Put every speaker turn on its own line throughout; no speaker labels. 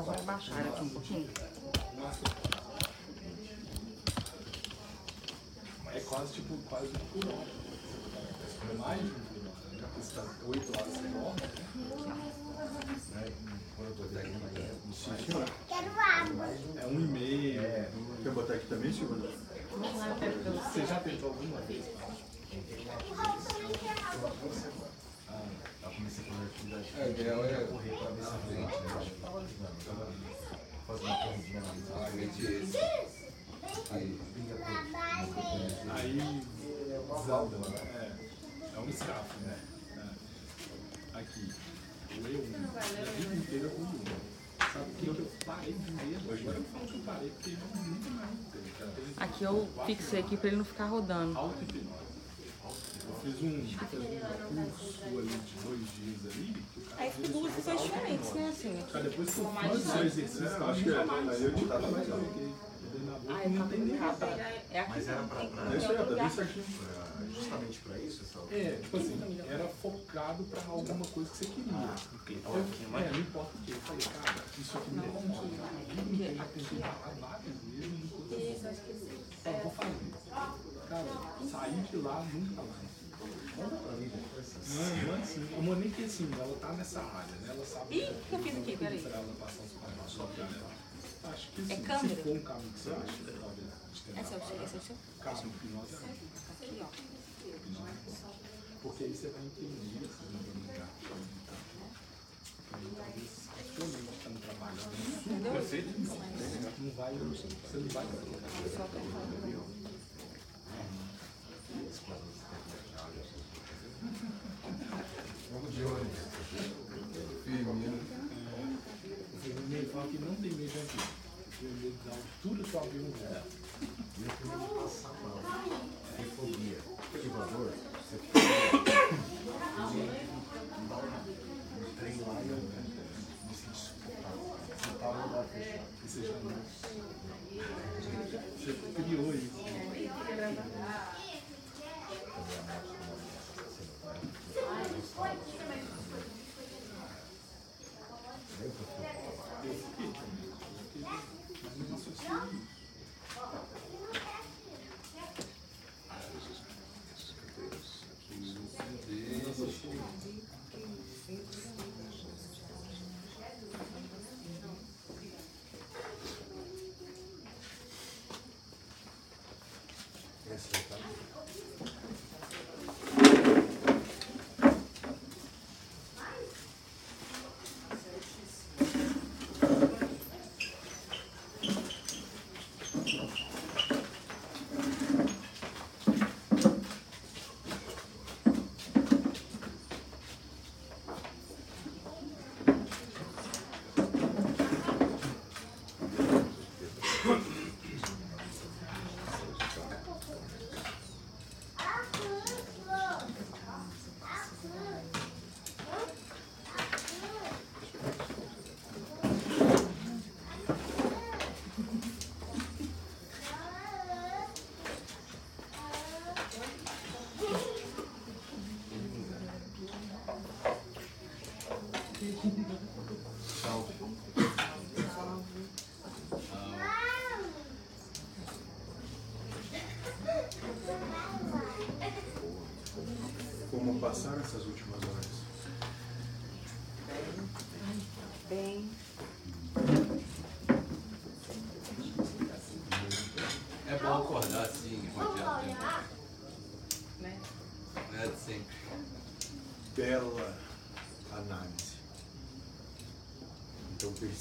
agora baixaram aqui um pouquinho.
É quase tipo, quase um quilômetro. É mais de um. Já está 8 horas sem volta. É um e meio.
Quer botar aqui também, Silvana?
Você já tentou alguma vez?
É, o ideal é realmente esse. Aí,
Aí, desanda, né? É, é um escape, né? É. Aqui, o eu, a vida inteira com o um. Sabe por que eu parei de ver? Agora eu falo que eu parei, porque eu nunca mais
Aqui eu fixei aqui pra ele não ficar rodando.
auto-hipnose. Fiz um, fiz um curso ali de dois dias ali. que
Aí
fez
ficou duas
auto-hipnose.
diferentes, né? Assim,
Cara,
aqui.
depois que eu fiz o exercício,
eu acho que é,
mais
aí eu te dava mais
eu boca,
Ah,
não
eu
tem nem.
É aqui.
Mas era pra, pra,
É isso
pra- justamente pra isso, essa
É, tipo assim, era focado pra alguma coisa que você queria. Eu, é, não importa o que. Eu falei, cara, isso aqui me funciona. Eu já tentei parar várias vezes, não consegui. Eu vou fazer. Cara, saí de lá nunca mais. Não, não é assim. A Monique, assim, ela tá nessa área, né? Ela sabe.
Ih, o que eu fiz aqui? Peraí.
Pra ela passar os passos pra ela. Acho que
É
assim,
câmera?
se for um caminho que você acha, talvez.
Esse é o seu? Esse é o seu?
Caso hipnose, é.
Aqui, ó.
Porque aí você vai entender, brincar. Aí talvez super, não vai, você não vai
vamos de ônibus. Firmino.
O meio fala que não tem medo avião. Tem medo da altura que o avião voa.
E eu tenho que passar mal. Tem fobia. Ativador, você fica. No trem lá eu me senti sufocar. Não tava lugar fechado.
Você criou isso.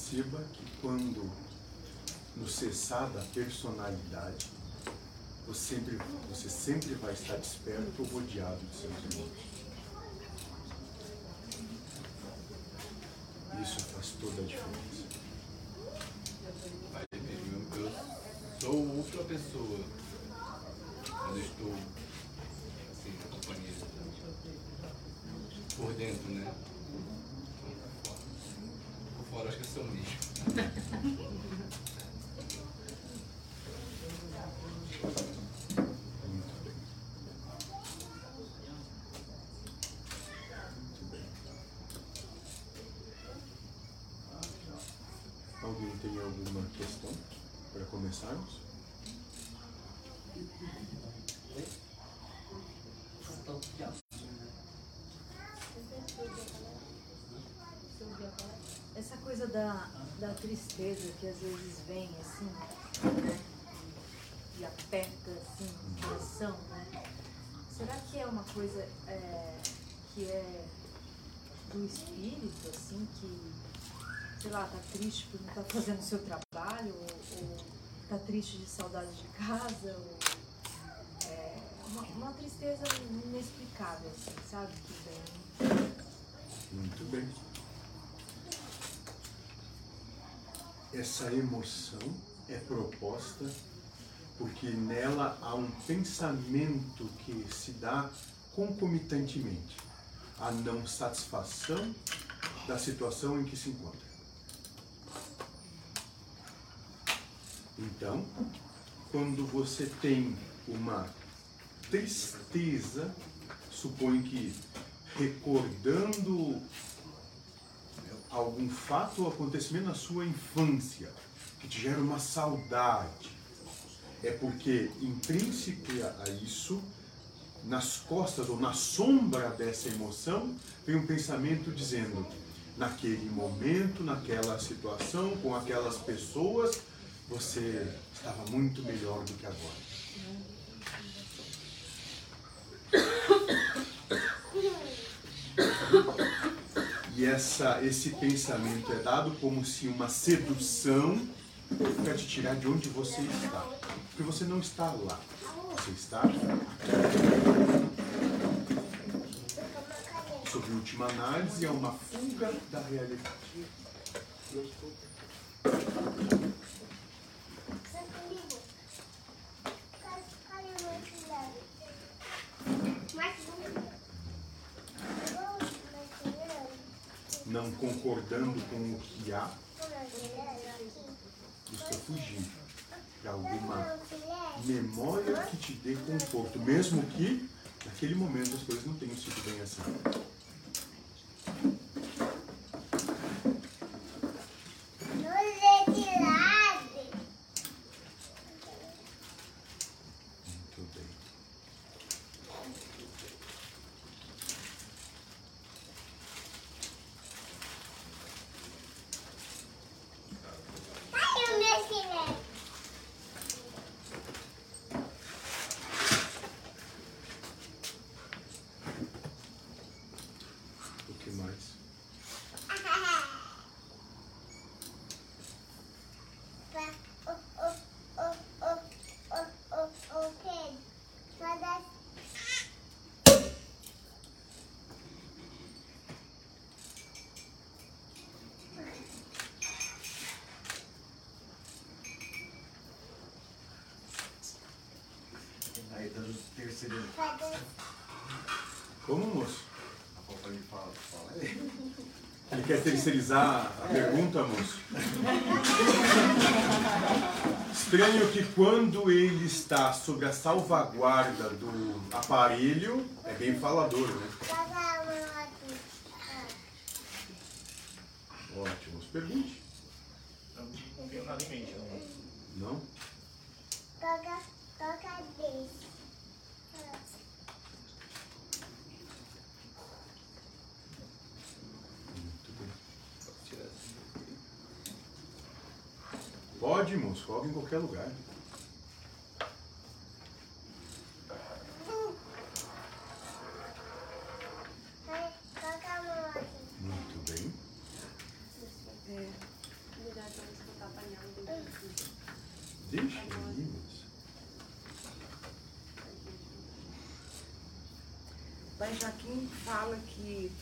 Perceba que quando no cessar da personalidade, você sempre, você sempre vai estar desperto ou rodeado de seus irmãos. Isso faz toda a diferença.
Aí mesmo, eu sou outra pessoa quando eu estou assim, na companhia. Por dentro, né? Por fora acho que eu sou um lixo.
Muito bem. Começarmos?
Essa coisa da, da tristeza que às vezes vem assim, né? E aperta assim o coração, né? Será que é uma coisa é, que é do espírito, assim, que, sei lá, tá triste por não estar tá fazendo o seu trabalho, tá triste de saudade de casa, ou é, uma, uma tristeza inexplicável, assim, sabe? Que vem.
Muito bem. Essa emoção é proposta porque nela há um pensamento que se dá concomitantemente a não satisfação da situação em que se encontra. Então, quando você tem uma tristeza, supõe que recordando algum fato ou acontecimento na sua infância que te gera uma saudade, é porque intrínseco a isso, nas costas ou na sombra dessa emoção, vem um pensamento dizendo: naquele momento, naquela situação, com aquelas pessoas, você estava muito melhor do que agora. E essa, esse pensamento é dado como se uma sedução para te tirar de onde você está. Porque você não está lá. Você está Sob última análise, é uma fuga da realidade. Não concordando com o que há, busca fugir de alguma memória que te dê conforto, mesmo que naquele momento as coisas não tenham sido bem assim. Quer terceirizar a pergunta, moço? Estranho que quando ele está sob a salvaguarda do aparelho, é bem falador, né? Ótimo. Pergunte.
Não tenho nada em mente, não.
Não?
Toca, toca desse.
Pode, moço, coloca em qualquer lugar. Muito bem. Deixa aí, moço.
Pai Joaquim fala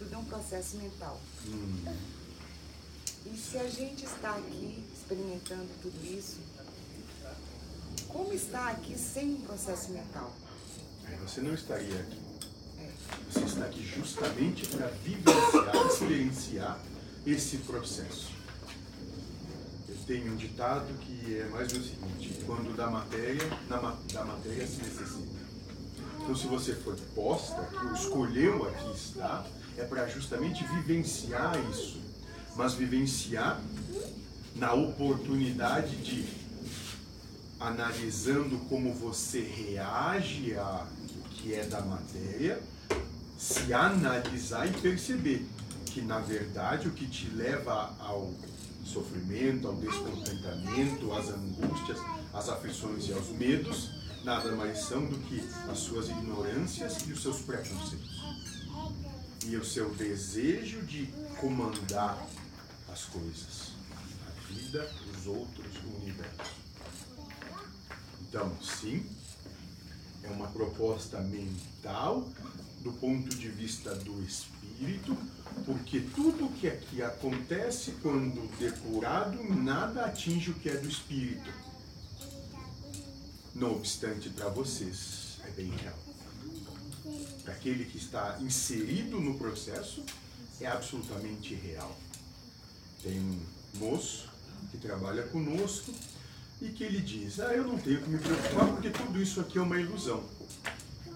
que é um processo mental.
Hum.
E se a gente está aqui experimentando tudo isso, como está aqui sem um processo mental?
Você não estaria aqui.
É.
Você está aqui justamente para vivenciar, experienciar esse processo. Eu tenho um ditado que é mais ou menos o seguinte: quando da matéria, na, ma- da matéria se necessita. Então, se você foi posta ou escolheu aqui estar, é para justamente vivenciar isso. Mas vivenciar na oportunidade de analisando como você reage a o que é da matéria, se analisar e perceber que na verdade o que te leva ao sofrimento, ao descontentamento, às angústias, às aflições e aos medos, nada mais são do que as suas ignorâncias e os seus preconceitos. E o seu desejo de comandar as coisas, a vida, os outros, o universo. Então, sim, é uma proposta mental do ponto de vista do espírito, porque tudo que aqui acontece, quando depurado, nada atinge o que é do espírito. Não obstante, para vocês, é bem real. Para aquele que está inserido no processo, é absolutamente real. Tem um moço que trabalha conosco e que ele diz: Ah, eu não tenho que me preocupar porque tudo isso aqui é uma ilusão.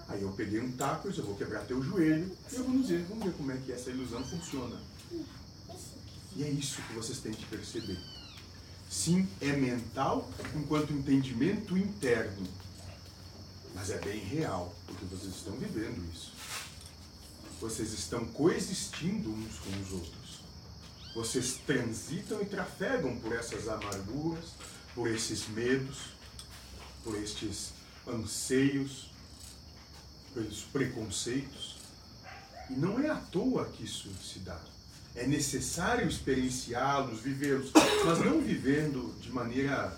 Aí eu peguei um taco, eu vou quebrar teu joelho e eu vou dizer, vamos ver como é que essa ilusão funciona. E é isso que vocês têm que perceber. Sim, é mental enquanto entendimento interno, mas é bem real, porque vocês estão vivendo isso. Vocês estão coexistindo uns com os outros. Vocês transitam e trafegam por essas amarguras, por esses medos, por estes anseios, pelos preconceitos. E não é à toa que isso se dá. É necessário experienciá-los, vivê-los, mas não vivendo de maneira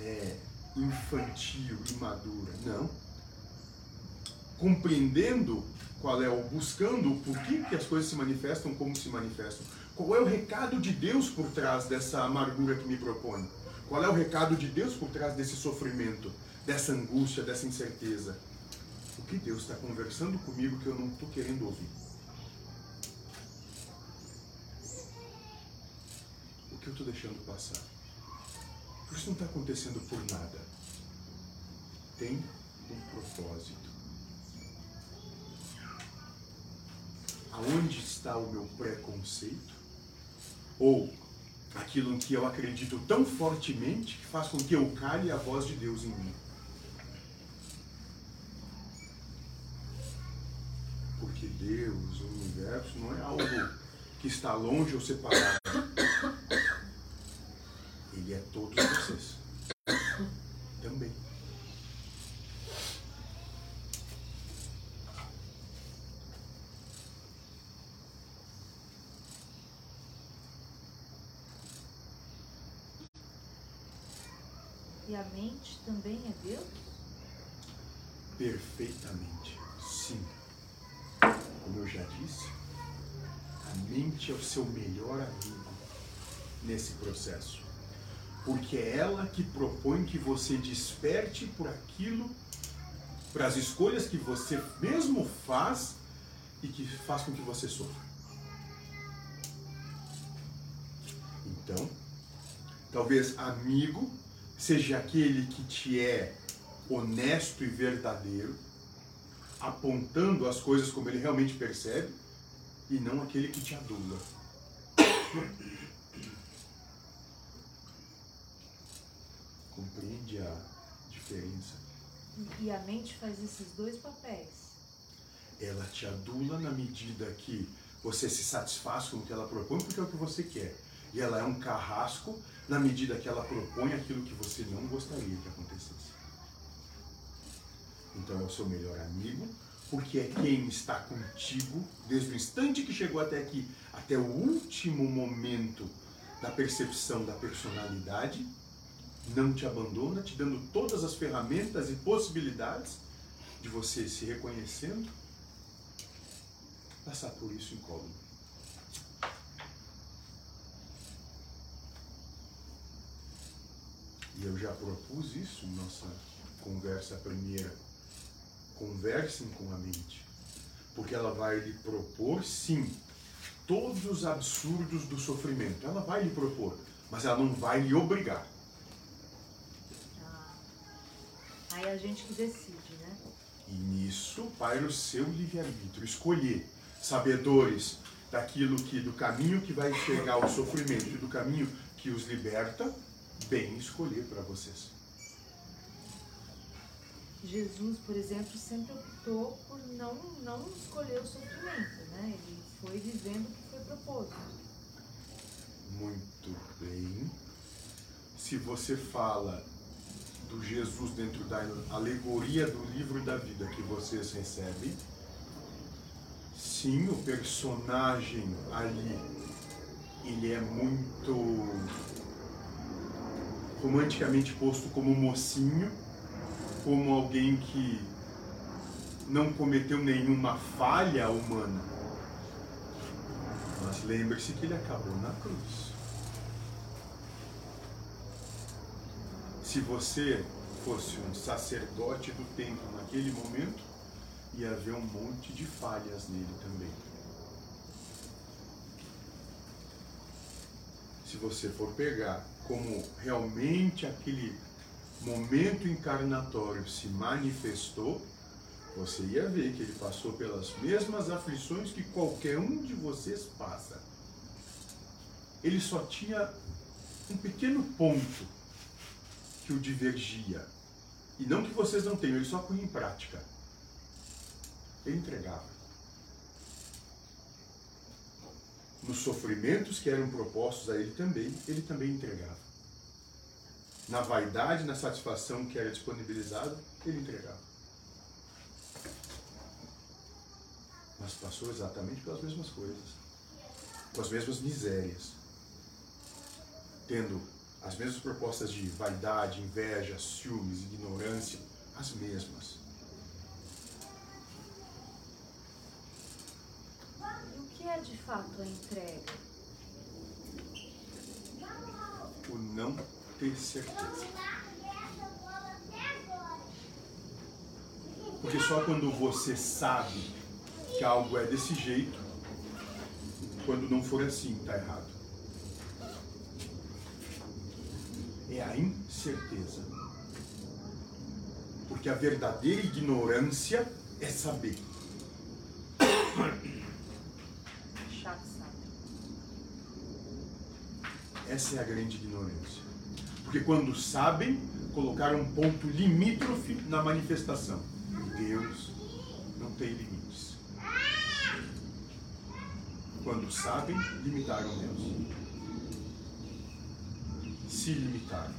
é, infantil, imadura. Não. Compreendendo qual é o, buscando o porquê que as coisas se manifestam como se manifestam. Qual é o recado de Deus por trás dessa amargura que me propõe? Qual é o recado de Deus por trás desse sofrimento, dessa angústia, dessa incerteza? O que Deus está conversando comigo que eu não estou querendo ouvir? O que eu estou deixando passar? Isso não está acontecendo por nada. Tem um propósito. Aonde está o meu preconceito? Ou aquilo em que eu acredito tão fortemente que faz com que eu cale a voz de Deus em mim? Porque Deus, o universo, não é algo que está longe ou separado. Ele é todos vocês. Também.
E a mente também é Deus?
Perfeitamente. Sim. Como eu já disse, a mente é o seu melhor amigo nesse processo. Porque é ela que propõe que você desperte por aquilo, para as escolhas que você mesmo faz e que faz com que você sofra. Então, talvez amigo seja aquele que te é honesto e verdadeiro, apontando as coisas como ele realmente percebe, e não aquele que te adula. Compreende a diferença?
E a mente faz esses dois papéis.
Ela te adula na medida que você se satisfaz com o que ela propõe, porque é o que você quer. E ela é um carrasco na medida que ela propõe aquilo que você não gostaria que acontecesse. Então é o seu melhor amigo, porque é quem está contigo desde o instante que chegou até aqui, até o último momento da percepção da personalidade, não te abandona, te dando todas as ferramentas e possibilidades de você se reconhecendo, passar por isso incólume. E eu já propus isso em nossa conversa primeira. Conversem com a mente. Porque ela vai lhe propor, sim, todos os absurdos do sofrimento. Ela vai lhe propor, mas ela não vai lhe obrigar.
Ah, aí a gente que decide, né?
E nisso paira o seu livre-arbítrio. Escolher, sabedores daquilo que, do caminho que vai enxergar o sofrimento e do caminho que os liberta, bem escolher para vocês.
Jesus, por exemplo, sempre optou por não, não escolher o sofrimento, né? Ele foi vivendo o que foi proposto.
Muito bem. Se você fala do Jesus dentro da alegoria do livro da vida que vocês recebem, sim, o personagem ali, ele é muito romanticamente posto como mocinho, como alguém que não cometeu nenhuma falha humana. Mas lembre-se que ele acabou na cruz. Se você fosse um sacerdote do templo naquele momento, ia haver um monte de falhas nele também. Se você for pegar como realmente aquele momento encarnatório se manifestou, você ia ver que ele passou pelas mesmas aflições que qualquer um de vocês passa. Ele só tinha um pequeno ponto que o divergia. E não que vocês não tenham, ele só punha em prática. Ele entregava. Nos sofrimentos que eram propostos a ele também, ele também entregava. Na vaidade, na satisfação que era disponibilizada, ele entregava. Mas passou exatamente pelas mesmas coisas, com as mesmas misérias, tendo as mesmas propostas de vaidade, inveja, ciúmes, ignorância, as mesmas.
E o que é de fato a entrega?
O não ter certeza. Porque só quando você sabe que algo é desse jeito, quando não for assim, está errado. É a incerteza. Porque a verdadeira ignorância é saber.
Chato, sabe?
Essa é a grande ignorância. Porque quando sabem, colocaram um ponto limítrofe na manifestação. Deus não tem limites. Quando sabem, limitaram Deus. Se limitaram.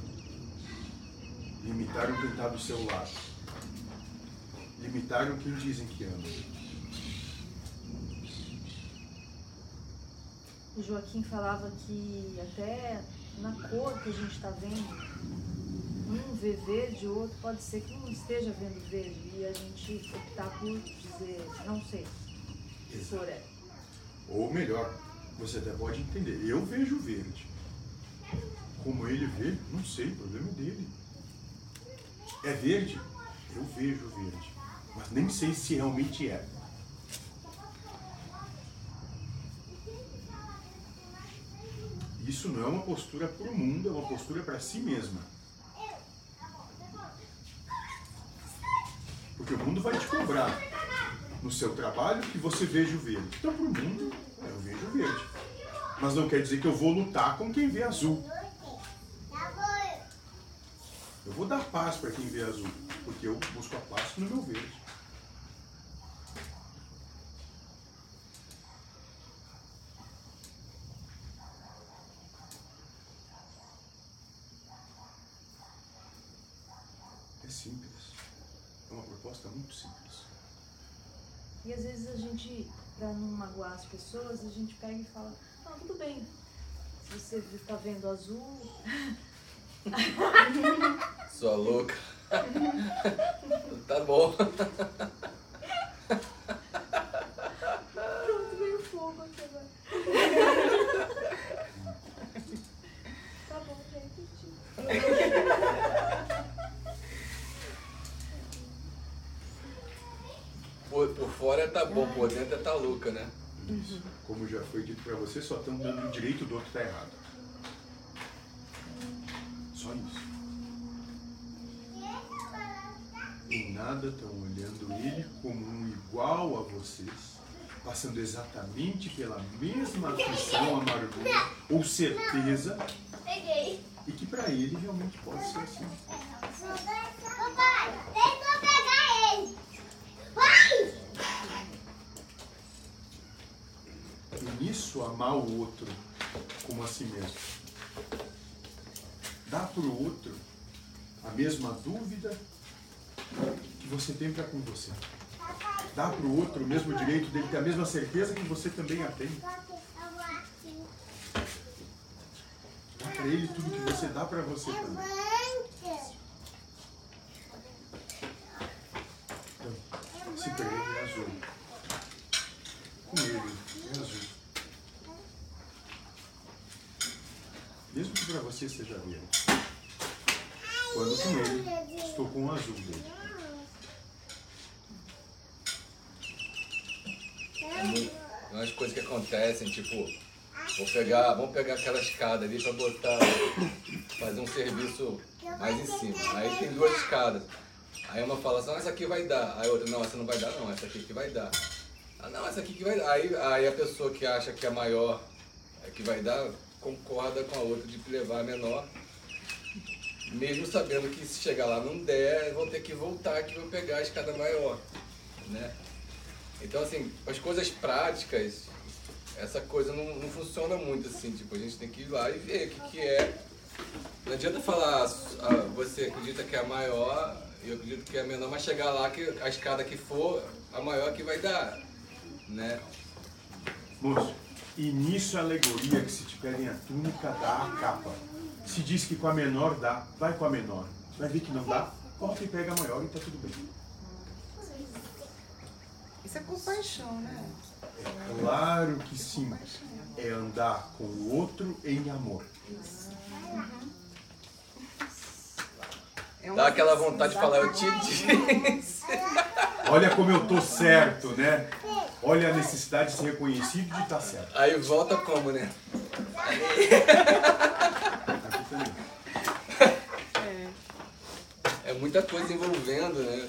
Limitaram quem está do seu lado. Limitaram quem dizem que amam.
O Joaquim falava que até na cor que a gente está vendo, um vê verde, o outro pode ser que não esteja vendo verde e a gente optar por dizer, não sei, que cor é.
Ou melhor, você até pode entender. Eu vejo verde. Como ele vê, não sei, o problema é dele. É verde? Eu vejo verde. Mas nem sei se realmente é. Isso não é uma postura para o mundo, é uma postura para si mesma. Porque o mundo vai te cobrar no seu trabalho que você veja o verde. Então, para o mundo, eu vejo verde. Mas não quer dizer que eu vou lutar com quem vê azul. Eu vou dar paz para quem vê azul, porque eu busco a paz no meu verde. É simples. É uma proposta muito simples.
E às vezes a gente, para não magoar as pessoas, a gente pega e fala, não, tudo bem. Se você está vendo azul,
Sua louca. tá bom.
pronto, veio fogo aqui agora. tá bom, já entendi.
Por, por fora tá bom, por dentro tá louca, né?
Isso. Como já foi dito para você, só estão dando o direito do outro estar errado. Só isso. Em nada estão olhando ele como um igual a vocês, passando exatamente pela mesma aflição, amargura ou certeza, e que para ele realmente pode ser assim.
Papai, deixa eu pegar
ele. Vai! E nisso amar o outro como a si mesmo. Dá para o outro a mesma dúvida que você tem para com você. Dá para o outro o mesmo direito dele ter a mesma certeza que você também a tem. Dá para ele tudo que você dá para você também. Então, se pegue é azul. Com ele é azul. Mesmo que para você seja verde. Quando com ele, estou com o azul dele.
É muito- umas coisas que acontecem, tipo, vou pegar, vamos pegar aquela escada ali pra botar, fazer um serviço mais em cima. Aí tem duas escadas. Aí uma fala assim, essa aqui vai dar. Aí a outra, não, essa não vai dar não, essa aqui que vai dar. Ah não, essa aqui que vai dar. Aí, aí a pessoa que acha que é maior, é que vai dar, concorda com a outra de levar a menor. Mesmo sabendo que se chegar lá não der, vão ter que voltar aqui para pegar a escada maior. Né? Então, assim, as coisas práticas, essa coisa não, não funciona muito assim. Tipo, a gente tem que ir lá e ver o que, que é. Não adianta falar, ah, você acredita que é a maior, eu acredito que é a menor, mas chegar lá que a escada que for, a maior que vai dar. Né?
Moço, e nisso a alegoria que se te pedem a túnica, dá a capa. Se diz que com a menor dá, vai com a menor. Vai ver que não dá, volta e pega a maior e tá tudo bem.
Isso é compaixão, né?
Claro que sim. É andar com o outro em amor.
É
Dá aquela vontade de falar, eu te disse.
Olha como eu tô certo, né? Olha a necessidade de ser reconhecido e de estar certo.
Aí volta como, né?
Aqui também.
É muita coisa envolvendo, né?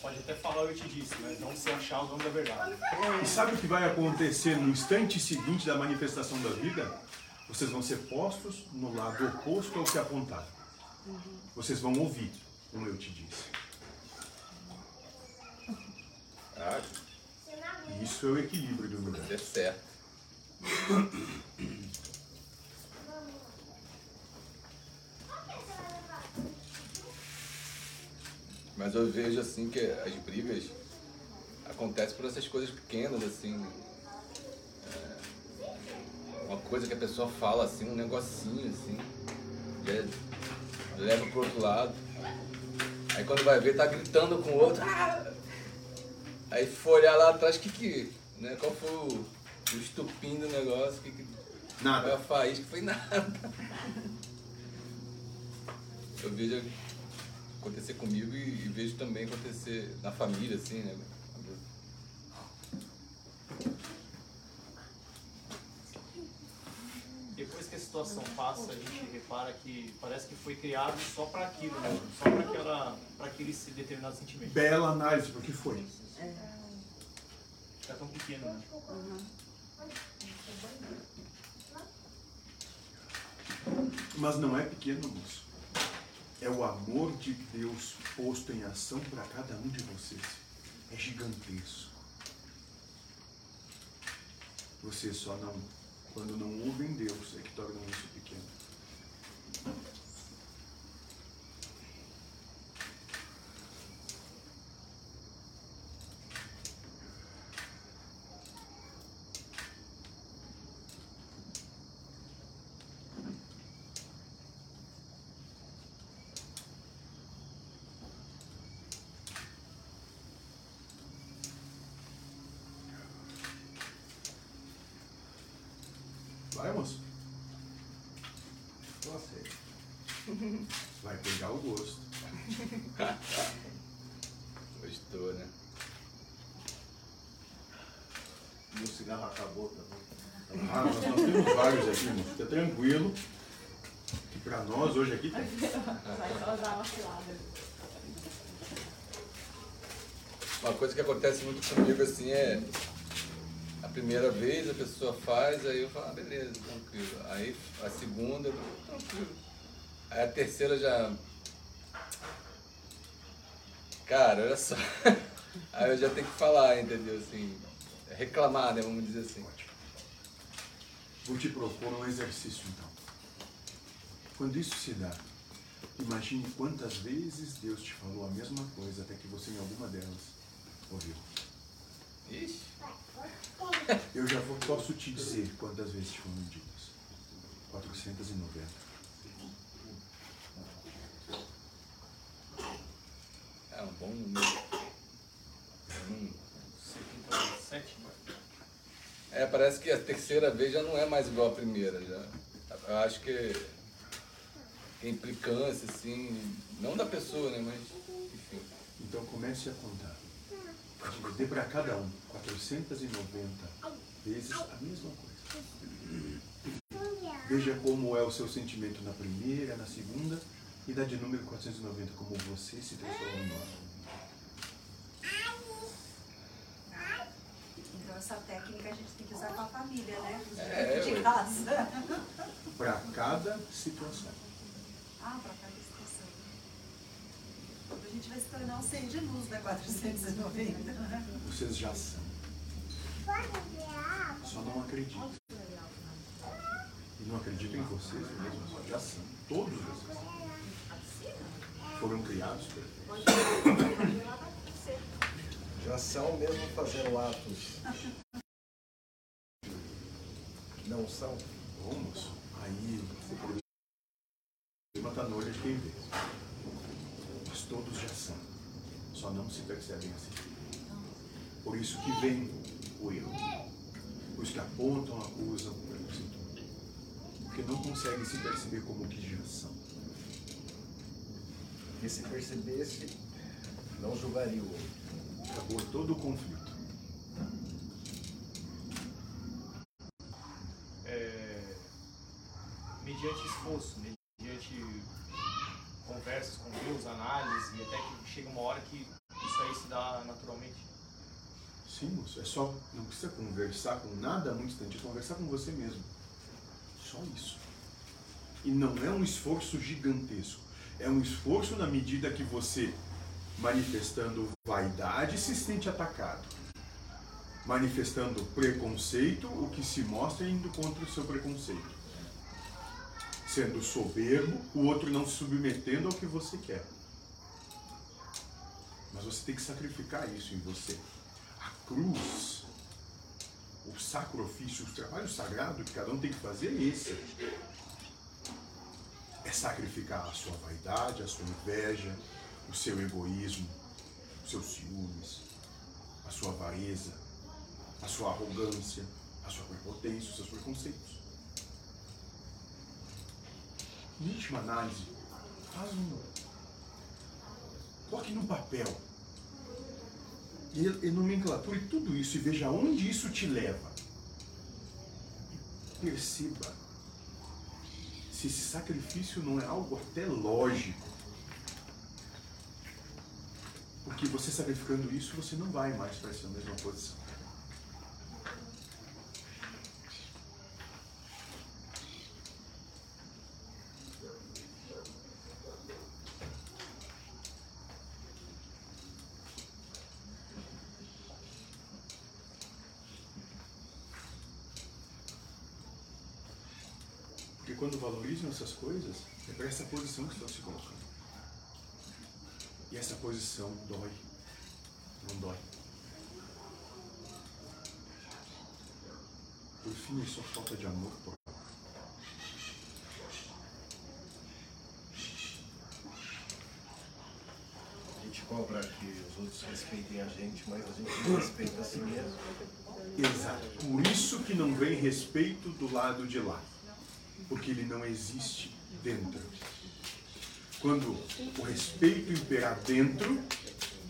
Pode até falar eu te disse, mas não se achar o dono da verdade.
E sabe o que vai acontecer no instante seguinte da manifestação da vida? Vocês vão ser postos no lado oposto ao que apontaram. Vocês vão ouvir, como eu te disse.
Ah,
Isso é o equilíbrio do universo.
é certo. Mas eu vejo assim que as brigas acontecem por essas coisas pequenas, assim. É, uma coisa que a pessoa fala assim, um negocinho assim, já leva pro outro lado. Aí quando vai ver, tá gritando com o outro. "Ah!" Aí for olhar lá atrás, que que. Né, qual foi o, o estupim do negócio? Que, que,
Nada.
Foi a faísca, foi nada. Eu vejo acontecer comigo e, e vejo também acontecer na família, assim, né?
Depois que a situação passa, a gente repara que parece que foi criado só para aquilo, né? Só para aquela, para aquele determinado sentimento.
Bela análise, porque foi.
Fica tão pequeno, né?
Mas não é pequeno, moço. É o amor de Deus posto em ação para cada um de vocês. É gigantesco. Vocês só não, quando não ouvem Deus, é que tornam isso pequeno. Vai, moço.
Eu aceito.
Vai pegar o gosto.
Gostou, né?
Meu cigarro acabou também.
Ah, nós, nós temos vários aqui, moço. Fica tranquilo. Que pra nós hoje aqui tem.
Uma coisa que acontece muito comigo assim é primeira vez a pessoa faz, aí eu falo, ah, beleza, tranquilo. Aí a segunda, tranquilo. Aí a terceira já. Cara, olha só. Aí eu já tenho que falar, entendeu? Assim, reclamar, né? Vamos dizer assim.
Vou te propor um exercício então. Quando isso se dá, imagine quantas vezes Deus te falou a mesma coisa até que você em alguma delas ouviu.
Ixi.
Eu já vou, posso te dizer quantas vezes foram ditas. 490.
É um bom número. Hum.
Sete.
É, parece que a terceira vez já não é mais igual a primeira. Já. Eu acho que tem implicância, assim, não da pessoa, né? Mas, enfim.
Então comece a contar. Dê para cada um 490 vezes a mesma coisa. Veja como é o seu sentimento na primeira, na segunda e dá de número 490 como você se transforma em nós.
Então essa técnica a gente tem que usar com a família, né? Os
É,
de casa.
Para cada situação.
Ah, pra cada gente vai se tornar um ser de luz da 490, né?
Vocês já são. Só não acreditam. E não acreditam em vocês mesmos. Já são. Todos vocês. Foram criados.
Já são mesmo fazendo atos não são.
Vamos. Aí o problema está no olho de quem vê. Todos já são. Só não se percebem assim. Por isso que vem o erro. Os que apontam, acusam, preconceituam. Porque não conseguem se perceber como que já são.
E se percebesse, não julgaria o outro.
Acabou todo o conflito.
é, mediante esforço, mediante conversas com Deus, análise, até que chega uma hora que isso aí se dá naturalmente.
Sim, moço. É só. Não precisa conversar com nada muito distante. É conversar com você mesmo. Só isso. E não é um esforço gigantesco. É um esforço na medida que você, manifestando vaidade, se sente atacado. Manifestando preconceito, o que se mostra indo contra o seu preconceito. Sendo soberbo, o outro não se submetendo ao que você quer. Mas você tem que sacrificar isso em você. A cruz, o sacrifício, o trabalho sagrado que cada um tem que fazer é esse. É sacrificar a sua vaidade, a sua inveja, o seu egoísmo, os seus ciúmes, a sua avareza, a sua arrogância, a sua prepotência, os seus preconceitos. Íntima análise. Faz um. Coloque no papel. E, e nomenclature tudo isso e veja onde isso te leva. Perceba se esse sacrifício não é algo até lógico. Porque você sacrificando isso, você não vai mais para essa mesma posição. Porque quando valorizam essas coisas, é para essa posição que estão se colocando. E essa posição dói. Não dói. Por fim, é só falta de amor próprio.
A gente cobra que os outros respeitem a gente, mas a gente não respeita a si mesmo.
Exato. Por isso que não vem respeito do lado de lá. Porque ele não existe dentro. Quando o respeito imperar dentro,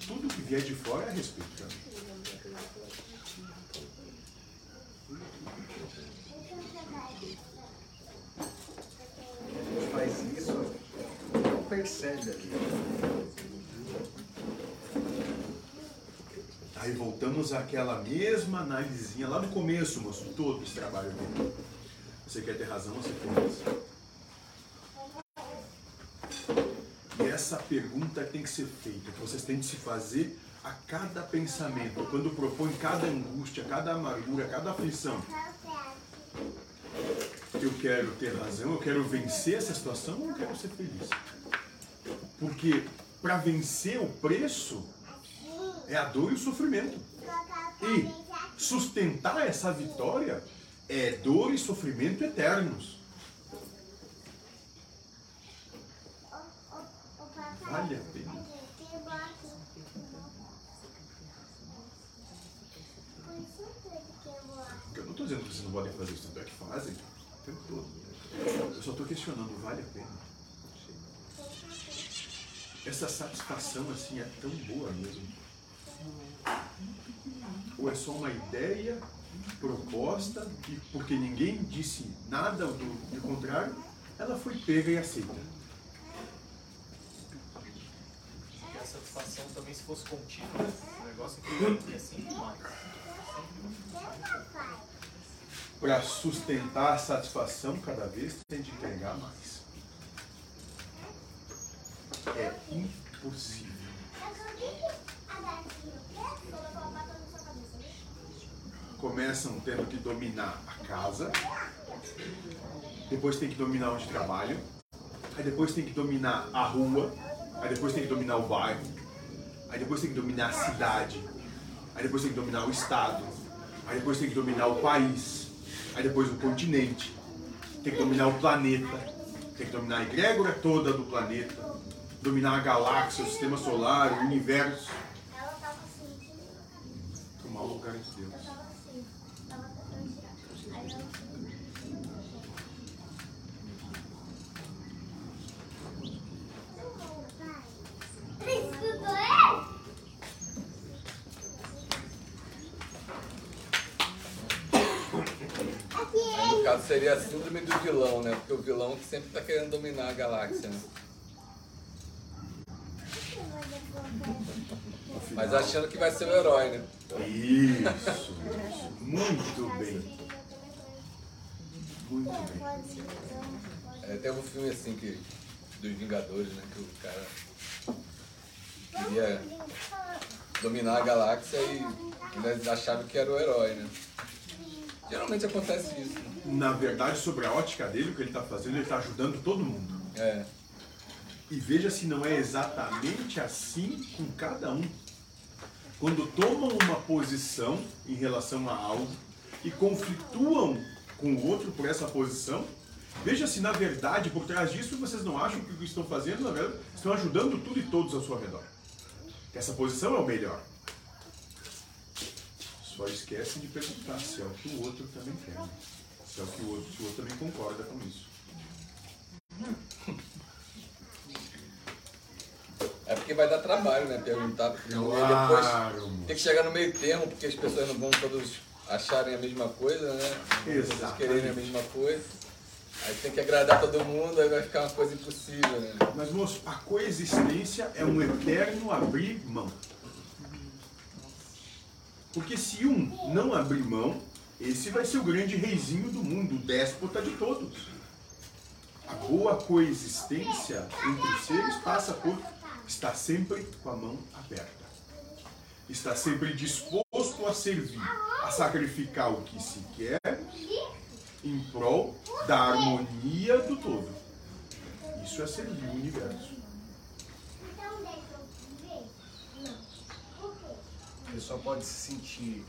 tudo que vier de fora é respeito também.
A gente faz isso, não percebe ali.
Aí voltamos àquela mesma análisezinha lá no começo, moço, todo esse trabalho dele. Você quer ter razão, você tem razão. E essa pergunta tem que ser feita, que vocês têm que se fazer a cada pensamento, quando propõe cada angústia, cada amargura, cada aflição. eu quero ter razão, eu quero vencer essa situação eu quero ser feliz? Porque para vencer o preço é a dor e o sofrimento. E sustentar essa vitória é dor e sofrimento eternos. Vale a pena. Porque eu não estou dizendo que vocês não podem fazer isso, tanto é que fazem o tempo todo. Eu só estou questionando, vale a pena? Essa satisfação assim é tão boa mesmo? Ou é só uma ideia proposta e porque ninguém disse nada do, do contrário, ela foi pega e aceita?
E a satisfação também, se fosse contínua, o negócio é sempre mais.
Para sustentar a satisfação cada vez tem de entregar mais. É impossível. Começam tendo que dominar a casa, depois tem que dominar onde trabalham, aí depois tem que dominar a rua, aí depois tem que dominar o bairro, aí depois tem que dominar a cidade, aí depois tem que dominar o estado, aí depois tem que dominar o país, aí depois o continente, tem que dominar o planeta, tem que dominar a egrégora toda do planeta, dominar a galáxia, o sistema solar, o universo. Tomar o lugar de Deus.
Caso seria a síndrome do vilão, né? Porque o vilão que sempre tá querendo dominar a galáxia, né? Mas achando que vai ser o herói, né?
Isso, muito bem. Muito bem.
É, tem um filme assim que. Dos Vingadores, né? Que o cara queria dominar a galáxia e ainda achava que era o herói, né? Geralmente acontece isso. Né?
Na verdade, sobre a ótica dele, o que ele está fazendo, ele está ajudando todo mundo.
É.
E veja se não é exatamente assim com cada um. Quando tomam uma posição em relação a algo e conflituam com o outro por essa posição, veja se na verdade, por trás disso, vocês não acham que o que estão fazendo, na verdade, estão ajudando tudo e todos ao seu redor. Que essa posição é o melhor. Só esquece de perguntar se é o que o outro também quer. Se é o que o outro, o outro também concorda com isso.
É porque vai dar trabalho, né? Perguntar primeiro e
Claro,
depois tem que chegar no meio termo, porque as pessoas não vão todos acharem a mesma coisa, né? Vão todos quererem a mesma coisa. Aí tem que agradar todo mundo, aí vai ficar uma coisa impossível, né?
Mas, moço, a coexistência é um eterno abrir mão. Porque se um não abrir mão, esse vai ser o grande reizinho do mundo, o déspota de todos. A boa coexistência entre os seres passa por estar sempre com a mão aberta. Estar sempre disposto a servir, a sacrificar o que se quer em prol da harmonia do todo. Isso é servir o universo.
Ele só pode se sentir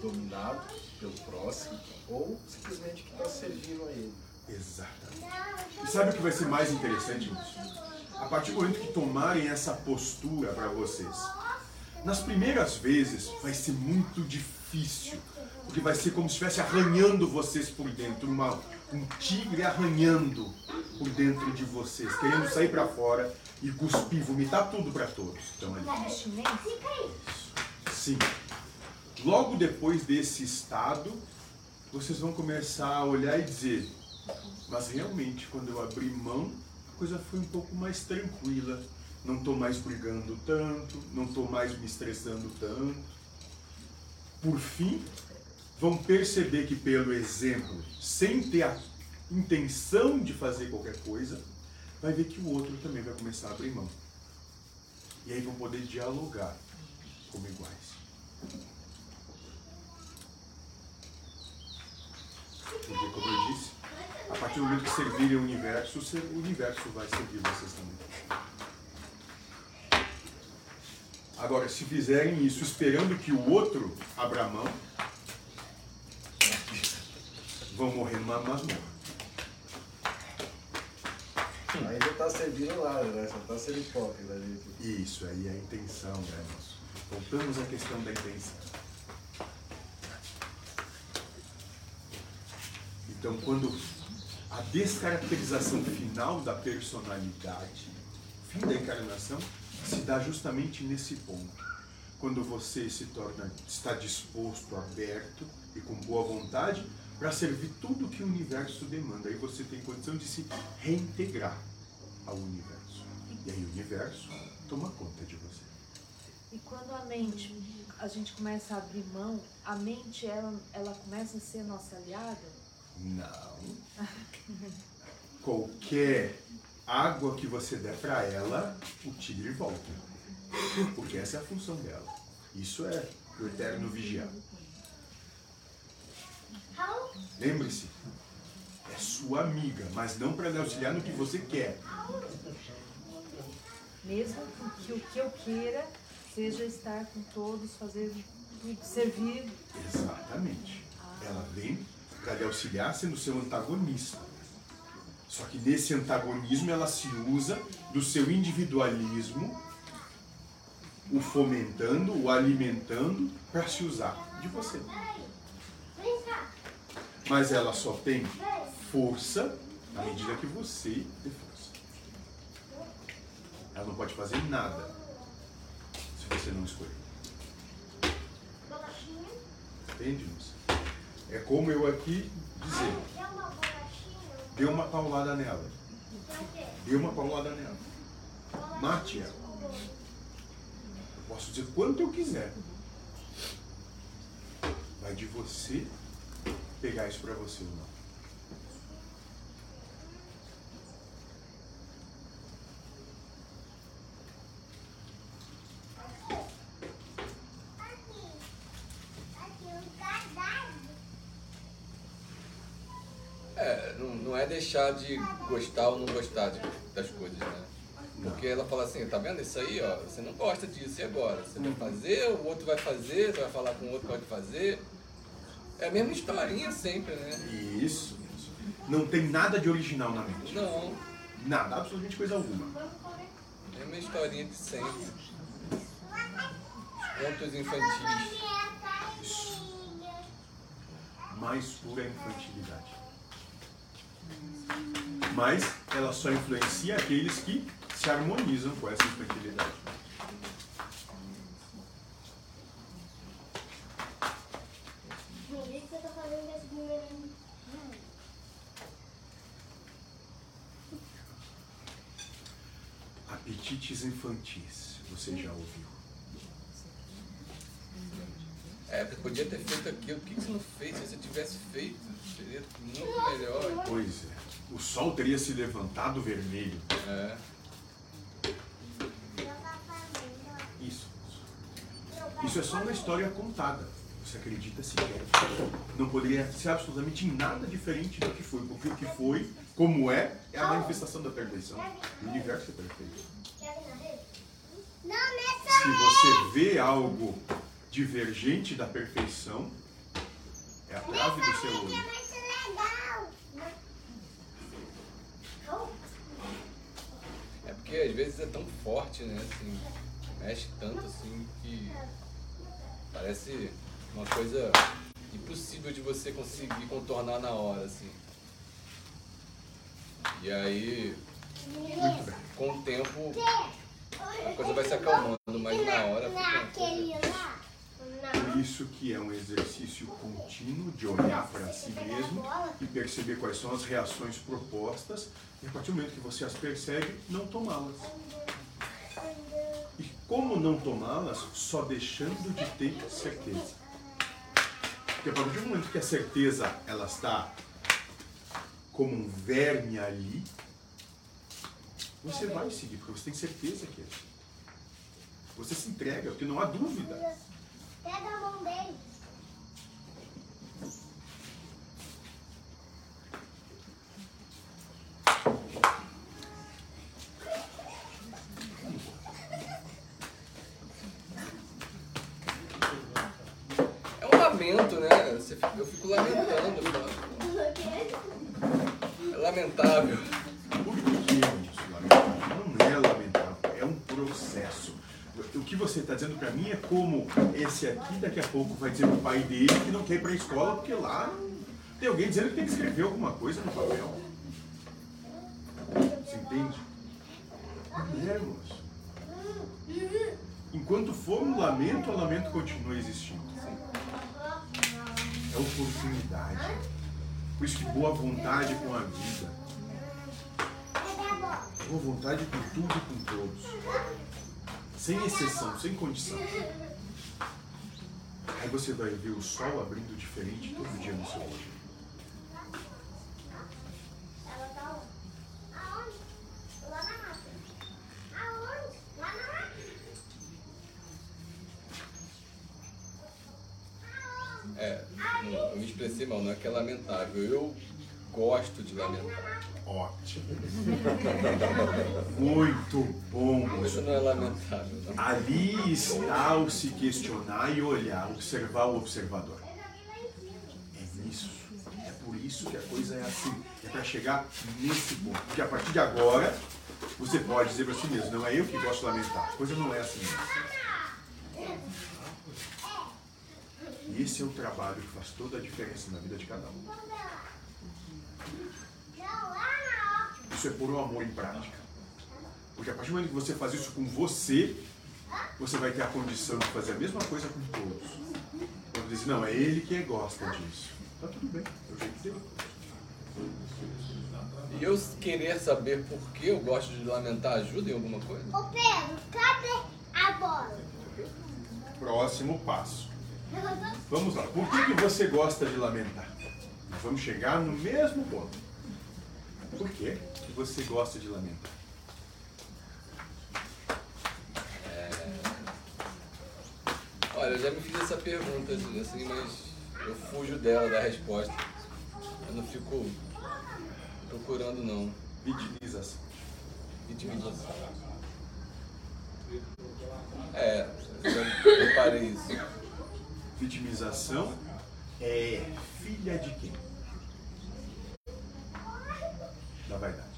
dominado pelo próximo ou simplesmente que está servindo a ele.
Exatamente. E sabe o que vai ser mais interessante nisso? A partir do momento que tomarem essa postura para vocês, nas primeiras vezes vai ser muito difícil, porque vai ser como se estivesse arranhando vocês por dentro, uma, um tigre arranhando por dentro de vocês, querendo sair para fora e cuspir, vomitar tudo para todos. Então, ali. Sim. Logo depois desse estado, vocês vão começar a olhar e dizer: mas realmente, quando eu abri mão, a coisa foi um pouco mais tranquila. Não estou mais brigando tanto, não estou mais me estressando tanto. Por fim, vão perceber que, pelo exemplo, sem ter a intenção de fazer qualquer coisa, vai ver que o outro também vai começar a abrir mão. E aí vão poder dialogar como iguais. Porque, como eu disse, partir do momento que servirem o universo, o universo vai servir vocês também. Agora, se fizerem isso esperando que o outro abra a mão, vão morrer numa masmorra.
Ainda está servindo lá, né? Só está sendo hipócrita, gente.
Isso aí é a intenção, né? Voltamos à questão da intenção. Então, quando a descaracterização final da personalidade, fim da encarnação, se dá justamente nesse ponto. Quando você se torna, está disposto, aberto e com boa vontade para servir tudo que o universo demanda. Aí você tem condição de se reintegrar ao universo. E aí o universo toma conta de você.
E quando a mente, a gente começa a abrir mão, a mente, ela, ela começa a ser nossa aliada?
Não. Qualquer água que você der para ela, o tigre volta. Porque essa é a função dela. Isso é o eterno vigiar. Lembre-se, é sua amiga, mas não para lhe auxiliar no que você quer.
Mesmo que o que eu queira seja estar com todos, fazer tudo, servir.
Exatamente. Ela vem para lhe auxiliar sendo seu antagonista. Só que nesse antagonismo ela se usa do seu individualismo, o fomentando, o alimentando para se usar de você. Mas ela só tem força na medida que você dê força. Ela não pode fazer nada se você não escolher. Entende, moça? É como eu aqui dizer, dê uma paulada nela. Dê uma paulada nela. Mate ela. Eu posso dizer quanto eu quiser. Vai de você pegar isso para você ou não.
É, não, não é deixar de gostar ou não gostar de- das coisas, né? Porque ela fala assim, tá vendo isso aí, ó, você não gosta disso, e agora? Você vai fazer, o outro vai fazer, você vai falar com o outro pode fazer. É a mesma historinha sempre, né?
Isso. Não tem nada de original na mente.
Não,
Nada, absolutamente coisa alguma.
é a mesma historinha de sempre. Contos infantis.
Mais pura infantilidade. Mas ela só influencia aqueles que se harmonizam com essa infantilidade.
Tá?
Apetites infantis, você já ouviu.
É, você podia ter feito aquilo, por que você não fez? Se você tivesse feito, seria muito melhor.
Pois é. O sol teria se levantado vermelho.
É.
Isso. Isso é só uma história contada. Você acredita se quer. Não poderia ser absolutamente nada diferente do que foi. Porque o que foi, como é, é a manifestação da perfeição. O universo é perfeito.
Não, nessa
Se você vê algo divergente da perfeição, é a trave do seu
é
olho.
legal.
É porque às vezes é tão forte, né? Assim, mexe tanto assim que parece uma coisa impossível de você conseguir contornar na hora, assim. E aí, com o tempo, a coisa vai se acalmando, mas na hora fica uma coisa...
Por isso que é um exercício contínuo de olhar para si mesmo e perceber quais são as reações propostas e a partir do momento que você as percebe, não tomá-las. E como não tomá-las? Só deixando de ter certeza. Porque a partir do momento que a certeza ela está como um verme ali, você vai seguir, porque você tem certeza que é. Você se entrega, porque não há dúvida.
Pega a mão dele.
lamento, né? Você fica- Eu fico lamentando. eu falo, É lamentável.
Por que é isso lamentável? Não é lamentável, é um processo. O que você está dizendo para mim é como esse aqui daqui a pouco vai dizer pro pai dele que não quer ir para a escola porque lá tem alguém dizendo que tem que escrever alguma coisa no papel. Você entende? É. Enquanto for um lamento, o lamento continua existindo. É oportunidade. Por isso que boa vontade com a vida. Boa vontade com tudo e com todos. Sem exceção, sem condição. Aí você vai ver o sol abrindo diferente todo dia no seu olho.
Ela tá onde? Aonde? Lá na mata. Aonde? Lá na mata.
É, não, eu me expressei mal, não é que é lamentável. Eu gosto de lamentar.
Ótimo. Muito bom,
Isso não é lamentável, não.
Ali está o se questionar e olhar, observar o observador. É nisso. É por isso que a coisa é assim. É para chegar nesse ponto. Porque a partir de agora, você pode dizer para si mesmo, não é eu que gosto de lamentar. A coisa não é assim mesmo. Esse é o trabalho que faz toda a diferença na vida de cada um. Isso é puro amor em prática. Porque a partir do momento que você faz isso com você, você vai ter a condição de fazer a mesma coisa com todos. Quando diz, não, é ele que gosta disso. Tá tudo bem, é o jeito dele.
E eu querer saber por que eu gosto de lamentar ajuda em alguma coisa?
Ô Pedro, cadê a bola?
Próximo passo. Vamos lá. Por que, que você gosta de lamentar? Nós vamos chegar no mesmo ponto. Por que, você gosta de lamentar?
Olha, eu já me fiz essa pergunta, assim, mas eu fujo dela, da resposta. Eu não fico procurando, não.
Vitimização.
Vitimização. É, eu já reparei isso.
Vitimização é filha de quem? Da vaidade.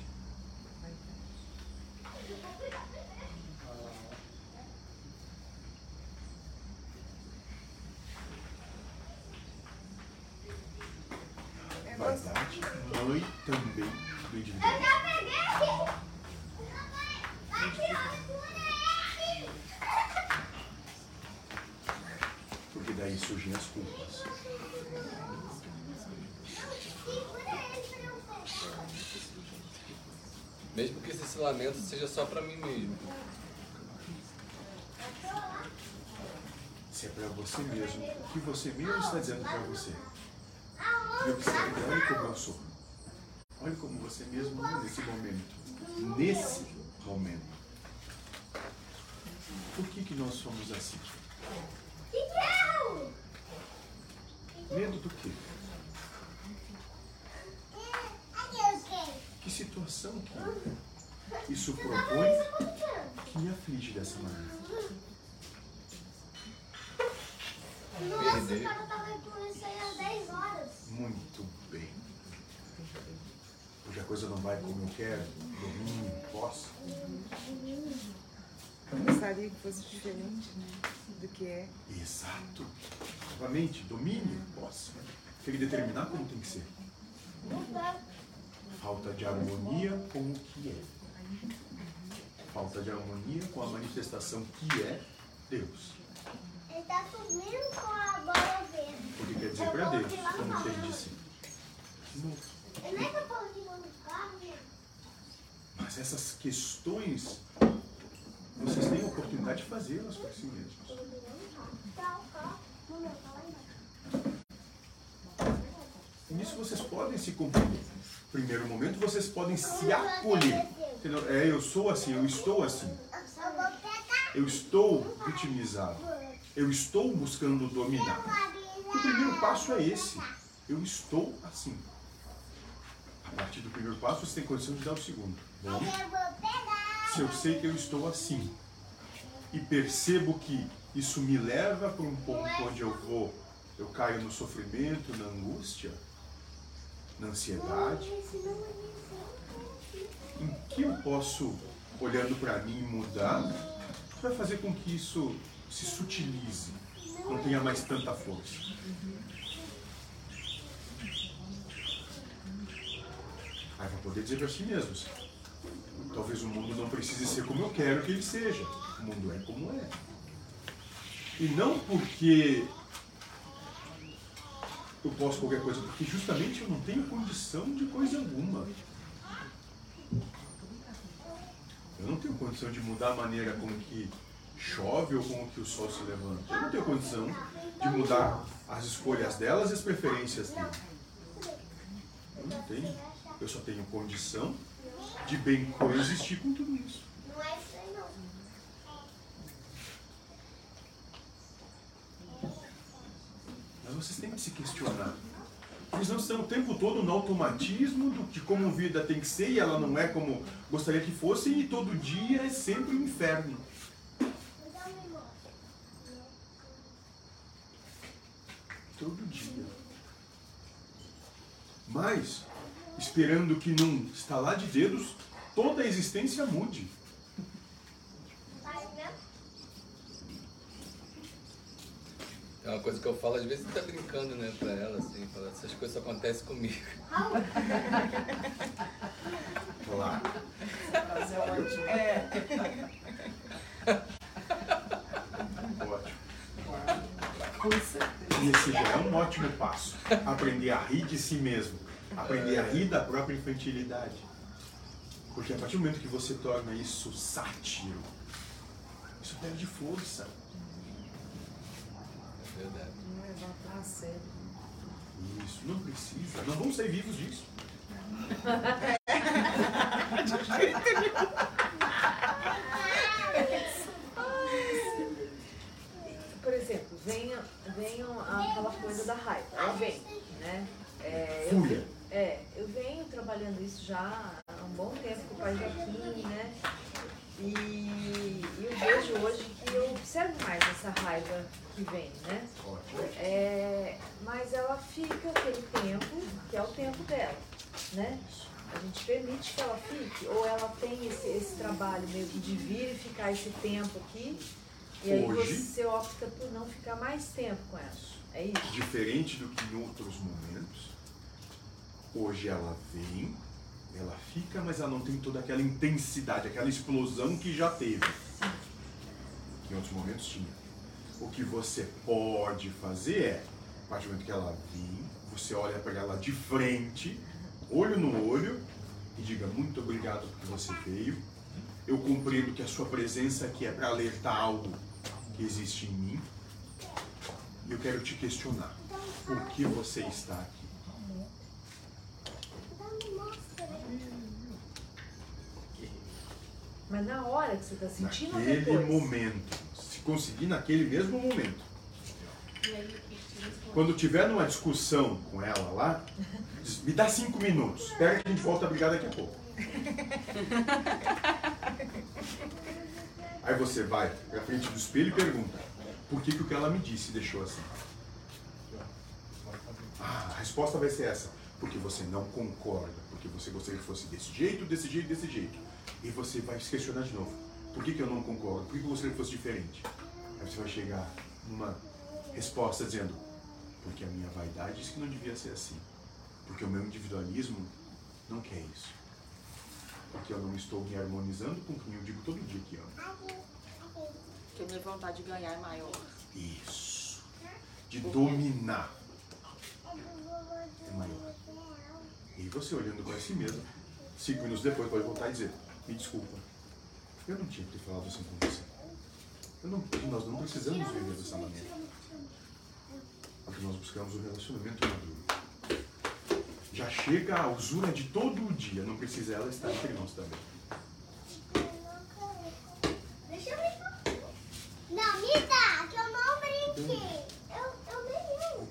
Vaidade, mãe também do individualismo. Porque daí surgem as culpas.
Mesmo que esse lamento seja só pra mim mesmo.
Se é para você mesmo, o que você mesmo está dizendo para você? E observe, olha como eu sou. Olha como você mesmo é nesse momento. Nesse momento. Por que, que nós somos assim? Medo do quê? Que situação que isso propõe que me aflige dessa maneira?
Nossa,
Perder.
o cara tava com isso aí às 10 horas.
Muito bem. Porque a coisa não vai como eu quero, domínio, posse.
Eu gostaria que fosse diferente, né? Do que é.
Exato. Novamente, domínio, posse. Tem que determinar como tem que ser. Falta de harmonia com o que é. Falta de harmonia com a manifestação que é Deus.
Ele tá subindo com a bola verde.
O que quer dizer para Deus, como ele disse.
Nem tá falando do carro, né?
Mas essas questões, vocês têm a oportunidade de fazê-las por si mesmos.
Tá, meu, tá embaixo.
E nisso vocês podem se compreender. Primeiro momento, vocês podem se acolher. Entendeu? É, eu sou assim, eu estou assim.
Eu
estou vitimizado. Eu estou buscando dominar. O primeiro passo é esse. Eu estou assim. A partir do primeiro passo, você tem condição de dar o segundo. Bom, se eu sei que eu estou assim e percebo que isso me leva para um ponto onde eu vou eu caio no sofrimento, na angústia, na ansiedade. Em que eu posso, olhando para mim, mudar? Vai fazer com que isso se sutilize, não tenha mais tanta força? Aí vai poder dizer para si mesmos: talvez o mundo não precise ser como eu quero que ele seja. O mundo é como é. E não porque eu posso qualquer coisa, porque justamente eu não tenho condição de coisa alguma. Eu não tenho condição de mudar a maneira com que chove ou com que o sol se levanta. Eu não tenho condição de mudar as escolhas delas e as preferências delas. Eu não tenho. Eu só tenho condição de bem coexistir com tudo isso.
Não é isso aí, não.
Mas vocês têm que se questionar. Eles não estão o tempo todo no automatismo de como vida tem que ser e ela não é como gostaria que fosse e todo dia é sempre um inferno. Todo dia. Mas, esperando que num estalar de dedos toda a existência mude.
Vai mesmo?
É uma coisa que eu falo, às vezes tá brincando, né, pra ela, assim, fala, essas coisas só acontecem comigo.
Olá.
Mas é ótimo.
Ótimo.
Com certeza.
E esse já é um ótimo passo. Aprender a rir de si mesmo. Aprender a rir da própria infantilidade. Porque a partir do momento que você torna isso sátiro, isso perde força.
É verdade.
Não levar pra sério.
Isso, não precisa. Não vamos sair vivos disso.
Por exemplo, vem, vem aquela coisa da raiva. Ela vem, né? É, eu,
Fúria.
é, eu venho trabalhando isso já há um bom tempo com o pai Joaquim, né? E, e eu vejo hoje que eu observo mais essa raiva que vem, né? É, mas ela fica aquele tempo, que é o tempo dela, né? A gente permite que ela fique, ou ela tem esse, esse trabalho mesmo de vir e ficar esse tempo aqui, e aí
Hoje-
você opta por não ficar mais tempo com ela. É isso?
Diferente do que em outros momentos, hoje ela vem, ela fica, mas ela não tem toda aquela intensidade, aquela explosão que já teve. Que em outros momentos tinha. O que você pode fazer é, a partir do momento que ela vir, você olha para ela de frente, olho no olho, e diga muito obrigado porque você veio. Eu compreendo que a sua presença aqui é para alertar algo que existe em mim. E eu quero te questionar. Por que você está aqui?
Mas na hora que você está sentindo ou
Naquele
depois?
momento. Se conseguir naquele mesmo momento. Quando tiver numa discussão com ela lá, diz, me dá cinco minutos. Espera que a gente volta a brigar daqui a pouco. Aí você vai pra frente do espelho e pergunta, por que, que o que ela me disse deixou assim? Ah, a resposta vai ser essa. Porque você não concorda, porque você gostaria que fosse desse jeito, desse jeito, desse jeito. E você vai se questionar de novo. Por que, que eu não concordo? Por que, que eu gostaria que fosse diferente? Aí você vai chegar numa resposta dizendo, porque a minha vaidade diz que não devia ser assim. Porque o meu individualismo não quer isso. Porque eu não estou me harmonizando com quem eu digo todo dia que amo.
Que a minha vontade de ganhar é maior.
Isso. De dominar é maior. E você olhando para si mesmo, cinco minutos depois pode voltar e dizer, me desculpa, eu não tinha que ter falado assim com você. Não, nós não precisamos viver dessa maneira. Porque nós buscamos o relacionamento maduro. Já chega a usura de todo o dia, não precisa ela estar entre nós também.
Deixa eu ver. Não, me dá, que eu não brinquei. Eu, eu ganhei.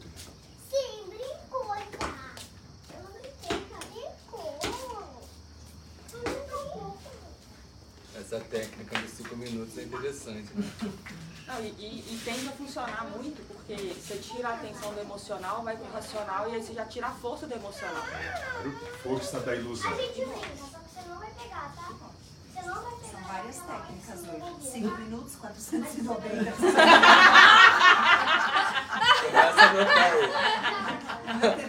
Sim, brincou já. Eu não brinquei, já brincou. Eu não brincou.
Essa técnica dos cinco minutos é interessante, né?
Não, e, e, e tende a funcionar muito, porque você tira a atenção do emocional, vai pro racional e aí você já tira a força do emocional.
Força da ilusão.
A gente tenta, só que você não vai pegar, tá? Não.
São várias técnicas hoje. 5 minutos, 490.
Começa a anotar aí.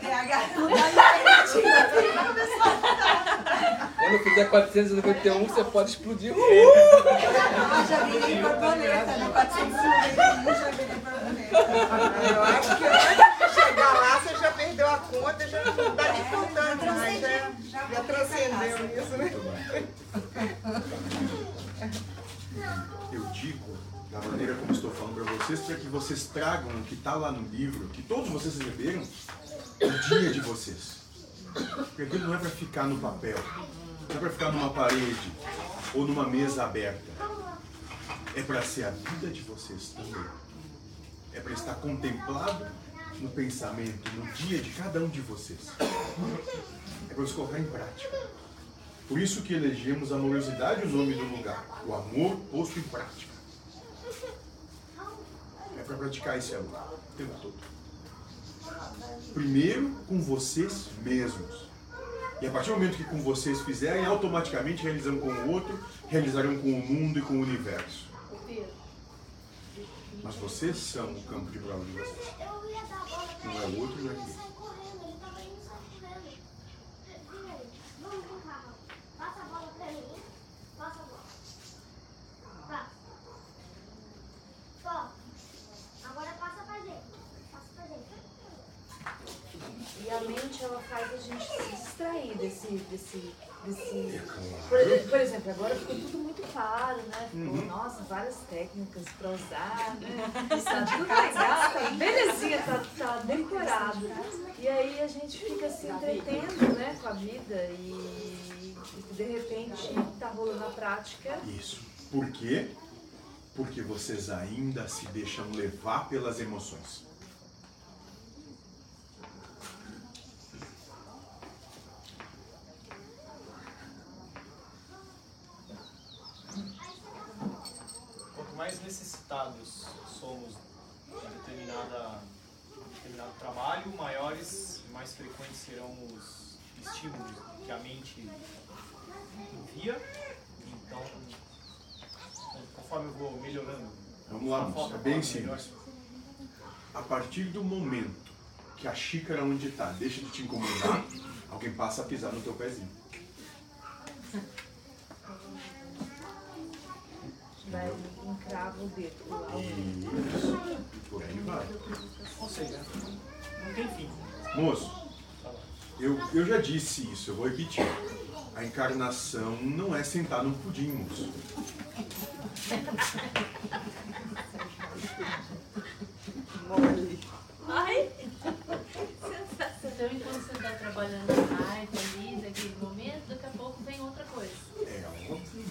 TDAH não dá diferentinho.
Quando fizer 491, você pode explodir.
Eu já virei borboleta, no 491 já virei borboleta.
Eu acho que chegar perdeu a conta, já não tá nem contando mais, já, já transcendeu isso, né?
Eu digo da maneira como estou falando para vocês, para que vocês tragam o que está lá no livro, que todos vocês receberam, o dia de vocês. Porque não é para ficar no papel, não é para ficar numa parede ou numa mesa aberta. É para ser a vida de vocês também. É para estar contemplado no pensamento, no dia de cada um de vocês. É para se colocar em prática. Por isso que elegemos a amorosidade o nome do lugar. O amor posto em prática. É para praticar esse amor o tempo todo. Primeiro com vocês mesmos. E a partir do momento que com vocês fizerem, automaticamente realizam com o outro, realizarão com o mundo e com o universo. Mas vocês são o campo de prova de vocês. Não é outro, não é
ele
aquele.
e a
mente, faz a gente se distrair desse... desse, desse...
É claro.
Por, por exemplo, agora ficou tudo muito claro, né? Ficou,
Uhum.
nossa, várias técnicas pra usar, né? Tá tudo legal, tá belezinha, tá, tá decorado. E aí a gente fica se entretendo, né, com a vida e, e de repente tá rolando a prática.
Isso. Por quê? Porque vocês ainda se deixam levar pelas emoções.
Quanto mais necessitados somos de determinada, determinado trabalho, maiores e mais frequentes serão os estímulos que a mente envia. Então, conforme eu vou melhorando,
Vamos lá, É bem simples. A partir do momento que a xícara onde está deixa de te incomodar, alguém passa a pisar no teu pezinho.
Daí encrava o dedo lá.
Isso. E por aí vai.
Ou seja, não tem fim.
Moço, eu, eu já disse isso, eu vou repetir. A encarnação não é sentar num pudim, moço.
Mole.
Ai! Sensação. Então, enquanto você está trabalhando na arte ali, naquele momento, daqui a pouco vem outra coisa.
É óbvio.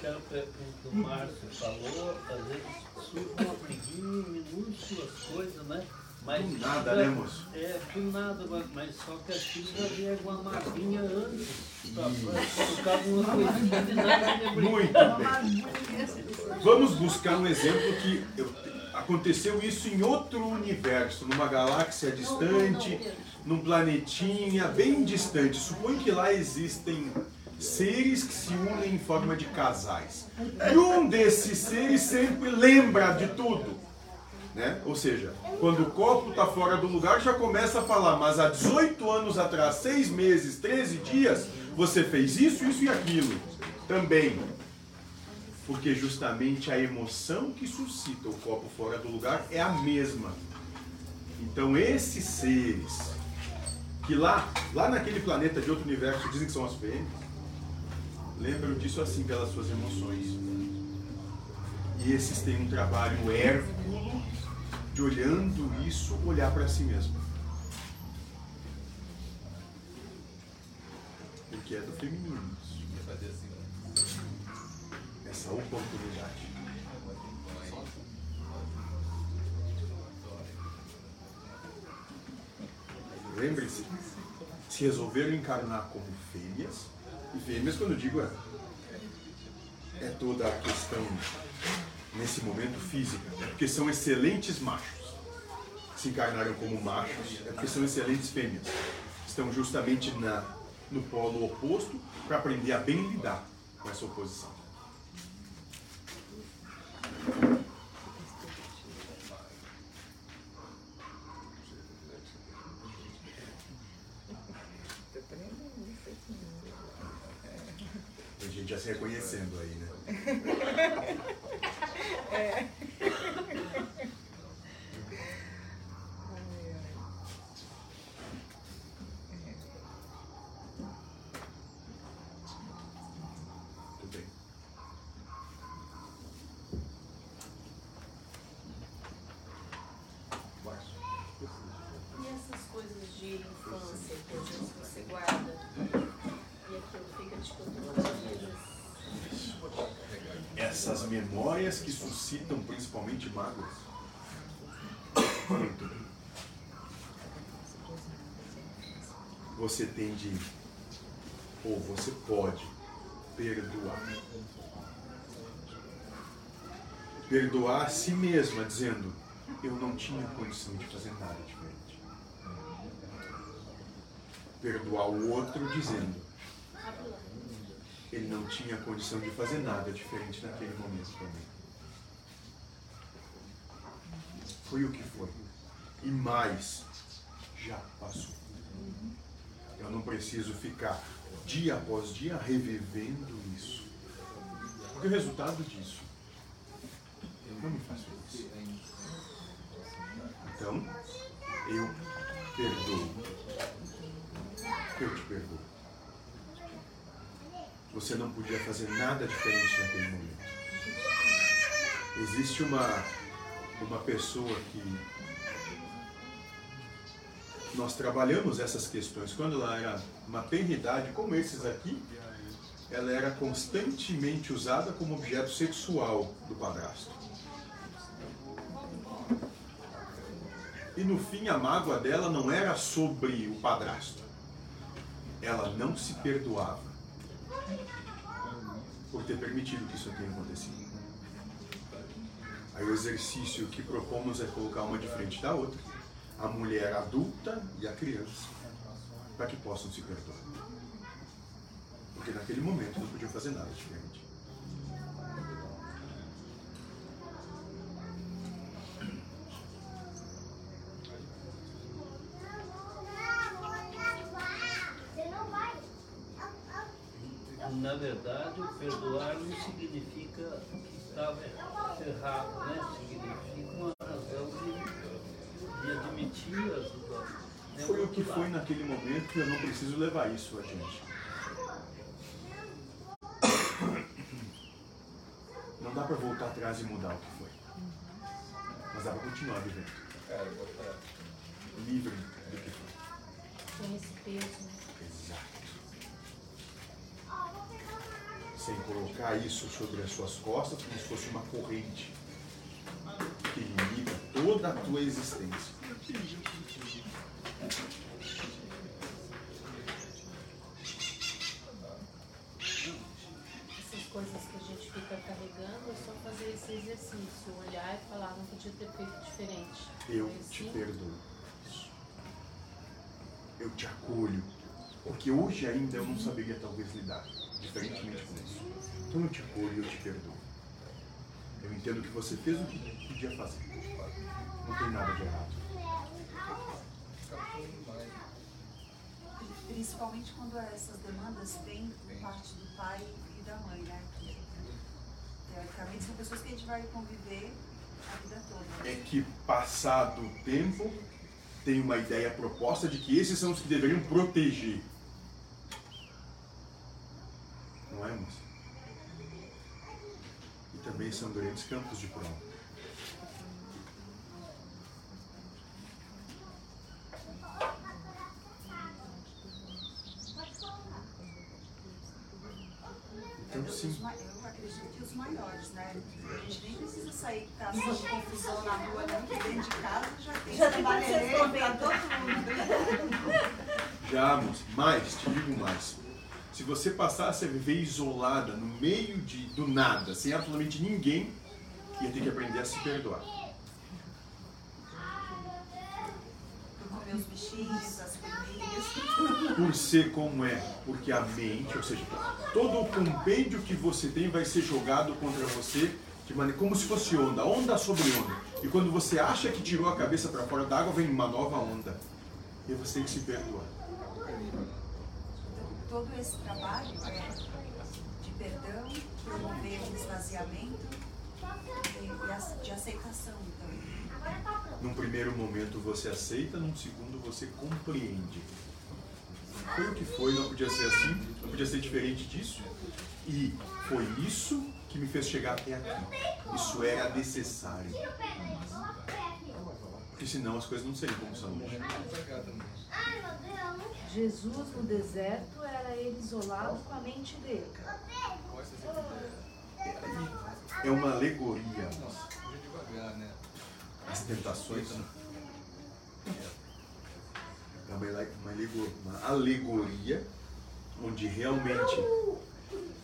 Quero que que o Márcio falou, fazer surge uma briguinha, minúsculas coisas, né? Mas
Do nada, né, moço?
É, do nada, mas, mas só que aquilo já vinha com uma marquinha antes. Colocar uma coisinha de nada de briga.
Muito bem. Vamos buscar um exemplo que eu- aconteceu isso em outro universo, numa galáxia distante, num planetinha bem distante. Supõe que lá existem seres que se unem em forma de casais. E um desses seres sempre lembra de tudo. Né? Ou seja, quando o copo está fora do lugar, já começa a falar, mas há 18 anos atrás, 6 meses, 13 dias, você fez isso, isso e aquilo. Também. Porque justamente a emoção que suscita o copo fora do lugar é a mesma. Então esses seres que lá, lá naquele planeta de outro universo dizem que são as fêmeas, lembram disso assim pelas suas emoções. E esses têm um trabalho hérculo de olhando isso, olhar para si mesmo. Porque é do feminino. Essa oportunidade. Lembre-se, se resolveram encarnar como fêmeas fêmeas, quando eu digo é, é toda a questão nesse momento física, é porque são excelentes machos. Se encarnaram como machos, é porque são excelentes fêmeas. Estão justamente na, no polo oposto para aprender a bem lidar com essa oposição. Tem já se reconhecendo aí, né?
É.
Tudo bem.
E essas coisas de infância que às vezes você guarda e aquilo fica te controlando.
Essas memórias que suscitam principalmente mágoas. Você tem de, ou você pode, perdoar. Perdoar a si mesma, dizendo: Eu não tinha condição de fazer nada diferente. Perdoar o outro, dizendo: ele não tinha condição de fazer nada diferente naquele momento também. Foi o que foi. E mais, já passou. Eu não preciso ficar dia após dia revivendo isso. Porque o resultado disso não me faz feliz. Então, eu perdoo. Eu te perdoo. Você não podia fazer nada diferente naquele momento. Existe uma, uma pessoa que nós trabalhamos essas questões. Quando ela era uma tenridade, como esses aqui, ela era constantemente usada como objeto sexual do padrasto. E no fim, a mágoa dela não era sobre o padrasto. Ela não se perdoava por ter permitido que isso tenha acontecido. Aí o exercício que propomos é colocar uma de frente da outra, a mulher adulta e a criança, para que possam se perdoar. Porque naquele momento não podiam fazer nada diferente.
Na verdade, perdoar não significa estava errado, né? Significa uma razão de, de admitir as né,
Foi o que foi naquele momento e eu não preciso levar isso adiante. Não dá para voltar atrás e mudar o que foi. Mas dá para continuar vivendo. Livre do que foi.
Com esse peso, né?
Exato. Sem colocar isso sobre as suas costas como se fosse uma corrente que limita toda a tua existência.
Essas coisas que a gente fica carregando é só fazer esse exercício, olhar e falar, não podia ter feito diferente.
Eu te
assim?
perdoo. Eu te acolho. Porque hoje ainda eu não saberia talvez lidar diferentemente com isso. Então eu te acolho e eu te perdoo. Eu entendo que você fez o que podia fazer. Não tem nada de errado.
Principalmente quando essas demandas vêm por parte do pai e da mãe, né? Que, teoricamente são pessoas que a gente vai conviver a vida toda.
É que passado o tempo tem uma ideia proposta de que esses são os que deveriam proteger. Não é, moça? E também são grandes campos de prova. Então,
Eu-
sim.
Eu acredito que os maiores, né? A gente nem precisa sair caçando confusão na rua, não, que dentro de casa
já tem
cabeleireiro
condições
pra todo mundo.
Já, moça, mais, te digo mais. Se você passasse a viver isolada, no meio de, do nada, sem absolutamente ninguém, ia ter que aprender a se perdoar.
Bichinhos, as.
Por ser como é, porque a mente, ou seja, todo o compêndio que você tem vai ser jogado contra você de maneira como se fosse onda, onda sobre onda. E quando você acha que tirou a cabeça para fora d'água, vem uma nova onda. E você tem que se perdoar.
Todo esse trabalho é de perdão, promover o esvaziamento e de aceitação então.
Num primeiro momento você aceita, num segundo você compreende. Foi o que foi, não podia ser assim, não podia ser diferente disso. E foi isso que me fez chegar até aqui. Isso era necessário. Porque senão as coisas não seriam como são hoje.
Jesus no deserto era ele isolado com a mente dele.
É uma alegoria.
Né?
As tentações. É uma, ele- uma alego- uma alegoria onde realmente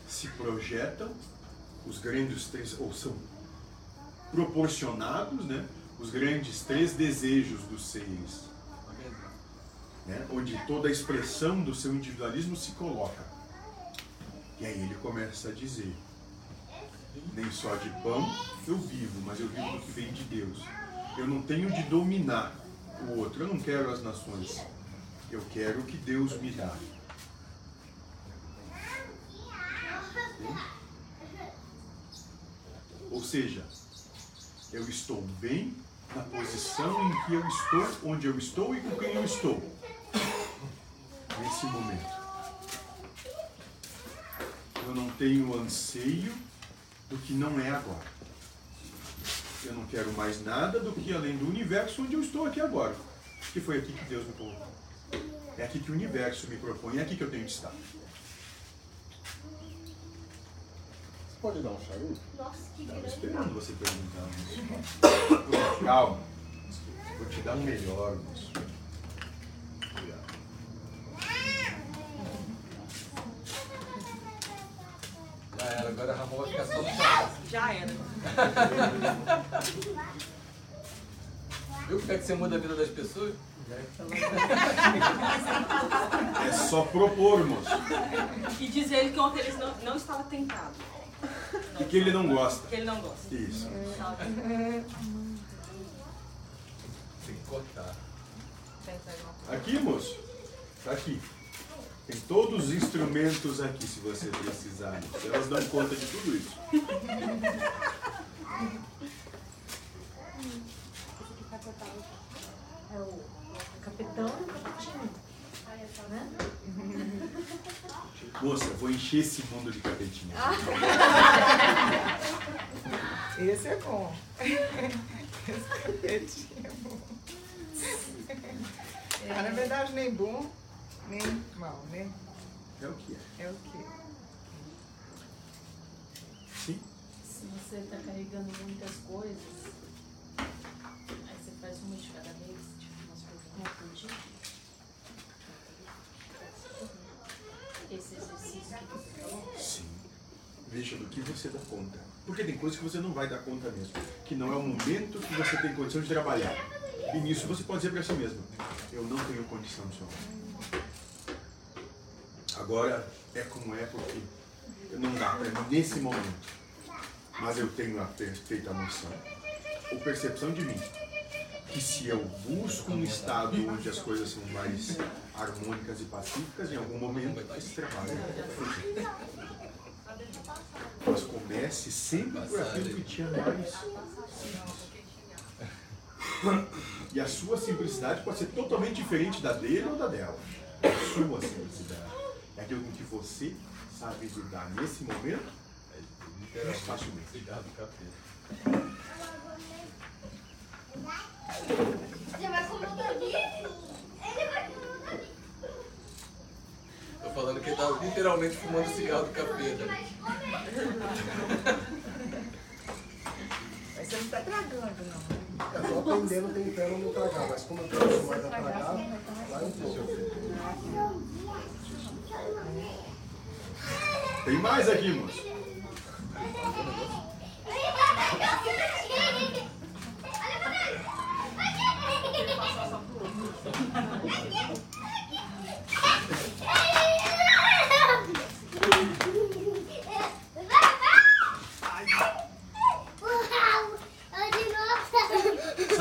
se projetam os grandes três, ou são proporcionados, né? Os grandes três desejos dos seres, né? Onde toda a expressão do seu individualismo se coloca. E aí ele começa a dizer: nem só de pão eu vivo, mas eu vivo do que vem de Deus. Eu não tenho de dominar o outro, eu não quero as nações. Eu quero o que Deus me dá. Ou seja, eu estou bem na posição em que eu estou, onde eu estou e com quem eu estou. Nesse momento. Eu não tenho anseio do que não é agora. Eu não quero mais nada do que além do universo onde eu estou aqui agora. Que foi aqui que Deus me colocou. É aqui que o universo me propõe, é aqui que eu tenho de estar.
Você pode dar um charuto?
Nossa, que
Estava esperando você perguntar. moço. Calma. Vou te dar um melhor, moço.
Já era, agora a Ramon vai ficar só no.
Já era.
Viu como é que você muda a vida das pessoas?
É só propor, moço.
E diz ele que ontem ele não, não estava tentado.
E que ele não gosta.
Que ele não gosta.
Isso.
Tem que cortar.
Aqui, moço. Tá aqui. Tem todos os instrumentos aqui, se você precisar. Elas dão conta de tudo isso.
É o capitão e capetinho. Né?
Moça, vou encher esse mundo de capetinha.
Esse é bom. Esse capetinho é bom. Ah, na verdade, nem bom, nem mal, né?
É o que é.
É o que é.
Sim.
Se você está carregando muitas coisas, aí você faz uma de cada vez, tipo umas coisas uma por dia. Esse exercício que você falou.
Sim. Veja do que você dá conta. Porque tem coisas que você não vai dar conta mesmo. Que não é o momento que você tem condição de trabalhar. E nisso você pode dizer para si mesmo: Eu não tenho condição, senhor. Agora é como é, porque não dá para mim nesse momento. Mas eu tenho a perfeita noção, ou percepção de mim, que se eu busco um estado onde as coisas são mais harmônicas e pacíficas, em algum momento esse trabalho é feito. Mas comece sempre por aquilo que te é mais simples. E a sua simplicidade pode ser totalmente diferente da dele ou da dela. É a sua simplicidade. É aquilo com que você sabe lidar nesse momento mais facilmente.
Cuidado do capeta.
Você vai comer o? Ele vai comer.
Tô falando que ele tá literalmente fumando cigarro do capeta.
Mas você não tá tragando, não.
Eu tô aprendendo tentando não tragar, mas como eu tô acostumado a tragar, vai um pouco.
Tem mais aqui, moço.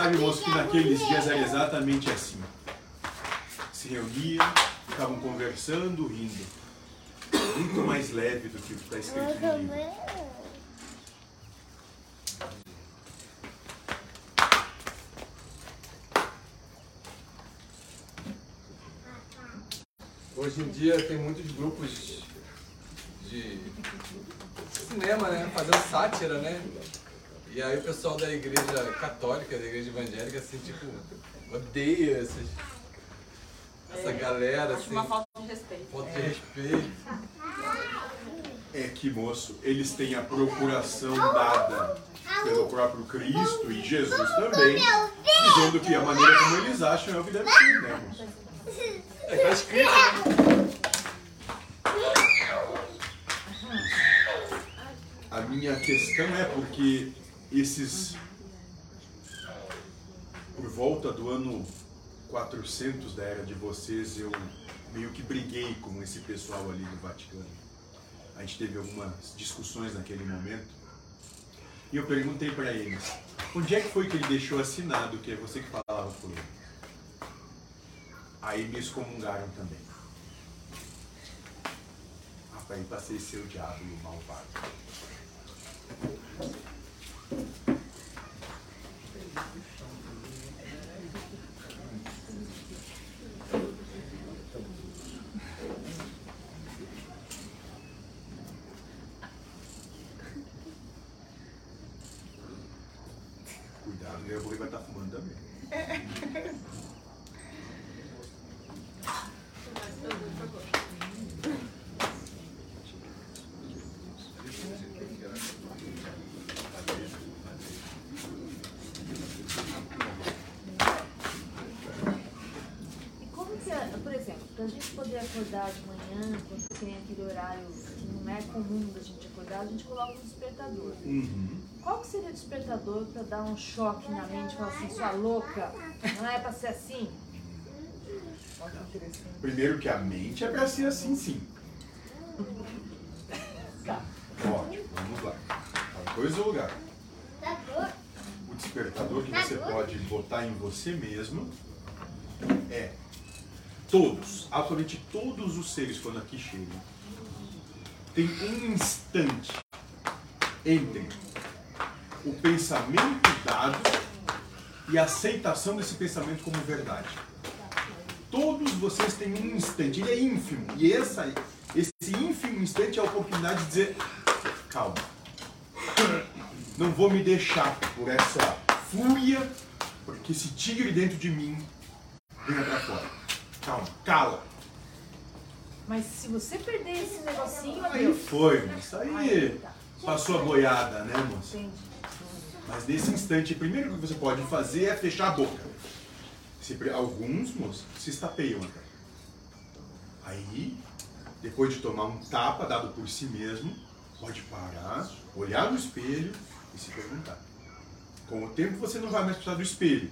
Sabe, moço, que naqueles dias era exatamente assim. Se reuniam, ficavam conversando, rindo. Muito mais leve do que o que está escrito no livro.
Hoje em dia tem muitos grupos de cinema, né? Fazendo sátira, né? E aí o pessoal da igreja católica, da igreja evangélica, assim, tipo, odeia essas, essa galera,
Acho
assim.
uma falta de respeito.
Falta de respeito.
É que, moço, eles têm a procuração dada pelo próprio Cristo e Jesus também, dizendo que a maneira como eles acham é o que deve ser, né, moço?
É, tá escrito, né?
A minha questão é porque esses. Por volta do ano 400 da era de vocês, eu meio que briguei com esse pessoal ali do Vaticano. A gente teve algumas discussões naquele momento. E eu perguntei para eles: onde é que foi que ele deixou assinado que é você que falava por ele? Aí me excomungaram também. Aí passei o diabo malvado.
Thank you. Despertador para dar um choque na mente, falar assim, sua louca, não é para ser assim?
Primeiro que a mente é pra ser assim sim.
Tá.
Ótimo, vamos lá. Uma coisa ou lugar. O despertador que você pode botar em você mesmo é todos, absolutamente todos os seres quando aqui chegam, tem um instante entre o pensamento dado e a aceitação desse pensamento como verdade. Todos vocês têm um instante, ele é ínfimo, e essa, esse ínfimo instante é a oportunidade de dizer: calma, não vou me deixar por essa fúria, porque esse tigre dentro de mim venha pra fora. Calma, cala.
Mas se você perder esse negocinho,
Aí foi, moça. Aí passou a boiada, né, moça?
Entendi.
Mas nesse instante, o primeiro que você pode fazer é fechar a boca. Se alguns, moço, se estapeiam até. Aí, depois de tomar um tapa dado por si mesmo, pode parar, olhar no espelho e se perguntar. Com o tempo você não vai mais precisar do espelho.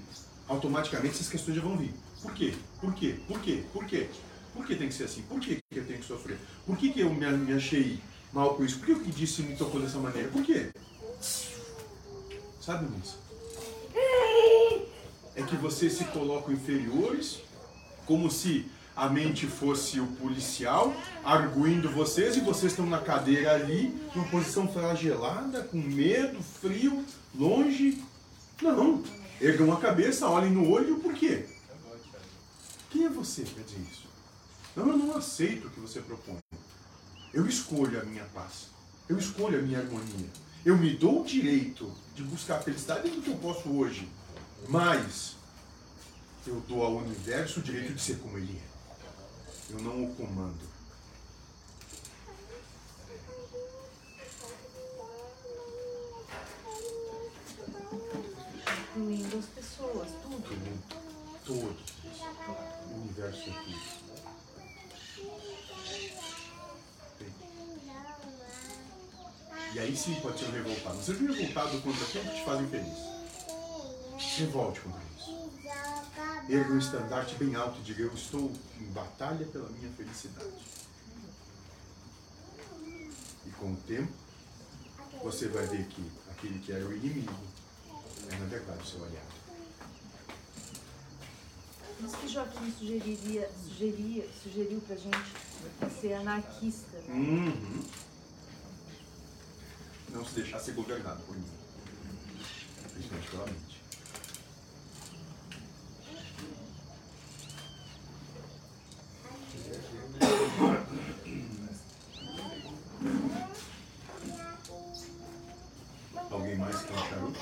Automaticamente essas questões já vão vir. Por quê? Por quê? Por quê? Por quê? Por que tem que ser assim? Por que eu tenho que sofrer? Por que, que eu me, me achei mal com isso? Por que o que disse me tocou dessa maneira? Por quê? Sabe, moça? É que vocês se colocam inferiores, como se a mente fosse o policial, arguindo vocês, e vocês estão na cadeira ali, numa posição flagelada, com medo, frio, longe. Não. Ergam a cabeça, olhem no olho, por quê? Quem é você para dizer isso? Não, eu não aceito o que você propõe. Eu escolho a minha paz. Eu escolho a minha harmonia. Eu me dou o direito de buscar a felicidade do que eu posso hoje. Mas eu dou ao universo o direito de ser como ele é. Eu não o comando.
Incluindo as pessoas, tudo.
Tudo. Todo. O universo é tudo. E aí sim pode ser um revoltado. Não seja um revoltado contra aquilo que te faz infeliz. Revolte contra isso. Erga um estandarte bem alto e diga: Eu estou em batalha pela minha felicidade. E com o tempo, você vai ver que aquele que era o inimigo é, na verdade, o seu aliado.
Isso que Joaquim sugeriria, sugeria, sugeriu pra gente ser anarquista. Né?
Uhum. Não se deixar ser governado por mim. Principalmente pela mente. Alguém mais quer um charuto?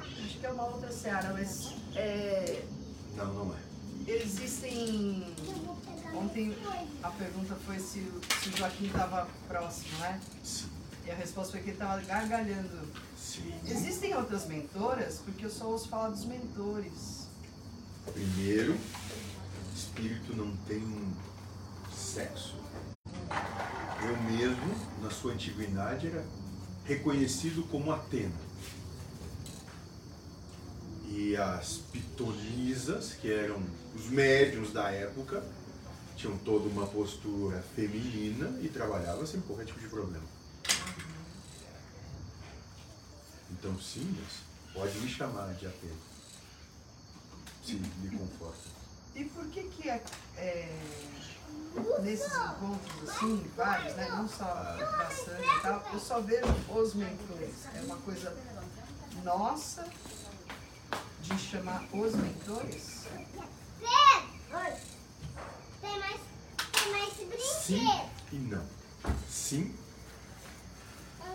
Acho que é uma outra seara, mas é,
Não, não é.
existem. Ontem a pergunta foi se, o- se o Joaquim estava próximo, né?
Sim.
E a resposta foi que ele estava gargalhando.
Sim.
Existem outras mentoras? Porque eu só ouço falar dos mentores.
Primeiro, espírito não tem sexo. Eu mesmo, na sua antiguidade, era reconhecido como Atena. E as pitonisas, que eram os médiums da época, tinham toda uma postura feminina e trabalhavam sem qualquer tipo de problema. Então, sim, pode me chamar de Atena, se lhe conforta.
E por que que é, é, nesses encontros assim, vários, né? Não só Sânia e tal, eu só vejo os mentores. É uma coisa nossa de chamar os mentores?
Tem mais, tem mais
Sim e não. Sim,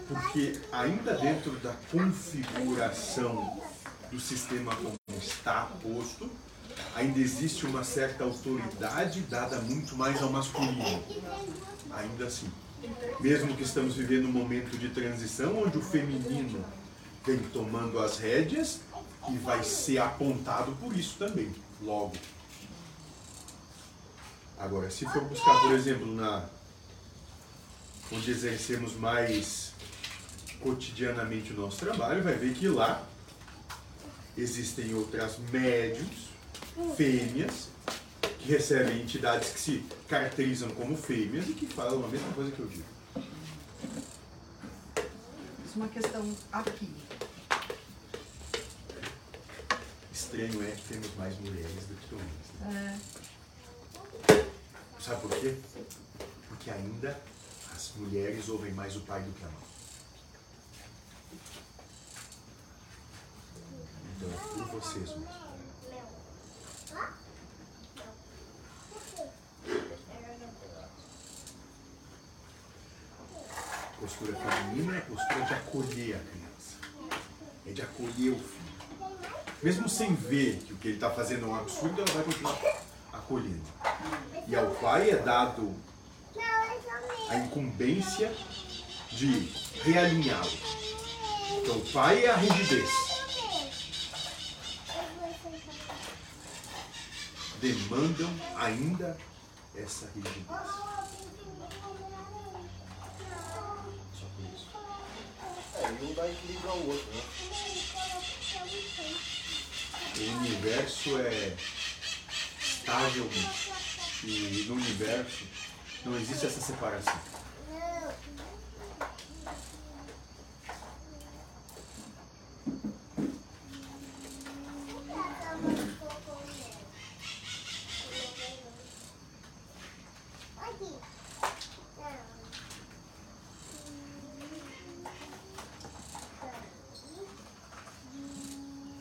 porque ainda dentro da configuração do sistema como está posto, ainda existe uma certa autoridade dada muito mais ao masculino. Ainda assim. Mesmo que estamos vivendo um momento de transição onde o feminino vem tomando as rédeas e vai ser apontado por isso também, logo. Agora, se for buscar, por exemplo, na onde exercemos mais cotidianamente o nosso trabalho, vai ver que lá existem outras médiums, fêmeas, que recebem entidades que se caracterizam como fêmeas e que falam a mesma coisa que eu digo.
Uma questão aqui.
Estranho é que temos mais mulheres do que homens. né?
É,
Sabe por quê? Porque ainda as mulheres ouvem mais o pai do que a mãe. Então é por vocês mesmo. Postura feminina é a postura de acolher a criança. É de acolher o filho. Mesmo sem ver que o que ele está fazendo é um absurdo, ela vai continuar acolhendo. E ao pai é dado a incumbência de realinhá-lo. Então o pai é a rigidez. Demandam ainda essa rigidez. Só por isso.
É, um dá equilíbrio ao outro, né?
O universo é estável e no universo não existe essa separação.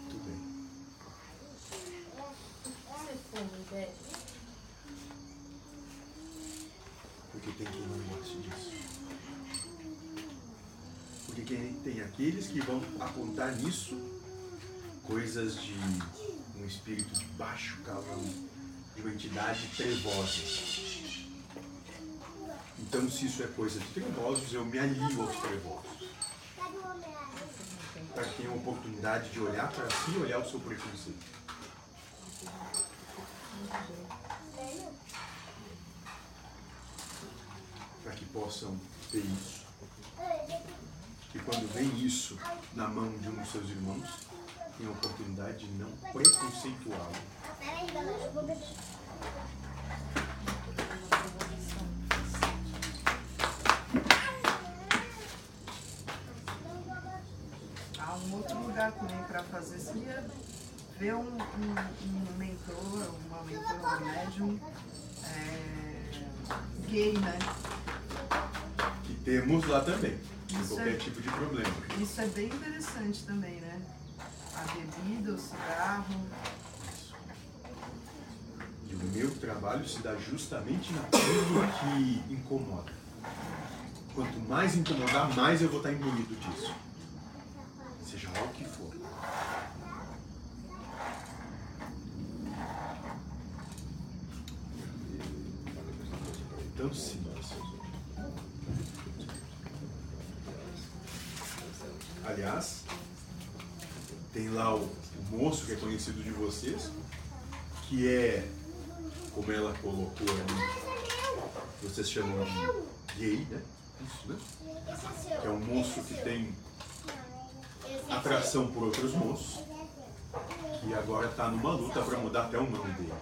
Tudo bem.
Você fuma, Beth?
Porque tem quem não goste disso. Porque quem tem aqueles que vão apontar nisso coisas de um espírito de baixo calão, de uma entidade trevosa. Então, se isso é coisa de trevosos, eu me alio aos trevosos. Para que tenham a oportunidade de olhar para si e olhar o seu preconceito. Para que possam ter isso. E quando vem isso na mão de um dos seus irmãos, tem a oportunidade de não preconceituá-lo.
Há um outro lugar também para fazer seria ver um, um, um mentor, uma mentora, um médium é, gay, né?
Que temos lá também,
Isso
qualquer
é-
tipo de problema.
Isso é bem interessante também, né? A bebida, o cigarro.
E o meu trabalho se dá justamente naquilo que incomoda. Quanto mais incomodar, mais eu vou estar imbuído disso. Seja lá o que for. Então, sim. Aliás, tem lá o, o moço que é conhecido de vocês, que é, como ela colocou ali, vocês chamam de gay, né? Isso, né? Que é um moço que tem atração por outros moços, que agora está numa luta para mudar até o nome dele.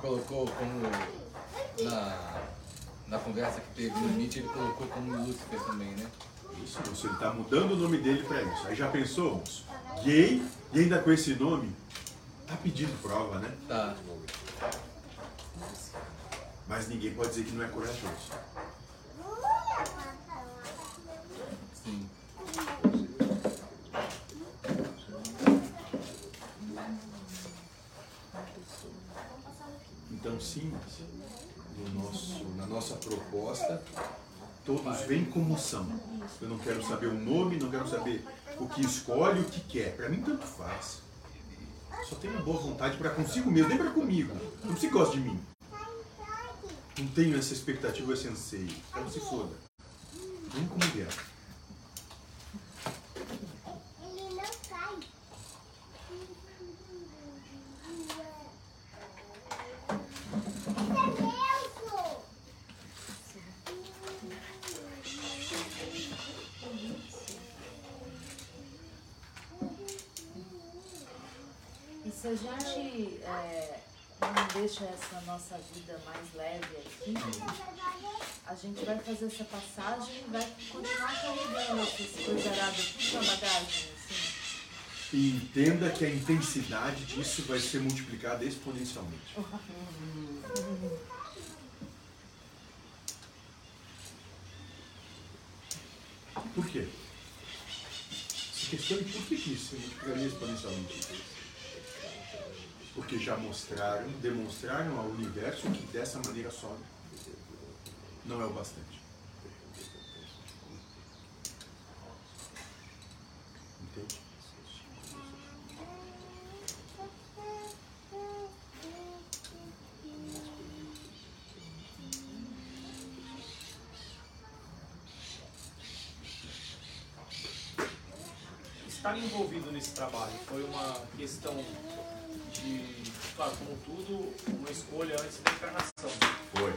Colocou como na, na conversa que teve no Meet, ele colocou como Lúcifer também, né?
Isso, moço, ele está mudando o nome dele para isso. Aí já pensou, moço? Gay e ainda com esse nome? Tá pedindo prova, né?
Tá.
Mas ninguém pode dizer que não é corajoso.
Sim.
Então, sim, no nosso, na nossa proposta, todos vêm como são. Eu não quero saber o nome, não quero saber o que escolhe, o que quer. Para mim, tanto faz. Só tenho boa vontade para consigo mesmo, nem para comigo. Não se gosta de mim. Não tenho essa expectativa, esse anseio. Quero se foda. Vem como vier.
Ele não cai. Esse é meu,
E se a gente é, não deixa essa nossa vida mais leve aqui, a gente vai fazer essa passagem e vai continuar carregando essas coisas na bagagem, assim.
E entenda que a intensidade disso vai ser multiplicada exponencialmente. Por quê? Se questione por que isso multiplicaria exponencialmente. Porque já mostraram, demonstraram ao universo que dessa maneira sobe. Não é o bastante. Entende?
Estar envolvido nesse trabalho foi uma questão de, claro, como tudo, uma escolha antes da encarnação.
Foi.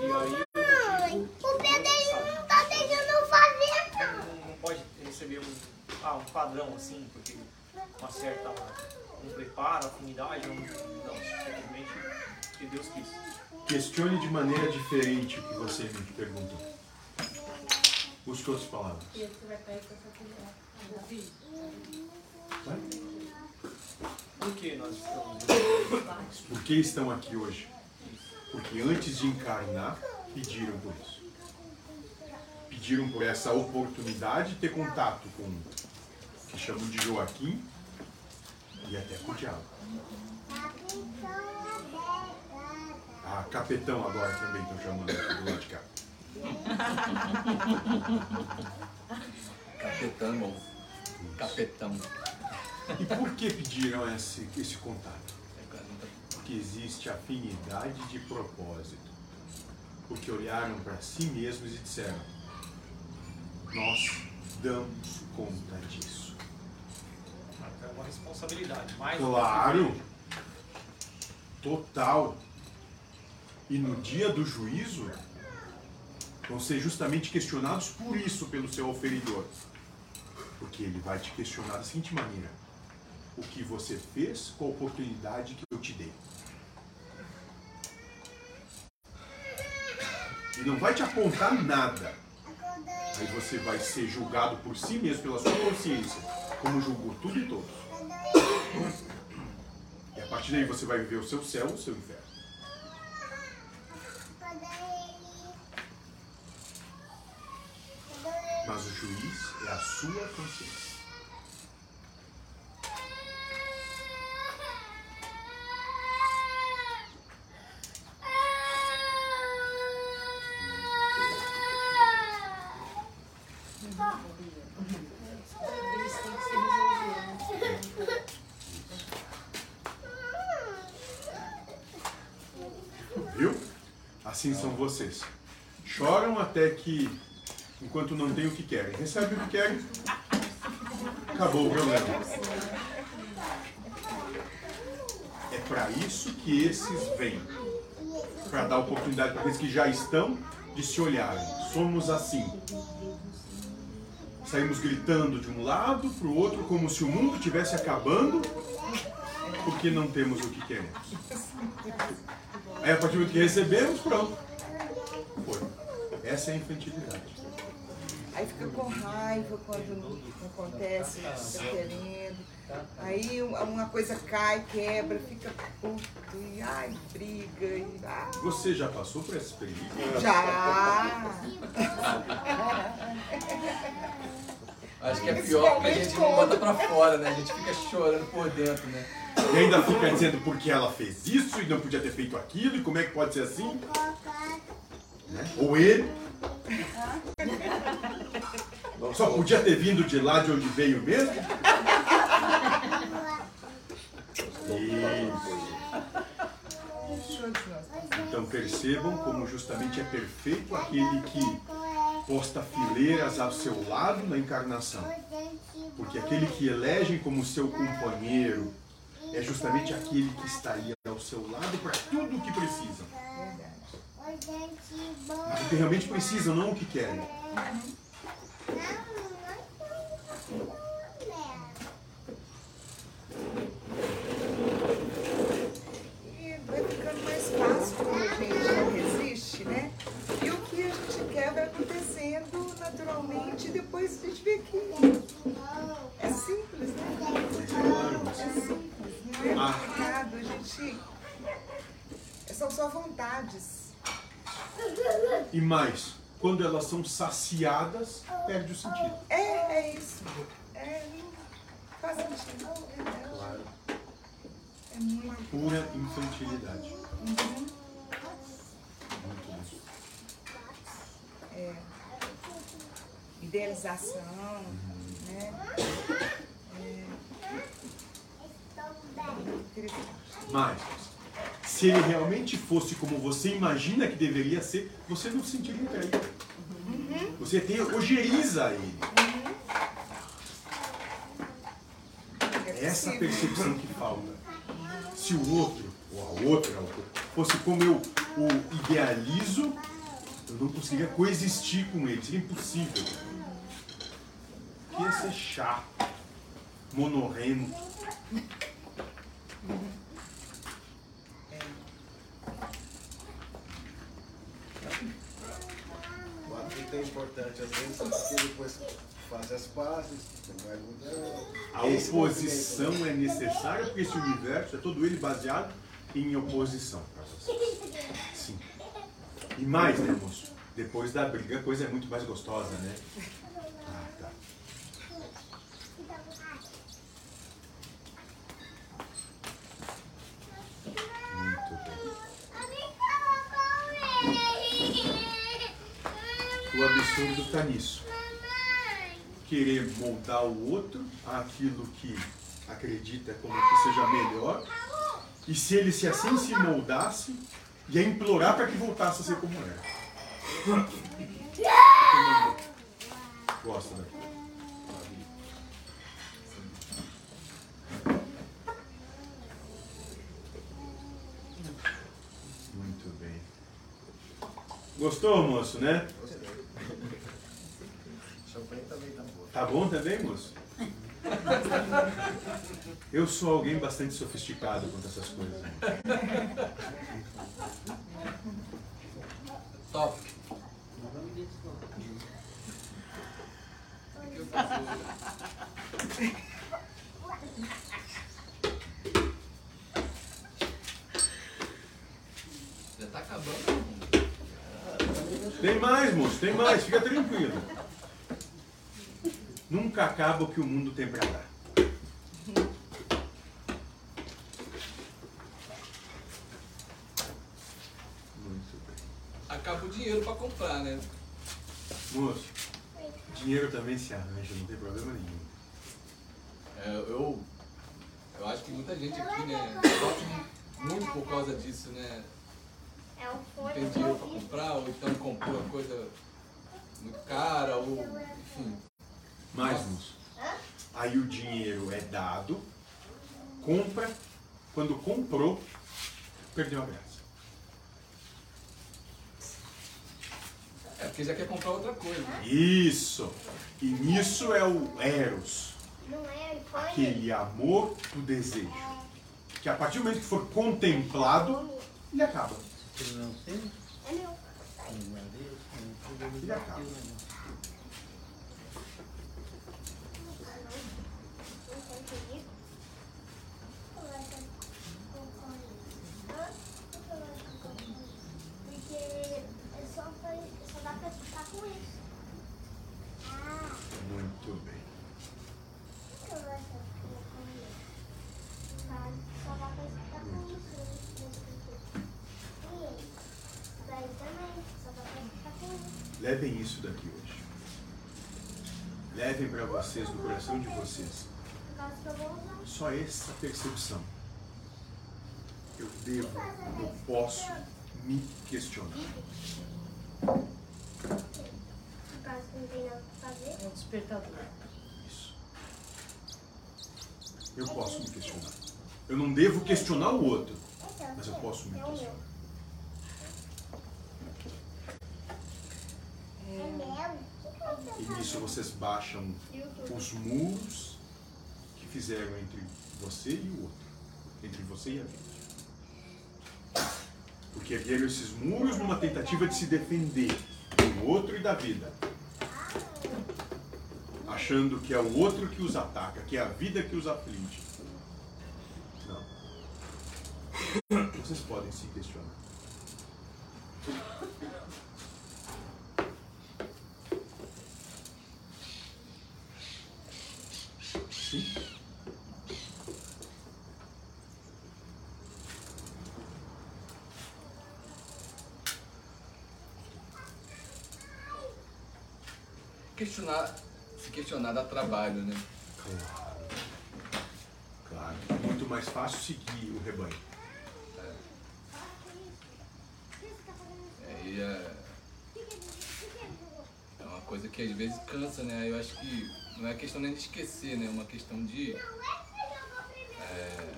E aí
Mãe, o Pedro ele não tá deixando fazer, não.
não, não pode receber um, ah, um padrão assim, porque uma certa um preparo, afinidade, não, não, simplesmente que Deus quis.
Questione de maneira diferente o que você me perguntou. Busque outras palavras.
E você vai com essa.
Vai.
Por que nós estamos
Por que estão aqui hoje? Porque antes de encarnar, pediram por isso. Pediram por essa oportunidade de ter contato com o que chamam de Joaquim e até com o diabo. Ah, capetão agora também estão chamando aqui do lado de cá.
Capetão. Capetão.
E por que pediram esse, esse contato? Porque existe afinidade de propósito. Porque olharam para si mesmos e disseram: Nós damos conta disso.
É uma responsabilidade. Mais
Claro! Total. E no dia do juízo, vão ser justamente questionados por isso pelo seu oferidor. Porque ele vai te questionar da seguinte maneira: O que você fez com a oportunidade que eu te dei? E não vai te apontar nada. Aí você vai ser julgado por si mesmo, pela sua consciência, como julgou tudo e todos. E a partir daí você vai viver o seu céu ou o seu inferno. Mas o juiz é a sua consciência.
Eles têm que se resolver. né?
Viu? Assim são vocês. Choram até enquanto não têm o que querem, recebem o que querem, acabou o problema. É para isso que esses vêm para dar oportunidade para aqueles que já estão de se olharem. Somos assim. Saímos gritando de um lado para o outro como se o mundo estivesse acabando porque não temos o que queremos. Aí a partir do que recebemos, pronto. Essa é a infantilidade.
Aí fica com raiva quando não acontece o que está querendo. Aí uma coisa cai, quebra, fica puto, e ai, briga, e ai.
Você já passou por essa experiência?
Já!
Acho que é pior porque a gente não bota pra fora, né? A gente fica chorando por dentro, né?
E ainda fica dizendo porque ela fez isso e não podia ter feito aquilo, e como é que pode ser assim? Né? Ou ele. Só podia ter vindo de lá de onde veio mesmo? Isso. Então percebam como justamente é perfeito aquele que posta fileiras ao seu lado na encarnação. Porque aquele que elegem como seu companheiro é justamente aquele que estaria ao seu lado para tudo o que precisam. Mas o que realmente precisam, não o que querem.
E vai ficando mais fácil quando a gente não resiste, né? E o que a gente quer vai acontecendo naturalmente e depois a gente vê que é simples, né? É simples, não é
Ah.
complicado. A gente. São só vontades.
E mais, quando elas são saciadas, perde o sentido.
É, é isso. É, faz sentido. É,
Claro.
é muito.
Pura infantilidade.
Uhum.
Muito bem.
É, idealização, né? É.
Mas, se ele realmente fosse como você imagina que deveria ser, você não se sentiria traído. Você tem, ojeriza ele. É essa percepção que falta. Se o outro, ou a outra, fosse como eu o idealizo, eu não conseguiria coexistir com ele. Seria impossível. Que ia ser chato, monorrento.
É importante, às vezes, porque depois faz as pazes, não vai mudando.
A
Esse
oposição é necessária porque esse universo é todo ele baseado em oposição para vocês. Sim. E mais, né, moço? Depois da briga a coisa é muito mais gostosa, né? Ah, tá. Muito bem. O absurdo está nisso. Querer moldar o outro àquilo que acredita como que seja melhor, e se ele se assim se moldasse, ia implorar para que voltasse a ser como era. Gosta daqui. Muito bem. Gostou, moço, né?
Gostei. Champanhe também tá bom.
Também, moço? Eu sou alguém bastante sofisticado quanto a essas coisas. né?
Top. Já tá acabando.
Tem mais, moço, tem mais, fica tranquilo. Nunca acaba o que o mundo tem para dar. Muito bem.
Acaba o dinheiro pra comprar, né?
Moço, dinheiro também se arranja, não tem problema nenhum.
É, eu, eu acho que muita gente aqui, né, sofre muito por causa disso, né?
É
Não tem dinheiro pra
ouvido.
comprar, ou então comprou uma coisa muito cara, ou enfim.
Mais, moço. Aí o dinheiro é dado, compra, quando comprou, perdeu a graça.
É porque já quer comprar outra coisa.
Isso! E nisso é o Eros,
Não é
aquele amor do desejo. Que a partir do momento que for contemplado, ele acaba.
Não sei.
É meu.
Ele acaba.
Porque é só, pra, só dá pra ficar com isso. Ah,
Muito bem.
por que eu vou ficar com isso? Tá, Só dá pra ficar com isso. né? E ele? Daí também, só dá pra ficar com isso.
Levem isso daqui hoje. Levem para vocês, no coração de vocês, só essa percepção. Eu devo, eu posso me questionar.
Por causa que não tem nada fazer.
É o despertador.
Isso. Eu posso me questionar. Eu não devo questionar o outro, mas eu posso me questionar.
É meu?
E nisso vocês baixam os muros que fizeram entre você e o outro, entre você e a vida. Porque ergueram esses muros numa tentativa de se defender do outro e da vida, achando que é o outro que os ataca, que é a vida que os aflige. Não. Vocês podem se questionar.
Questionar, se questionar dá trabalho, né?
Claro. Claro. É muito mais fácil seguir o rebanho.
É, e é, é uma coisa que às vezes cansa, né? Eu acho que não é questão nem de esquecer, né? É uma questão de é,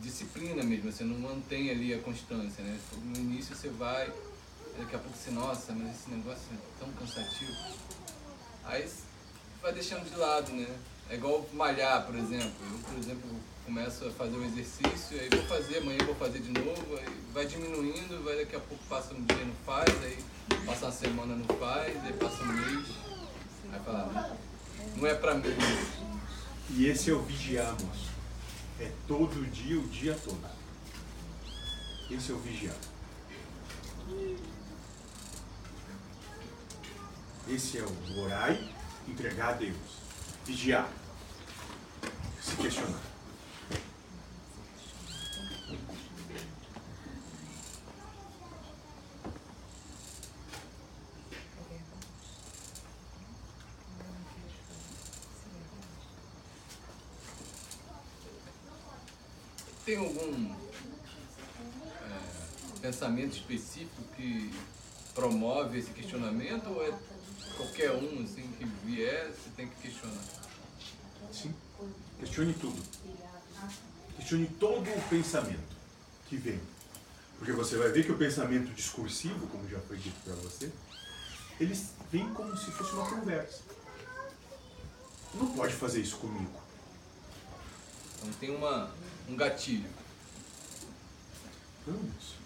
disciplina mesmo. Você não mantém ali a constância, né? No início você vai, daqui a pouco você, nossa, mas esse negócio é tão cansativo. Aí vai deixando de lado, né? É igual malhar, por exemplo. Eu, por exemplo, começo a fazer um exercício, aí vou fazer, amanhã vou fazer de novo, aí vai diminuindo, vai daqui a pouco passa um dia não faz, aí passa uma semana não faz, aí passa um mês, aí fala, não, não é pra mim.
E esse é o vigiar, moço. É todo dia, o dia todo. Esse é o vigiar. Esse é o orai, entregar a Deus. Vigiar. Se questionar.
Tem algum é, pensamento específico que promove esse questionamento ou é qualquer um assim, que vier, você tem que questionar?
Sim. Questione tudo. Questione todo o pensamento que vem. Porque você vai ver que o pensamento discursivo, como já foi dito para você, ele vem como se fosse uma conversa. Não pode fazer isso comigo.
Então tem uma, um gatilho.
Não, isso.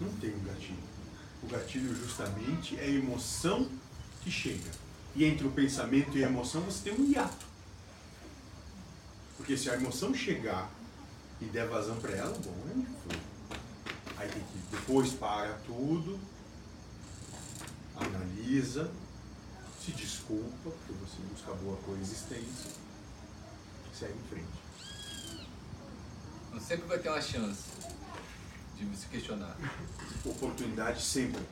Não tem um gatilho. O gatilho justamente é a emoção que chega. E entre o pensamento e a emoção você tem um hiato. Porque se a emoção chegar e der vazão para ela, bom, aí foi. Aí tem que depois para tudo, analisa, se desculpa, porque você busca boa coexistência, segue em frente.
Sempre vai ter uma chance de se questionar.
Oportunidade sempre.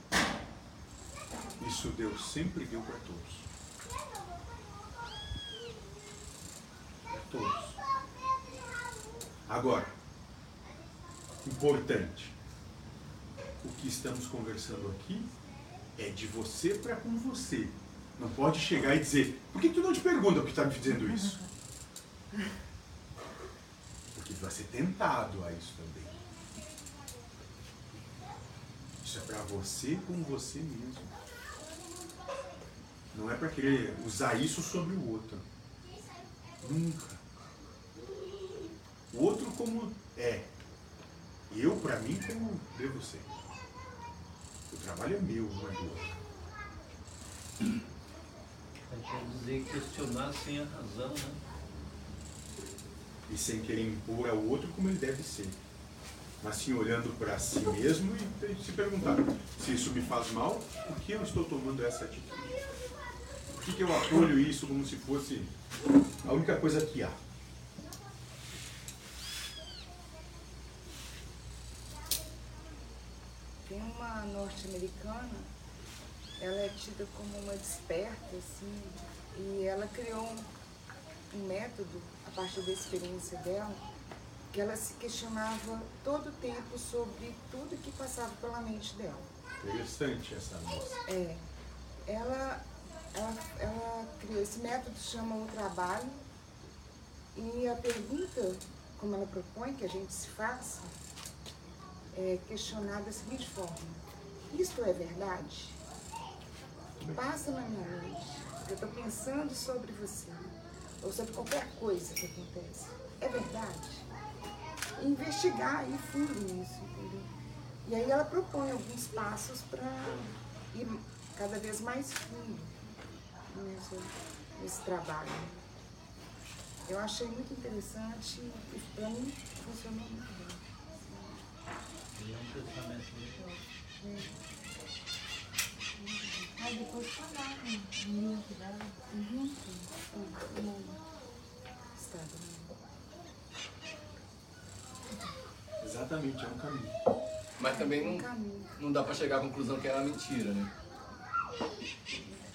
Isso Deus sempre deu para todos. Para todos. Agora, importante, o que estamos conversando aqui é de você para com você. Não pode chegar e dizer, por que tu não te pergunta o que está me dizendo isso? Tu vai ser tentado a isso também. Isso é para você com você mesmo. Não é para querer usar isso sobre o outro. Nunca. O outro como é. Eu, para mim, como devo ser. O trabalho é meu, não é do outro.
Quer dizer, questionar sem a razão, né?
E sem querer impor ao outro como ele deve ser. Mas sim olhando para si mesmo e se perguntar: se isso me faz mal, por que eu estou tomando essa atitude? Por que, que eu acolho isso como se fosse a única coisa que há?
Tem uma norte-americana, ela é tida como uma desperta, assim, e ela criou um, um método, a partir da experiência dela, que ela se questionava todo o tempo sobre tudo que passava pela mente dela.
Interessante essa moça.
É. Ela, ela, ela criou esse método, chama o trabalho, e a pergunta, como ela propõe que a gente se faça, é questionar da seguinte forma: Isto é verdade? Passa na minha mente. Eu estou pensando sobre você, ou sobre qualquer coisa que acontece. É verdade? E investigar e fundo nisso, entendeu? E aí ela propõe alguns passos para ir cada vez mais fundo nesse, nesse trabalho. Eu achei muito interessante e para mim funcionou muito bem.
É.
Aí depois link dela.
Uhum.
Exatamente, é um caminho.
Mas também não,
caminho.
não dá pra chegar à conclusão que é uma mentira, né?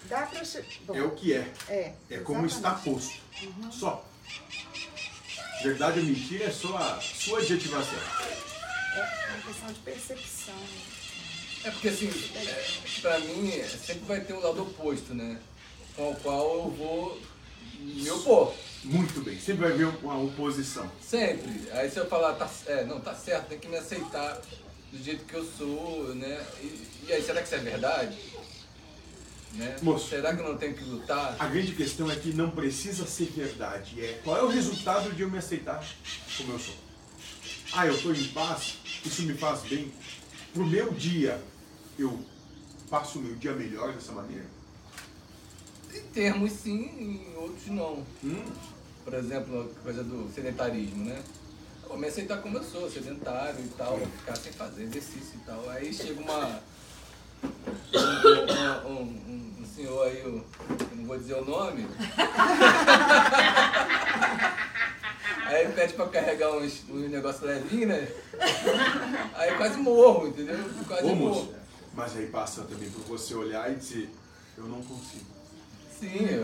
Dá para chegar.
É o que é.
É.
É como está posto.
Uhum.
Só. Verdade ou mentira é só a sua adjetivação.
É uma questão de percepção.
É porque assim, é, pra mim, é, sempre vai ter um lado oposto, né? Com o qual eu vou me opor.
Muito bem. Sempre vai haver uma oposição.
Sempre. Aí se eu falar, tá, é, não, tá certo, tem que me aceitar do jeito que eu sou, né? E, e aí, será que isso é verdade? Né?
Moço.
Será que eu não tenho que lutar?
A grande questão é que não precisa ser verdade. É qual é o resultado de eu me aceitar como eu sou. Ah, eu estou em paz, isso me faz bem. Pro meu dia, eu passo o meu dia melhor dessa maneira.
Em termos sim, em outros não.
Hum,
Por exemplo, a coisa do sedentarismo, né? Eu vou me aceitar como eu sou, sedentário e tal, vou ficar sem fazer exercício e tal. Aí chega uma. Um, um- um- um senhor aí, eu não vou dizer o nome. Aí pede pra carregar uns, uns negócios levinhos, né? Aí quase morro, entendeu? Quase
Ô
morro.
moço, mas aí passa também por você olhar e dizer, eu não consigo.
Sim, eu,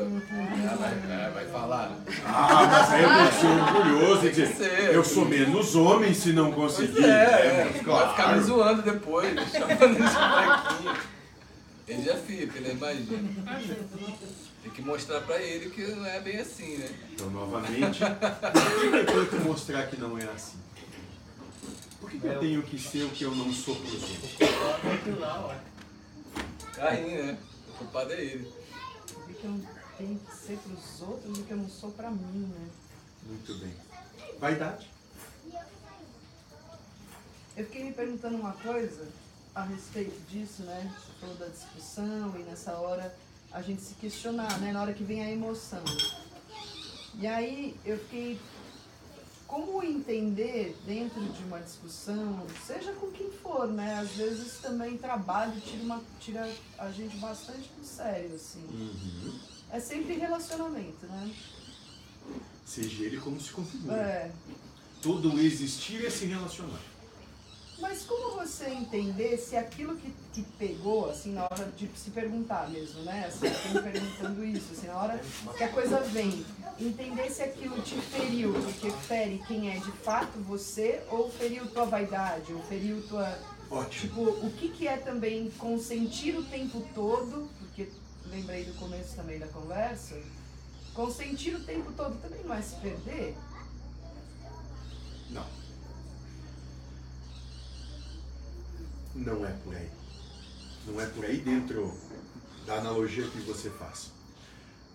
ela vai, ela vai falar.
Ah, mas aí eu tenho que ser orgulhoso e dizer,
ser.
eu sou menos homem se não
Pois
conseguir.
é, é.
mas
Vai ficar me
claro.
zoando depois, chamando de fraquinho. Ele já fica, ele imagina. Tem que mostrar pra ele que não é bem assim, né?
Então, novamente, por que eu tenho que mostrar que não é assim? Por que, que eu tenho que ser o que eu não sou pros outros?
Caim, né? O culpado é ele.
Que eu tenho que ser pros outros do que eu não sou pra mim, né?
Muito bem. Vaidade.
Eu fiquei me perguntando uma coisa a respeito disso, né? Você falou da discussão e nessa hora a gente se questionar, né? Na hora que vem a emoção. E aí eu fiquei. Como entender dentro de uma discussão, seja com quem for, né? Às vezes também trabalho tira, uma, tira a gente bastante do sério, assim.
Uhum.
É sempre relacionamento, né?
Seja ele como se configura.
É.
Todo existir é se relacionar.
Mas como você entender se aquilo que, que pegou, assim, na hora de se perguntar mesmo, né? Assim, eu perguntando isso, assim, na hora que a coisa vem, entender se aquilo te feriu, porque fere quem é de fato você, ou feriu tua vaidade, ou feriu tua.
Ótimo.
Tipo, o que, que é também consentir o tempo todo, porque lembrei do começo também da conversa, consentir o tempo todo também não é se perder?
Não. Não é por aí. Não é por aí dentro da analogia que você faz.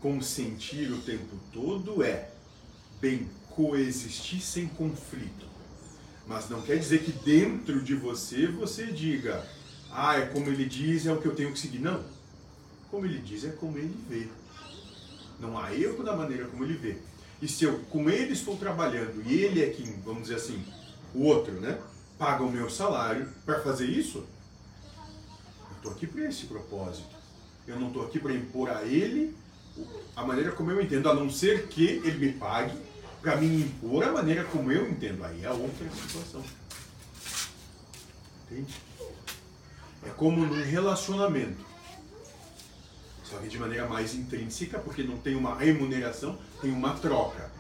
Consentir o tempo todo é bem coexistir sem conflito. Mas não quer dizer que dentro de você você diga, ah, é como ele diz, é o que eu tenho que seguir. Não. Como ele diz, é como ele vê. Não há erro da maneira como ele vê. E se eu com ele estou trabalhando e ele é quem, vamos dizer assim, o outro, né? Paga o meu salário para fazer isso, eu estou aqui para esse propósito. Eu não estou aqui para impor a ele a maneira como eu entendo, a não ser que ele me pague para me impor a maneira como eu entendo. Aí é outra situação. Entende? É como num relacionamento. Só que de maneira mais intrínseca, porque não tem uma remuneração, tem uma troca.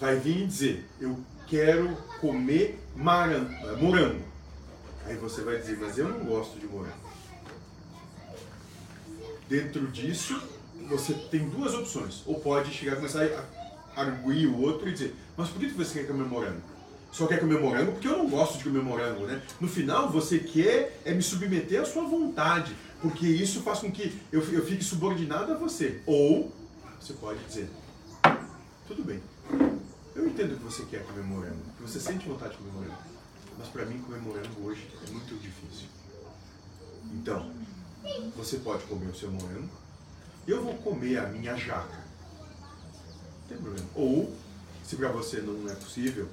Vai vir e dizer, eu quero comer maran- morango. Aí você vai dizer, mas eu não gosto de morango. Dentro disso, você tem duas opções. Ou pode chegar e começar a arguir o outro e dizer, mas por que você quer comer morango? Só quer comer morango porque eu não gosto de comer morango, né? No final, você quer é me submeter à sua vontade, porque isso faz com que eu, eu fique subordinado a você. Ou você pode dizer, tudo bem, eu entendo que você quer comer morango, que você sente vontade de comer morango, mas para mim comer morango hoje é muito difícil. Então, você pode comer o seu morango, eu vou comer a minha jaca. Não tem problema. Ou, se para você não é possível,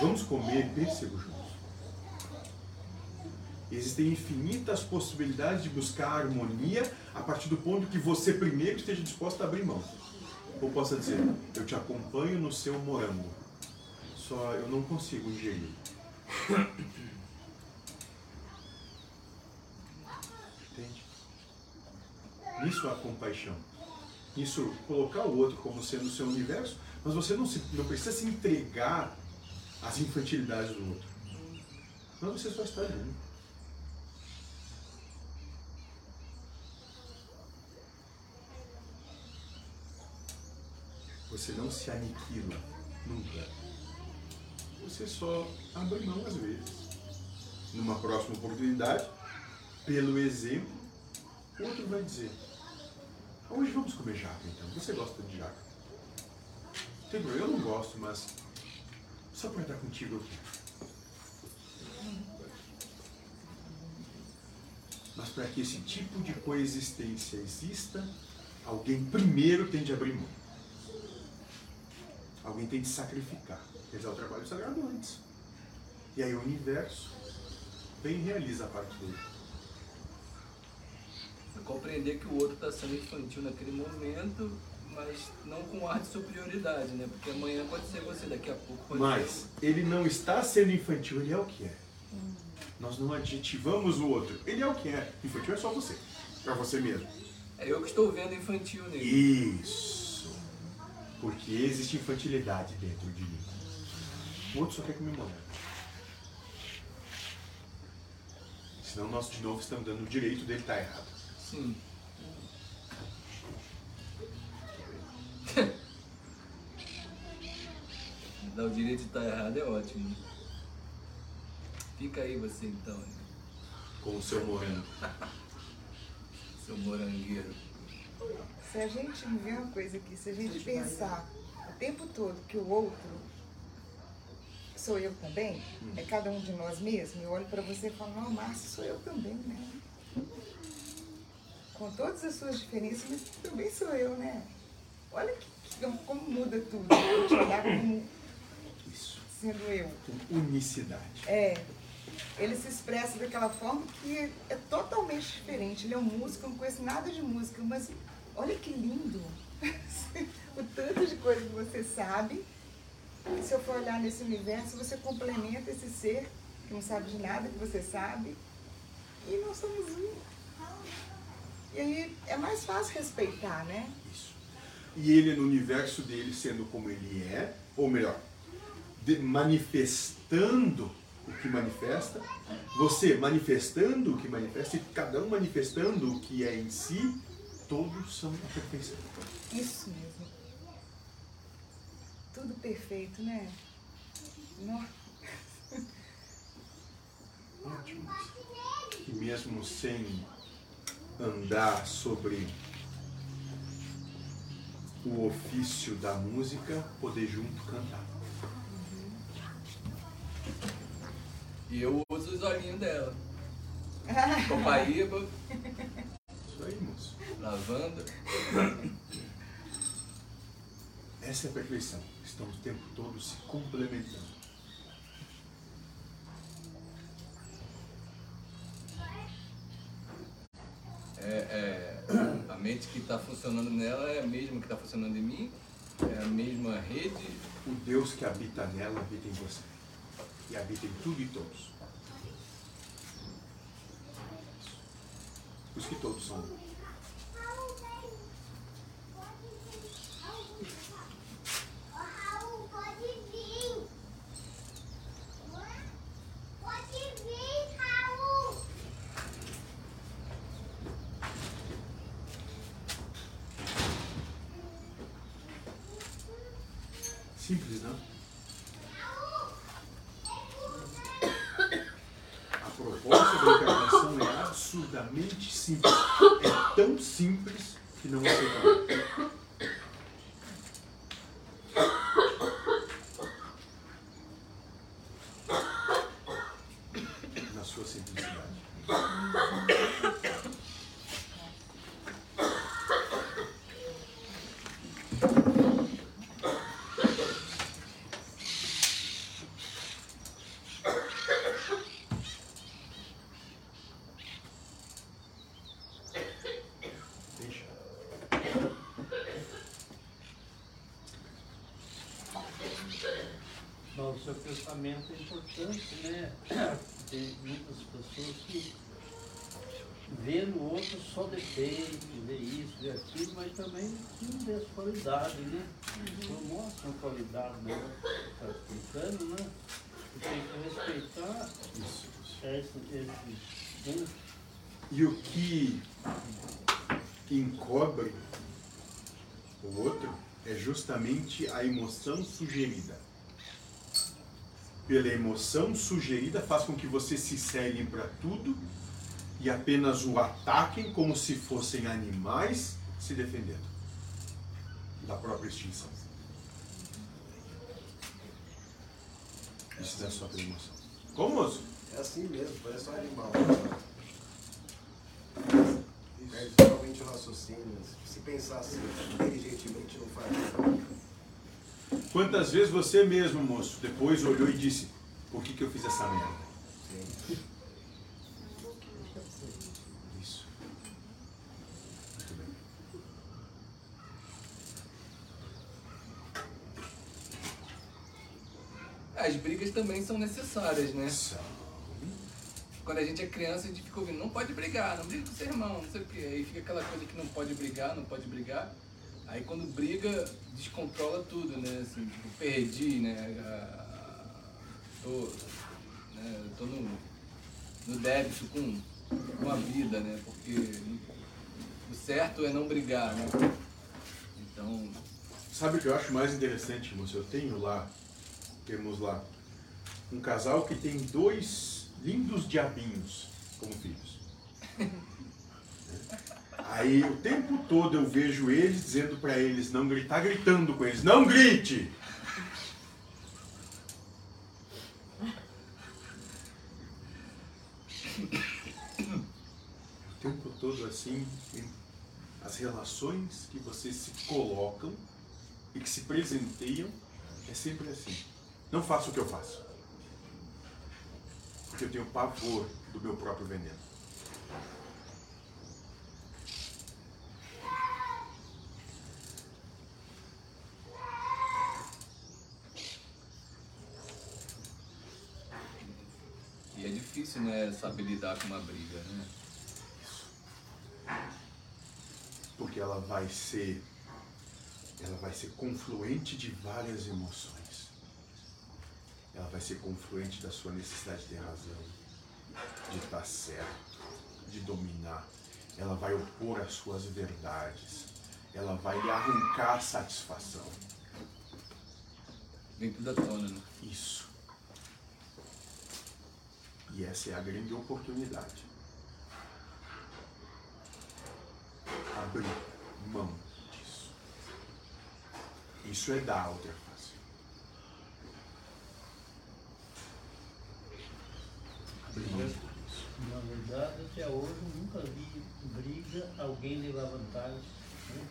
vamos comer pêssego juntos. Existem infinitas possibilidades de buscar harmonia a partir do ponto que você primeiro esteja disposto a abrir mão. Ou possa dizer, eu te acompanho no seu morango, só eu não consigo ingerir. Entende? Isso é a compaixão. Isso colocar o outro como sendo o seu universo, mas você não, se, não precisa se entregar às infantilidades do outro. Não, você só está ali. Você não se aniquila nunca. Você só abre mão às vezes. Numa próxima oportunidade, pelo exemplo, outro vai dizer: Hoje vamos comer jaca então. Você gosta de jaca? Tem problema, eu não gosto, mas só para estar contigo aqui. Mas para que esse tipo de coexistência exista, alguém primeiro tem de abrir mão. Alguém tem de sacrificar, realizar o trabalho sagrado antes. E aí o universo vem e realiza a parte dele.
É compreender que o outro está sendo infantil naquele momento, mas não com ar de superioridade, né? Porque amanhã pode ser você, daqui a pouco pode
Mas
ser.
ele não está sendo infantil, ele é o que é. Nós não adjetivamos o outro. Ele é o que é. Infantil é só você. Para você mesmo.
É eu que estou vendo infantil nele.
Isso. Porque existe infantilidade dentro de mim. O outro só quer comemorar. Senão nós de novo estamos dando o direito dele estar errado.
Sim. Dar o direito de estar errado é ótimo. Fica aí você então. né?
Com o seu morango.
seu morangueiro.
Se a gente ver uma coisa aqui, se a gente pensar o tempo todo que o outro sou eu também, é cada um de nós mesmos, eu olho para você e falo, não, Márcio, sou eu também, né? Com todas as suas diferenças, mas também sou eu, né? Olha que, que- como muda tudo. Eu te olhar como sendo eu.
Com unicidade.
É. Ele se expressa daquela forma que é, é totalmente diferente. Ele é um músico, eu não conheço nada de música, mas olha que lindo. o tanto de coisa que você sabe. E se eu for olhar nesse universo, você complementa esse ser que não sabe de nada que você sabe. E nós somos um. E aí é mais fácil respeitar, né?
E ele no universo dele sendo como ele é, ou melhor, manifestando o que manifesta, você manifestando o que manifesta e cada um manifestando o que é em si, todos são a perfeição.
Isso mesmo. Tudo perfeito, né? Nó.
E mesmo sem andar sobre o ofício da música, poder junto cantar.
E eu uso os olhinhos dela. Copaíba.
Isso aí, moço.
Lavanda.
Essa é a perfeição. Estamos o tempo todo se complementando.
É, é, a mente que está funcionando nela é a mesma que está funcionando em mim, é a mesma rede.
O Deus que habita nela habita em você. E habita em tudo e todos. Que todos são um.
Raul, pode vir. Pode vir, Raul.
Simples, não? A proposta da encarnação é absurdamente simples. É tão simples que não aceita. Na sua simplicidade. Deixa.
Bom, o seu pensamento é importante, né? Tem muitas pessoas que vê no outro só defeito, vê isso, vê aquilo, mas também não vê as qualidades, né? Não mostra a qualidade dela, está explicando, né? E tem que respeitar esse, esse, né?
E o que encobre o outro é justamente a emoção sugerida. Pela emoção sugerida faz com que você se cegue para tudo e apenas o ataquem como se fossem animais se defendendo da própria extinção. Isso é só pela emoção. Como, moço?
É assim mesmo, parece um animal. É geralmente o raciocínio. Se pensar assim, inteligentemente, não faz.
Quantas vezes você mesmo, moço, depois olhou e disse: Por que, que eu fiz essa merda? Isso. Muito bem.
As brigas também são necessárias, né?
São.
quando a gente é criança, a gente fica ouvindo, não pode brigar, não briga com seu irmão, não sei o quê. Aí fica aquela coisa que não pode brigar, não pode brigar. Aí quando briga, descontrola tudo, né? Assim, tipo, perdi, né? Ah, tô, né? tô no, no débito com, com a vida, né? Porque o certo é não brigar, né? Então.
Sabe o que eu acho mais interessante, moço? Eu tenho lá, temos lá, um casal que tem dois lindos diabinhos como filhos. Aí o tempo todo eu vejo eles dizendo para eles não gritar, gritando com eles, não grite! O tempo todo assim, as relações que vocês se colocam e que se presenteiam é sempre assim. Não faça o que eu faço. Porque eu tenho pavor do meu próprio veneno.
E é difícil, né, saber lidar com uma briga, né?
Porque ela vai ser ela vai ser confluente de várias emoções. Ela vai ser confluente da sua necessidade de ter razão, de estar certo, de dominar. Ela vai opor as suas verdades. Ela vai lhe arrancar a satisfação.
Vem tudo à tona, né?
Isso. E essa é a grande oportunidade. Abrir mão disso. Isso é dar outra face. Abrir mão disso.
Na verdade, até hoje eu nunca vi briga, alguém levar vantagem. Né?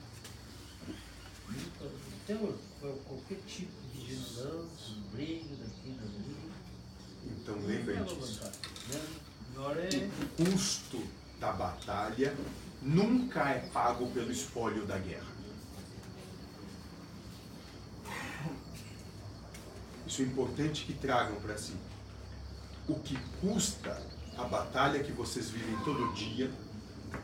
Até hoje, qualquer tipo de lance, briga daqui, dali.
Então lembrem disso. O custo da batalha nunca é pago pelo espólio da guerra. Isso é importante que tragam para si. O que custa a batalha que vocês vivem todo dia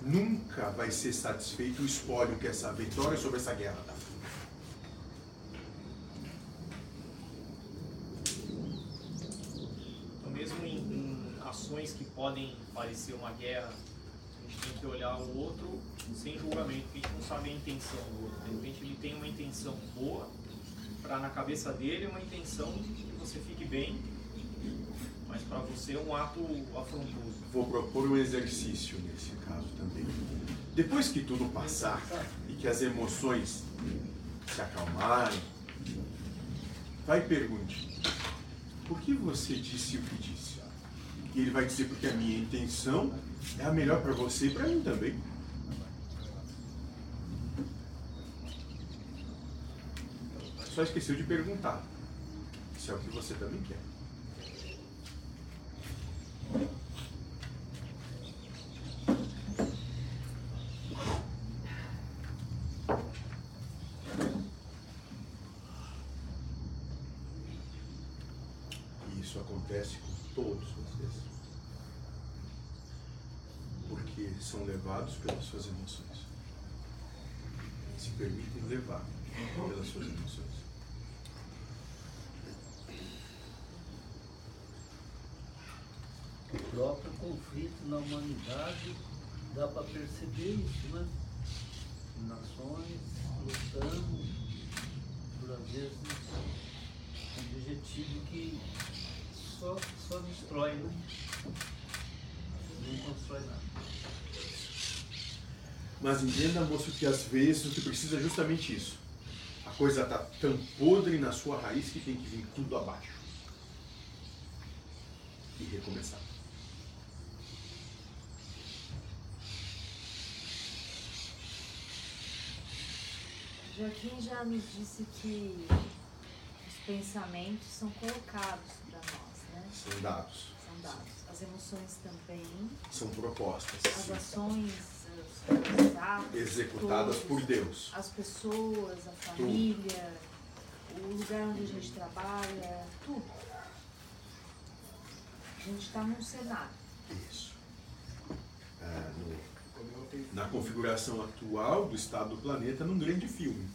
nunca vai ser satisfeito o espólio que essa vitória sobre essa guerra dá.
Então, mesmo em, em que podem parecer uma guerra, a gente tem que olhar o outro sem julgamento, porque a gente não sabe a intenção do outro. De repente ele tem uma intenção boa, para na cabeça dele uma intenção de que você fique bem, mas para você é um ato afrontoso.
Vou propor um exercício nesse caso também. Depois que tudo passar e que as emoções se acalmarem, vai pergunte: por que você disse o que disse? E ele vai dizer: porque a minha intenção é a melhor para você e para mim também. Só esqueceu de perguntar se é o que você também quer. E isso acontece com todos vocês. Porque são levados pelas suas emoções. Se permitem levar pelas suas emoções.
o próprio conflito na humanidade, dá para perceber isso, né? Nações lutando por às vezes um objetivo que só, só destrói, né? Não constrói nada.
Mas entenda, moço, que às vezes o que precisa é justamente isso. A coisa está tão podre na sua raiz que tem que vir tudo abaixo. E recomeçar.
Joaquim já nos disse que os pensamentos são colocados para nós, né?
São dados.
São dados. As emoções também,
São propostas.
as ações, os, os atos,
Executadas
todos,
por Deus.
As pessoas, a família, o lugar onde a gente trabalha, tudo. A gente está num cenário.
Isso. É, no, na configuração atual do estado do planeta, num grande filme.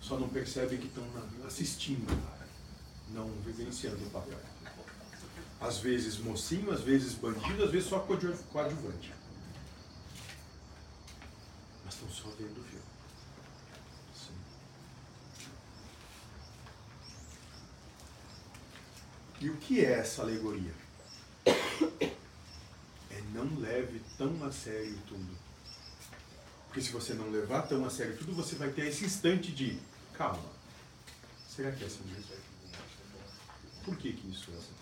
Só não percebem que estão assistindo, não vivenciando o papel. Às vezes mocinho, às vezes bandido, às vezes só coadjuvante. Estão só vendo o filme. Sim. E o que é essa alegoria? É não leve tão a sério tudo. Porque se você não levar tão a sério tudo, você vai ter esse instante de calma. Será que é assim mesmo? Por que, que isso é assim?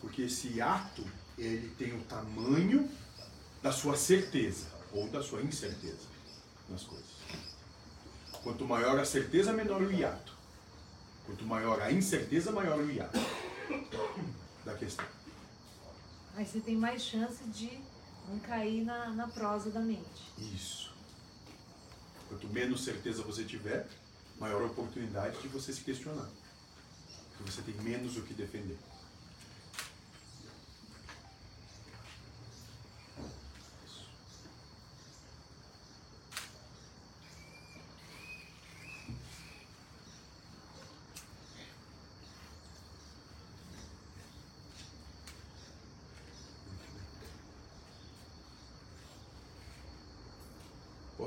Porque esse ato, ele tem o tamanho da sua certeza ou da sua incerteza nas coisas. Quanto maior a certeza, menor o hiato. Quanto maior a incerteza, maior o hiato da questão.
Aí você tem mais chance de não cair na, na prosa da mente.
Isso. Quanto menos certeza você tiver, maior a oportunidade de você se questionar. Porque você tem menos o que defender.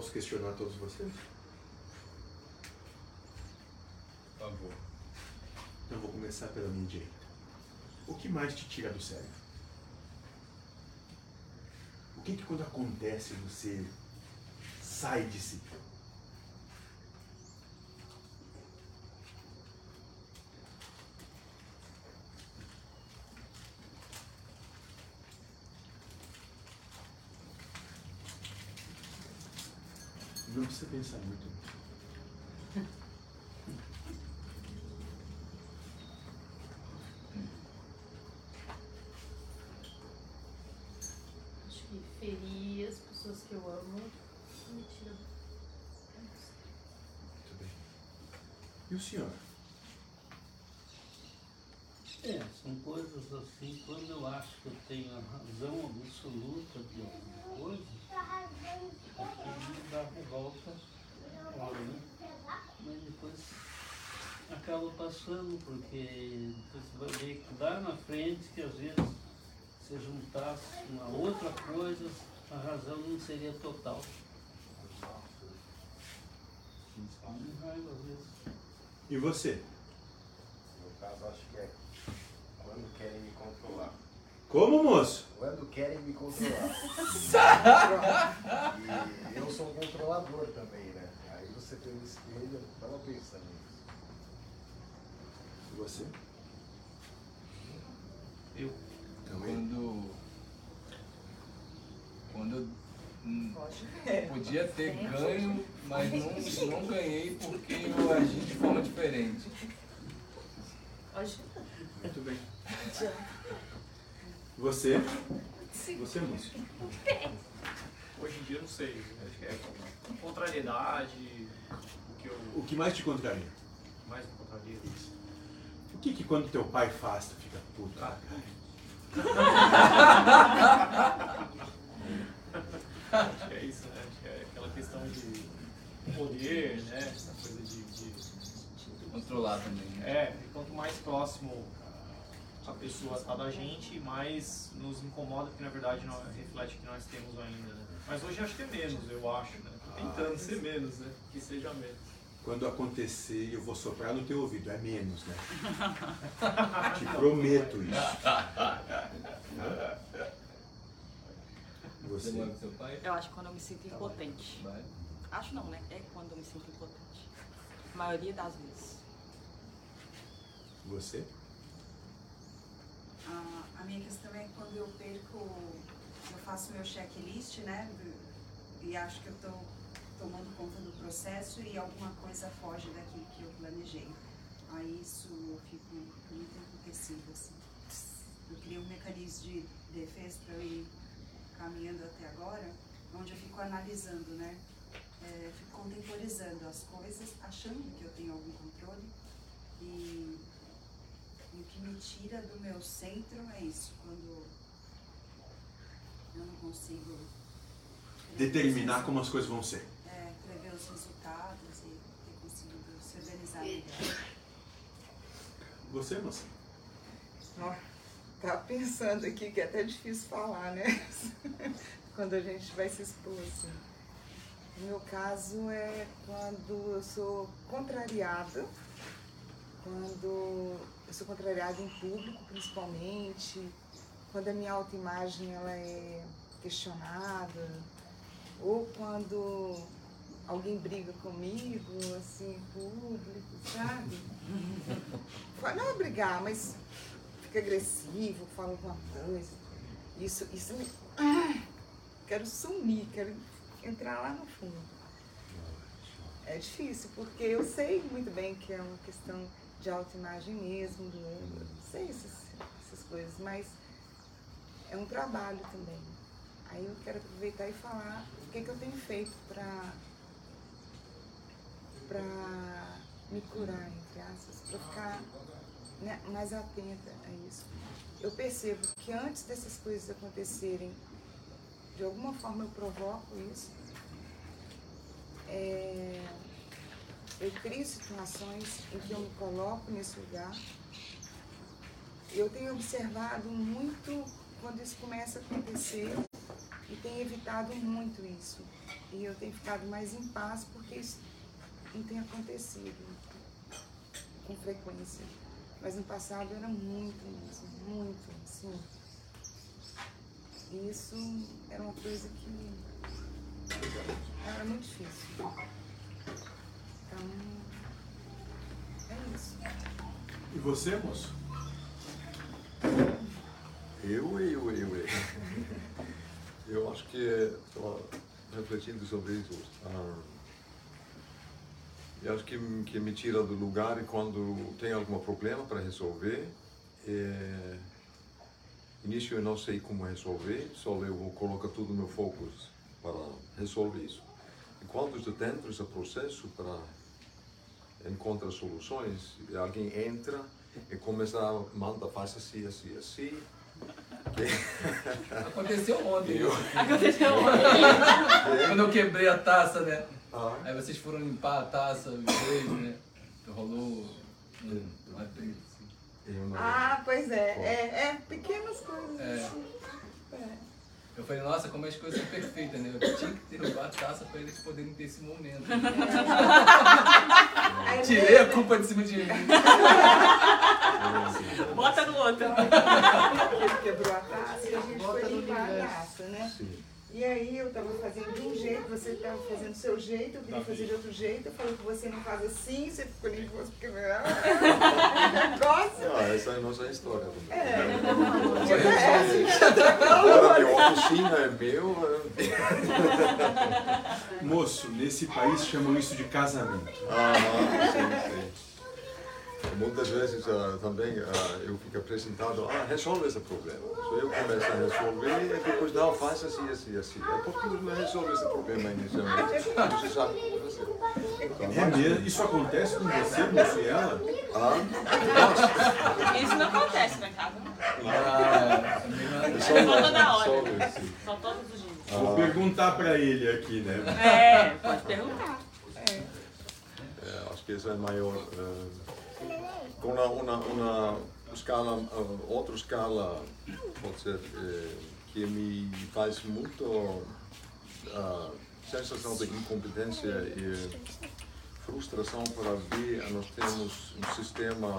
Posso questionar todos vocês?
Por favor.
Então vou começar pela minha direita. O que mais te tira do sério? O que que quando acontece você sai de si? Pensar muito.
Acho que ferir as pessoas que eu amo me tira.
Muito bem. E o senhor?
É, são coisas assim, quando eu acho que eu tenho a razão absoluta de alguma coisa, aquilo me dá revolta, né? Mas depois acaba passando, porque depois você vai ver que lá na frente que às vezes se juntasse uma outra coisa, a razão não seria total.
E você?
No meu caso, acho que é quando querem me controlar.
Como, moço?
Quando querem me controlar. e eu sou um controlador também, né? Aí você tem um espelho, eu tava pensando nisso.
E você?
Eu.
Quando. Quando eu hum, podia ter ganho, mas não, não ganhei porque eu agi de forma diferente.
Hoje.
Muito bem. Você? Você, moço?
Hoje em dia eu não sei. Acho que é contrariedade, o que eu
O que mais te contraria?
mais me contraria.
O que que quando teu pai faz, tu fica puto?
Ah. Acho que é isso, né? Acho que é aquela questão de poder, né? Essa coisa de. de-
Controlar também. né?
É, e quanto mais próximo a pessoa está da gente, mais nos incomoda, porque na verdade não reflete o que nós temos ainda, né? Mas hoje acho que é menos, eu acho, né? Tô tentando ser menos, né? Que seja menos.
Quando acontecer, eu vou soprar no teu ouvido. É menos, né? Te prometo isso.
Você
Você?
mora com seu pai?
Eu acho quando eu me sinto impotente.
Vai.
Acho não, né? É quando eu me sinto impotente. A maioria das vezes.
Você?
A, minha questão é quando eu perco, eu faço meu checklist, né? E acho que eu estou tomando conta do processo e alguma coisa foge daquilo que eu planejei. Aí isso eu fico muito enlouquecida, assim. Eu criei um mecanismo de defesa para eu ir caminhando até agora, onde eu fico analisando, né? É, fico contemporizando as coisas, achando que eu tenho algum controle e e o que me tira do meu centro é isso, quando eu não consigo
Determinar como as coisas vão ser.
é, prever os resultados e ter conseguido se organizar melhor.
Você, moça?
Tava pensando aqui que é até difícil falar, né? quando a gente vai se expor assim. No meu caso é quando eu sou contrariada, quando eu sou contrariada em público principalmente, quando a minha autoimagem ela é questionada, ou quando alguém briga comigo, assim, em público, sabe? Não é brigar, mas fica agressivo, fala alguma coisa. Isso, isso me. Quero sumir, quero entrar lá no fundo. É difícil, porque eu sei muito bem que é uma questão de autoimagem mesmo, do eu sei essas, essas coisas, mas é um trabalho também. Aí eu quero aproveitar e falar o que, que eu tenho feito para para me curar, entre aspas, para ficar né, mais atenta a isso. Eu percebo que antes dessas coisas acontecerem, de alguma forma eu provoco isso. É, eu crio situações em que eu me coloco nesse lugar. Eu tenho observado muito quando isso começa a acontecer e tenho evitado muito isso. E eu tenho ficado mais em paz porque isso não tem acontecido com frequência. Mas no passado era muito mesmo, muito, assim. E isso era uma coisa que era muito difícil. Então, é isso.
E você, moço?
Eu, eu, eu, eu. Eu acho que estou refletindo sobre isso. Ah, eu acho que, que me tira do lugar quando tem algum problema para resolver. É, início eu não sei como resolver, só eu vou colocar tudo no foco para resolver isso. E quando estou dentro desse processo para encontrar soluções, alguém entra e começa a mandar, faz assim, assim, assim. Que...
Aconteceu ontem.
Eu-
Aconteceu ontem. Quando eu quebrei a taça, né?
Ah.
Aí vocês foram limpar a taça, vocês, né? Rolou uma briga, assim.
Ah, pois é. É, é pequenas coisas.
É.
assim. É.
Eu falei, nossa, como as coisas são perfeitas, né? Eu tinha que derrubar a taça para eles poderem ter esse momento.
Aí
Tirei a culpa de cima de mim.
Bota no outro.
Ele quebrou a taça e a gente foi limpar a
universo.
taça, né? E aí eu tava fazendo de um jeito, você tava fazendo do seu jeito, eu queria fazer de outro jeito, eu falei que você não faz assim, você ficou nervoso porque ah, negócio.
Ah, essa é a nossa história.
É.
Agora minha oficina é meu. é-
Moço, nesse país chamam isso de casamento.
Ah, sim, sim. Muitas vezes ah, também ah, eu fico apresentado, ah, resolve esse problema. So, eu começo a resolver e depois, não, faz assim, assim, assim. É porque não resolve esse problema inicialmente. Você sabe como fazer.
É mesmo? Isso acontece com você, moço, e ela?
Ah,
Isso não acontece na casa.
Ah,
é
só
toda hora. Só todos os dias.
Vou perguntar pra ele aqui, né?
É, pode perguntar.
É, acho que essa é a maior. eh, uma, uma escala, eh, outra escala, pode ser, eh, que me faz muito a sensação de incompetência e frustração para ver que nós temos um sistema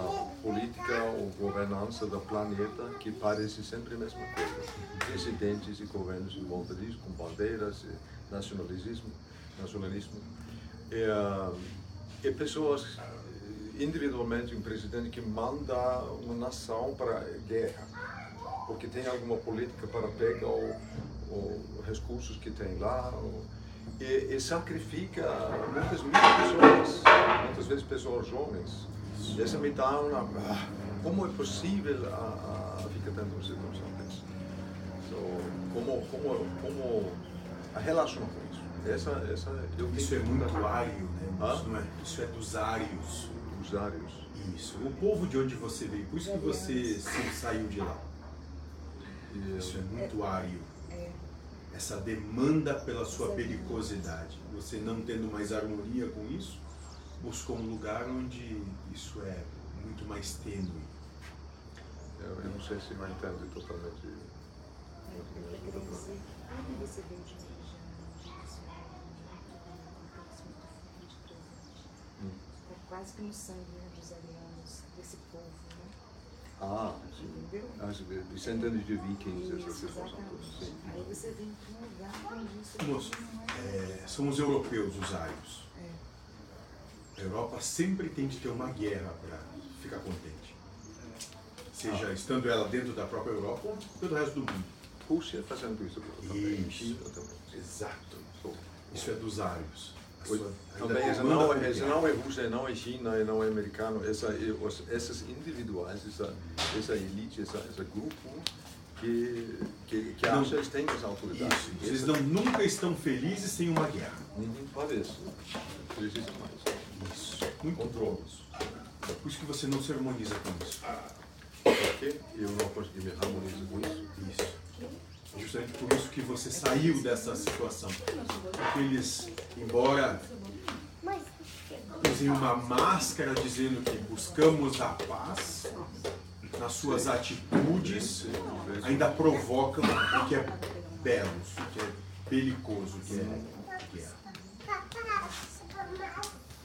política ou governança do planeta que parece sempre a mesma coisa. Presidentes e governos em volta disso, com bandeiras, nacionalismo, nacionalismo. E, ah, e pessoas, individualmente, um presidente que manda uma nação para a guerra, porque tem alguma política para pegar o, o recursos que tem lá, o- e, e sacrifica muitas, muitas pessoas, muitas vezes pessoas jovens. E essa me dá uma. ah, Como é possível a, a ficar dentro de uma situação dessa? So, como, como, como a relação com isso? Essa, essa, eu
Isso é muito ário, né? Isso, não é, isso é dos ários. Isso, o povo de onde você veio, por isso que você se- saiu de lá. Isso é muito árido. Essa demanda pela sua periculosidade. Você não tendo mais harmonia com isso, buscou um lugar onde isso é muito mais tênue.
Eu, eu não sei se eu entendo totalmente.
Eu queria dizer que quando você veio de religião, é quase que no sangue né, dos arianos, desse povo, né?
Ah, sim.
Entendeu?
As de- descendentes de vikings, essas coisas todas. Sim.
Aí você vem para um lugar onde isso
Moço,
é.
é, são os europeus os ários.
É.
A Europa sempre tem de ter uma guerra para ficar contente. Seja estando ela dentro da própria Europa ou pelo resto do mundo.
Rússia fazendo isso.
Isso. Exato. Isso é dos ários.
Também essa
demanda
não,
por
é-
guerra.
não é Rússia, não é China, não é americano. Essa, é os- essas individuais, essa, essa elite, essa, esse grupo que, que, que
Não.
acha que tem essa autoridade.
Isso.
Essa-
não, nunca estão felizes sem uma guerra.
Uhum, Parece. Precisa mais.
Isso. Muito controlos. É por isso que você não se harmoniza com isso.
Porque eu não consegui me harmonizar com isso.
Isso. É justamente por isso que você saiu dessa situação. Porque eles, embora usem uma máscara dizendo que buscamos a paz, nas suas atitudes ainda provocam o que é belo, o que é belicoso, o que é guerra.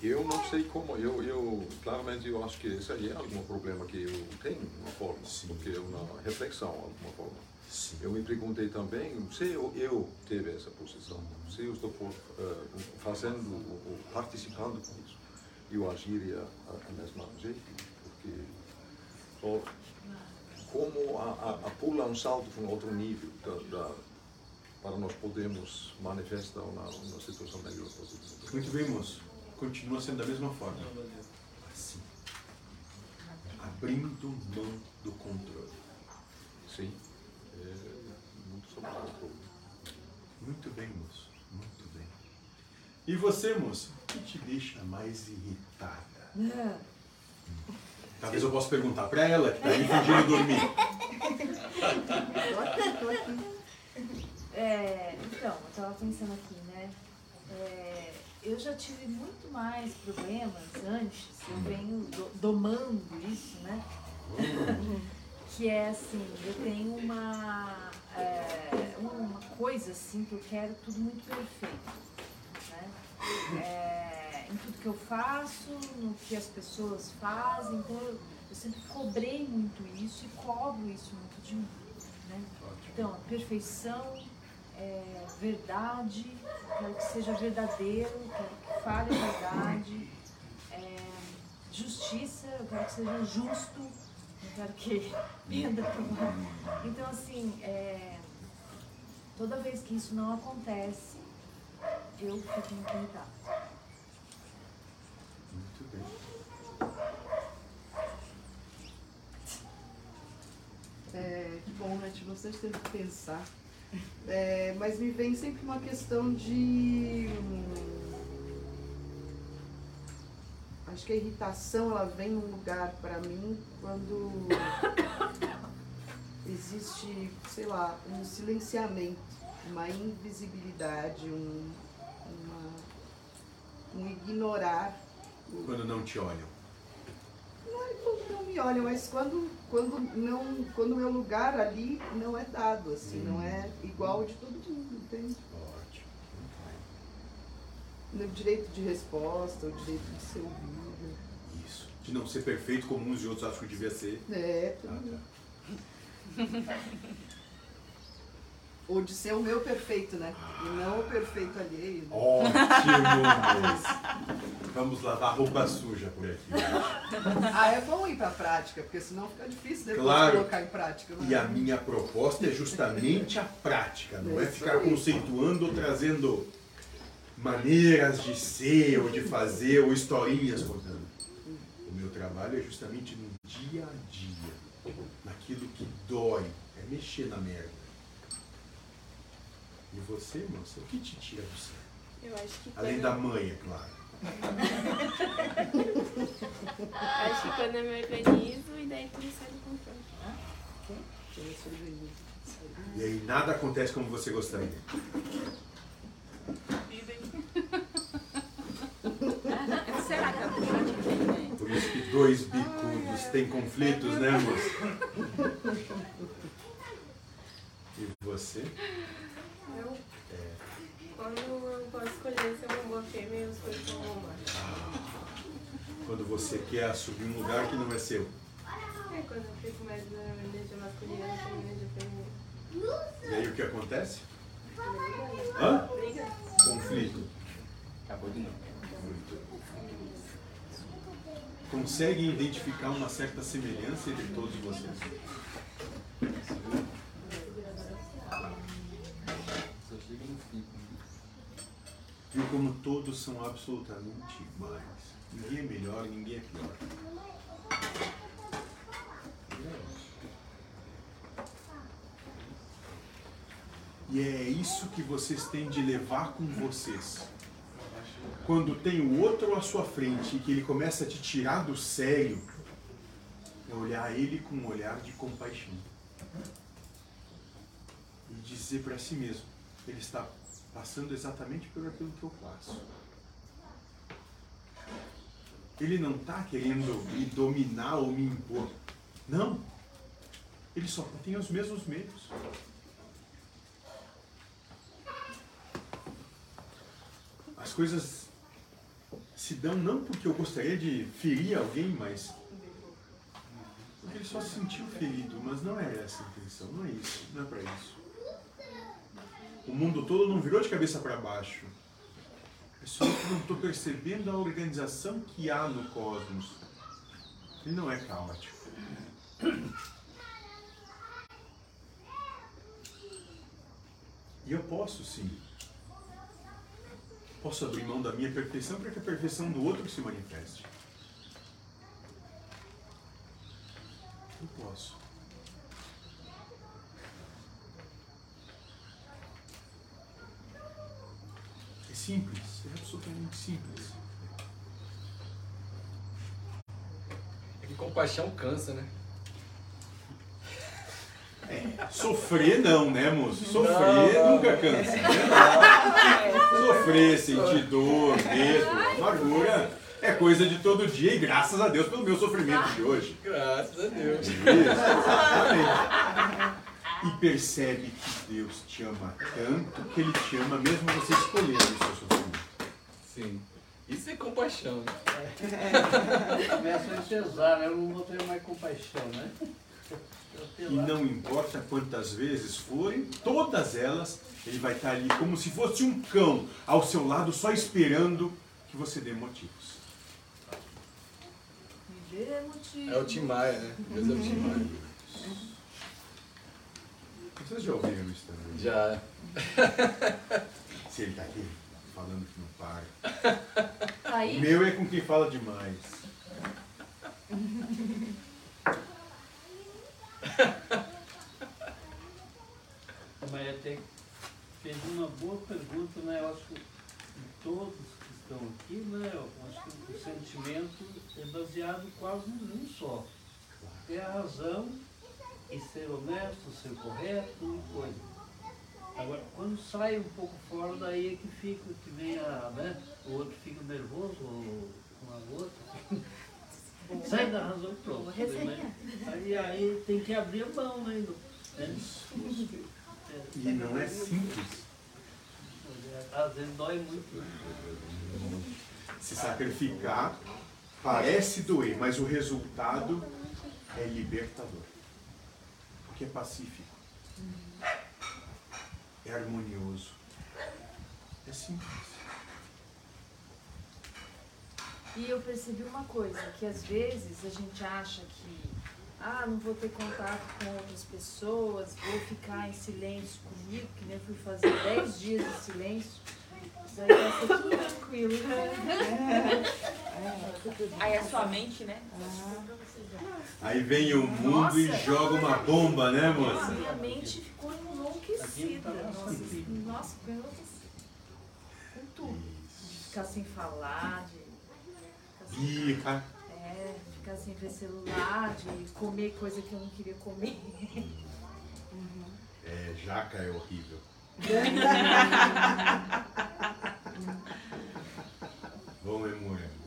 Eu não sei como, eu, eu claramente eu acho que esse aí é algum problema que eu tenho, de uma forma, porque é uma reflexão, de alguma forma. Eu me perguntei também se eu, eu teve essa posição, se eu estou por, eh, fazendo, ou- participando com isso, eu agiria a, a mesma jeito, porque só como a, a, a pular um salto para um outro nível, da, da, para nós podermos manifestar uma, uma situação melhor. positiva.
Muito bem, moço. Continua sendo da mesma forma. Assim. Abrindo mão do controle.
Sim. É muito
bem, moço. Muito bem. E você, moço? O que te deixa mais irritada?
Não.
Talvez eu possa perguntar pra ela, que tá aí fingindo dormir.
Tô aqui, tô aqui. É, então, eu tava pensando aqui, né? É, eu já tive muito mais problemas antes, eu venho do- domando isso, né? que é assim, eu tenho uma, é, uma coisa assim que eu quero tudo muito perfeito. Né? É, em tudo que eu faço, no que as pessoas fazem, então eu, eu sempre cobrei muito isso e cobro isso muito de mim. Né? Então, perfeição, é, verdade, quero que seja verdadeiro, quero que fale a verdade, é, justiça, eu quero que seja justo, quero que penda pro mal. Então, assim, é, toda vez que isso não acontece, eu fico muito irritada.
Muito bem.
É, que bom, né? Tive bastante tempo de pensar. É, mas me vem sempre uma questão de. hum, Acho que a irritação ela vem num lugar para mim quando existe, sei lá, um silenciamento, uma invisibilidade, um, uma- um ignorar
Quando não te olham.
não é quando não me olham, mas quando, quando, não, quando o meu lugar ali não é dado, assim, não é igual ao de todo mundo, entende?
Ótimo.
O direito de resposta, o direito de ser ouvido.
De não ser perfeito como uns e outros acham que devia ser.
É,
Ah,
tudo.
tá.
Ou de ser o meu perfeito, né? E não o perfeito alheio. né?
Ótimo. Vamos lavar roupa suja por aqui.
Ah, é bom ir pra prática, porque senão fica difícil depois
Claro.
colocar em prática. né?
E a minha proposta é justamente a prática, não é
Isso
ficar
aí.
conceituando ou trazendo maneiras de ser ou de fazer ou historinhas contando. O meu trabalho é justamente no dia a dia, naquilo que dói, é mexer na merda. E você, moça, o que te tira do sério?
Eu acho que
Além
quando-
da mãe, é claro.
Acho que quando eu me organizo e daí tudo sai do controle.
E aí nada acontece como você gostaria.
Será que a vontade vem, né?
Por isso que dois bicudos têm conflitos, né, moça? E você?
Eu,
É.
quando eu posso escolher ser uma boa fêmea, eu escolho uma boa macho.
Quando você quer assumir um lugar que não é seu.
É quando eu fico mais na energia masculina que na energia feminina.
E aí o que acontece? Hã?
Briga.
Conflito.
Acabou de novo.
Conseguem identificar uma certa semelhança entre todos vocês?
Fim.
Viu como todos são absolutamente iguais. Ninguém é melhor, ninguém é pior. E é isso que vocês têm de levar com vocês. Quando tem o outro à sua frente e que ele começa a te tirar do sério, é olhar ele com um olhar de compaixão. E dizer para si mesmo, ele está passando exatamente por aquilo que eu passo. Ele não está querendo me dominar ou me impor. Não. Ele só tem os mesmos medos. As coisas se dão não porque eu gostaria de ferir alguém, mas porque ele só se sentiu ferido. Mas não é essa a intenção, não é isso, não é para isso. O mundo todo não virou de cabeça para baixo. É só que não estou percebendo a organização que há no cosmos. Ele não é caótico. E eu posso sim. Posso abrir mão da minha perfeição para que a perfeição do outro se manifeste. Eu posso. É simples, é absolutamente simples.
É que compaixão cansa, né?
Sofrer não, né, moço? Sofrer
Não, não.
nunca cansa. Né? Sofrer, sentir dor, medo, amargura é coisa de todo dia e graças a Deus pelo meu sofrimento de hoje.
Graças a Deus.
Isso, exatamente. E percebe que Deus te ama tanto que Ele te ama mesmo você escolhendo o seu sofrimento.
Sim. Isso é compaixão, né?
Começa a pesar, né? Eu não vou ter mais compaixão, né?
E não importa quantas vezes forem, todas elas, Ele vai estar ali como se fosse um cão ao seu lado, só esperando que você dê motivos.
Viver é motivo.
É o Tim Maia, né? Deus é o Tim Maia.
Vocês já ouviram isso também?
Já.
Se ele tá aqui falando que não para.
Tá aí?
O meu é com quem fala demais.
A Maria até fez uma boa pergunta, né? Eu acho que todos que estão aqui, né? Eu acho que o sentimento é baseado quase num só. Ter a razão e ser honesto, ser correto e coisa. Agora, quando sai um pouco fora, daí é que fica, que vem a, né? O outro fica nervoso, ou com a outra. Sai da razão pronto. Né? Aí, aí tem que abrir a mão, né? né?
E não é simples.
Às vezes dói muito. né?
Se sacrificar parece doer, mas o resultado é libertador. Porque é pacífico. É harmonioso. É simples.
E eu percebi uma coisa, que às vezes a gente acha que ah, não vou ter contato com outras pessoas, vou ficar em silêncio comigo, que nem eu fui fazer 10 dias de silêncio. Isso aí vai ser tudo tranquilo.
Aí é sua mente, né?
Aí vem o mundo e joga uma bomba, né,
A
moça?
minha mente ficou enlouquecida. Nossa, nossa, ficou enlouquecida. Com tudo. ficar sem falar, de.
Birra.
É, ficar sem ver celular, de comer coisa que eu não queria comer.
É, jaca é horrível. Vamos é morango.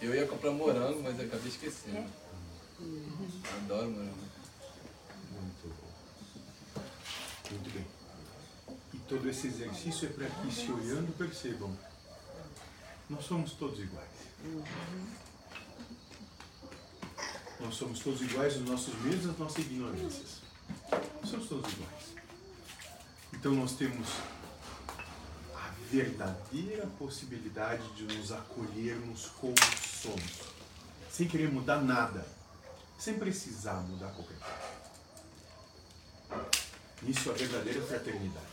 Eu ia comprar morango, mas acabei esquecendo. Adoro morango.
Muito bom. Muito bem. E todo esse exercício é para que, se olhando, percebam: nós somos todos iguais. Nós somos todos iguais nos nossos medos, nas nossas ignorâncias. Somos todos iguais. Então nós temos a verdadeira possibilidade de nos acolhermos como somos, sem querer mudar nada, sem precisar mudar qualquer coisa. Isso é a verdadeira fraternidade.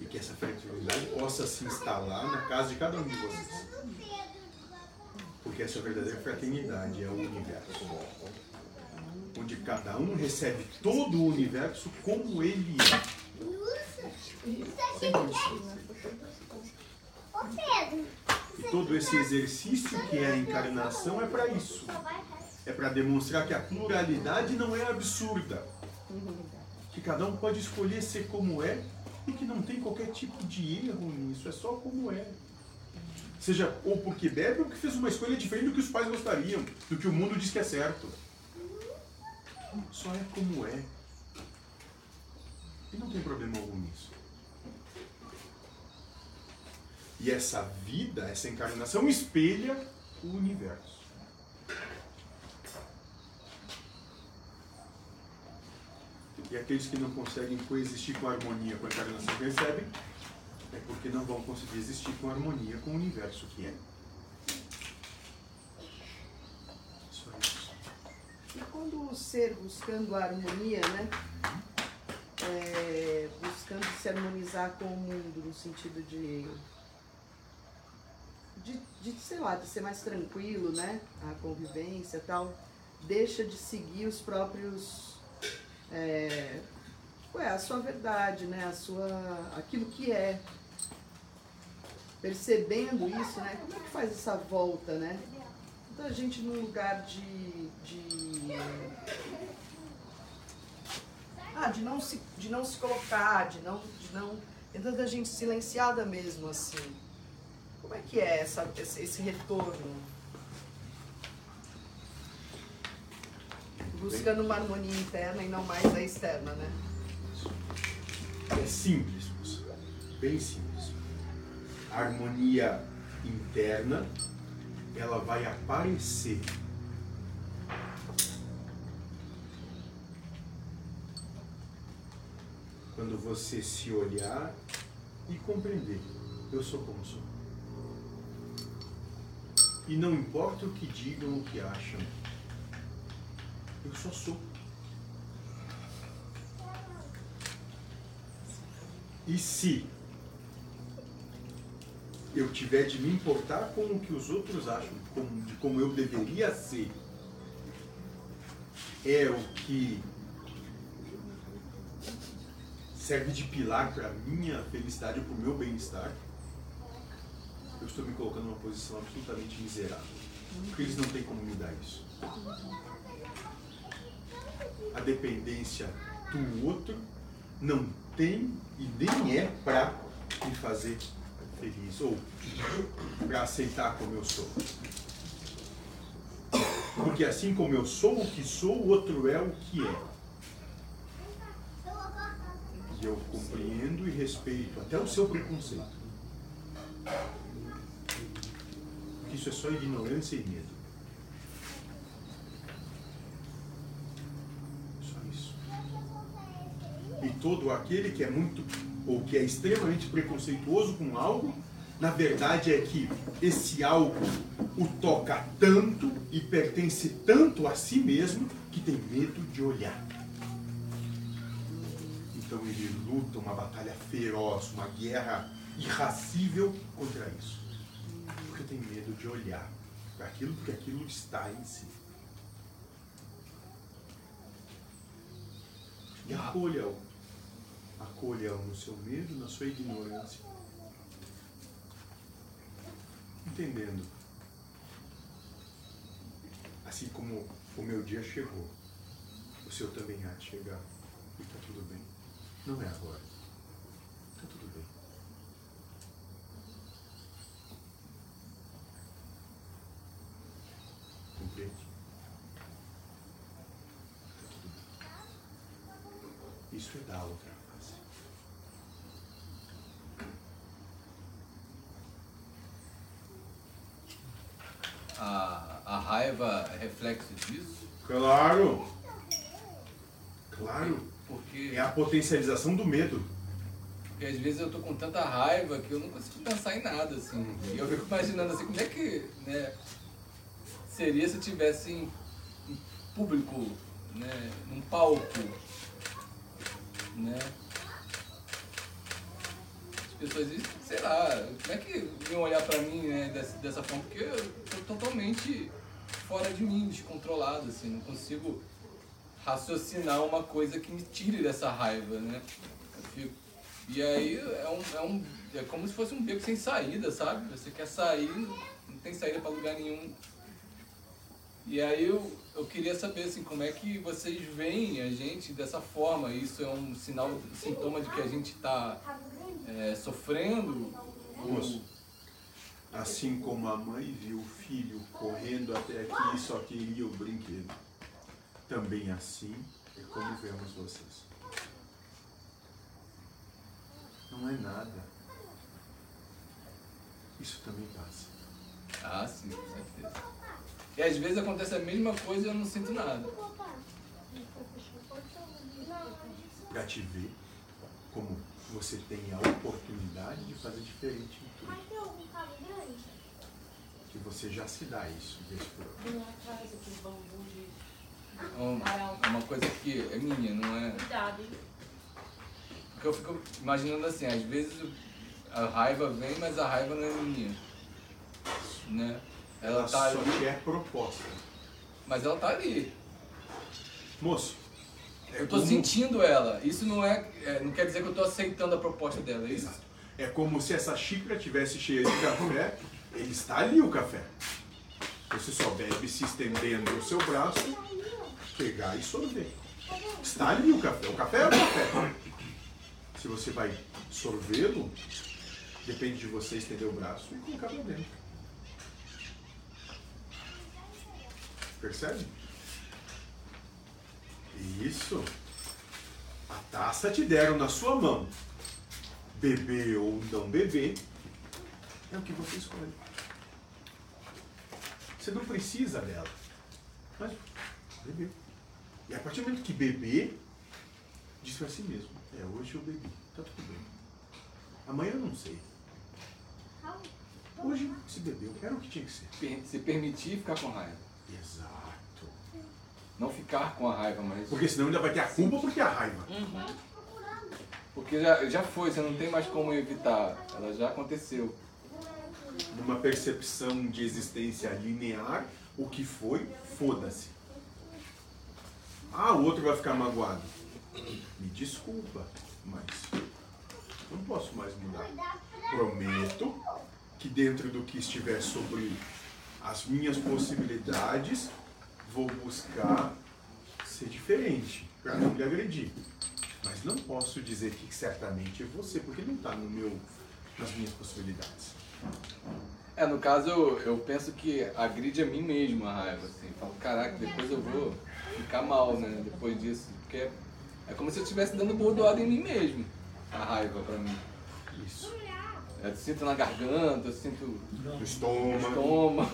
E que essa fraternidade possa se instalar na casa de cada um de vocês. Porque essa verdadeira fraternidade é o universo. Onde cada um recebe todo o universo como ele é. E todo esse exercício que é a encarnação é para isso. É para demonstrar que a pluralidade não é absurda. Que cada um pode escolher ser como é e que não tem qualquer tipo de erro nisso, é só como é. Seja ou porque bebe ou porque fez uma escolha diferente do que os pais gostariam, do que o mundo diz que é certo. Só é como é. E não tem problema algum nisso. E essa vida, essa encarnação espelha o universo. E aqueles que não conseguem coexistir com a harmonia com a encarnação que recebem, é porque não vão conseguir existir com harmonia com o universo que é. Só isso.
E quando o ser buscando a harmonia, né? é, buscando se harmonizar com o mundo no sentido de, de, de, sei lá, de ser mais tranquilo, né? A convivência e tal, deixa de seguir os próprios é, a sua verdade, né? A sua, aquilo que é. Percebendo isso, né? Como é que faz essa volta, né? Então a gente num lugar de, de ah, de não se, de não se colocar, de não, de não, tentando a gente silenciada mesmo assim. Como é que é essa, esse retorno? Buscando uma harmonia interna e não mais a externa, né?
É simples, bem simples. A harmonia interna, ela vai aparecer. Quando você se olhar e compreender, eu sou como sou. E não importa o que digam, o que acham, eu só sou. E se eu tiver de me importar com o que os outros acham, de como eu deveria ser, é o que serve de pilar para a minha felicidade ou para o meu bem-estar, eu estou me colocando numa posição absolutamente miserável. Porque eles não têm como me dar isso. A dependência do outro não tem e nem é para me fazer feliz ou para aceitar como eu sou. Porque assim como eu sou o que sou, o outro é o que é. E eu compreendo e respeito até o seu preconceito. Porque isso é só ignorância e medo. e todo aquele que é muito ou que é extremamente preconceituoso com algo, na verdade é que esse algo o toca tanto e pertence tanto a si mesmo que tem medo de olhar. Então ele luta uma batalha feroz, uma guerra irracível contra isso. Porque tem medo de olhar para aquilo, porque aquilo está em si. E acolha-o ah. Acolha-o no seu medo, na sua ignorância. Entendendo. Assim como o meu dia chegou, o seu também há de chegar. E está tudo bem. Não é agora. Está tudo bem. Compreende? Tá. Isso é da outra
A, a raiva é reflexo disso?
Claro! Claro!
Porque,
É a potencialização do medo.
porque às vezes eu tô com tanta raiva que eu não consigo pensar em nada, assim. E eu fico imaginando assim, como é que né, seria se eu tivesse em, em público, né, num palco, né? As pessoas sei lá, como é que iam olhar pra mim né, dessa, dessa forma? Porque eu tô totalmente fora de mim, descontrolado, assim, não consigo raciocinar uma coisa que me tire dessa raiva, né? Fico- e aí é, um, é, um, é como se fosse um beco sem saída, sabe? Você quer sair, não tem saída pra lugar nenhum. E aí eu, eu queria saber assim, como é que vocês veem a gente dessa forma? Isso é um sinal, sintoma de que a gente está sofrendo?
Moço, assim como a mãe viu o filho correndo até aqui e só queria o brinquedo, também assim é como vemos vocês. Não é nada. Isso também passa.
Ah, sim, com certeza. E às vezes acontece a mesma coisa e eu não sinto nada.
Para te ver como você tem a oportunidade de fazer diferente em tudo. Que você já se dá isso desde por
Tem lá atrás aquele bambu de.
É uma, é uma coisa que é minha, não é?
Cuidado, hein?
Porque eu fico imaginando assim, às vezes a raiva vem, mas a raiva não é minha. Né? Ela,
Ela
tá
só
ali.
quer proposta.
Mas ela tá ali.
Moço, é
eu tô
como-
sentindo ela. Isso não é, é, Não quer dizer que eu tô aceitando a proposta dela, é isso?
É como se essa xícara tivesse cheia de café, ele está ali o café. Você só bebe se estendendo o seu braço, pegar e sorver. Está ali o café. O café é o café. Se você vai sorvê-lo, depende de você estender o braço e colocar lá dentro. Percebe? Isso. A taça te deram na sua mão. Beber ou não beber é o que você escolhe. Você não precisa dela. Mas beber. E a partir do momento que beber, diz para si mesmo: É, hoje eu bebi. Tá tudo bem. Amanhã eu não sei. Hoje se bebeu. Era o que tinha que ser.
Se permitir ficar com raiva.
Exato.
Não ficar com a raiva, mas.
Porque senão ainda vai ter a culpa porque a raiva.
Porque já, já foi, você não tem mais como evitar. Ela já aconteceu.
Numa percepção de existência linear, o que foi, foda-se. Ah, o outro vai ficar magoado. Me desculpa, mas não posso mais mudar. Prometo que dentro do que estiver sobre as minhas possibilidades, vou buscar ser diferente, para não lhe agredir. Mas não posso dizer que certamente é você, porque não está no meu, nas minhas possibilidades.
É, no caso, eu, eu penso que agride a mim mesmo a raiva, assim. Falo, caraca, depois eu vou ficar mal, né, depois disso. Porque é, é como se eu estivesse dando bordoada em mim mesmo, a raiva pra mim.
Isso.
Eu sinto na garganta, eu sinto
No estômago.
estômago.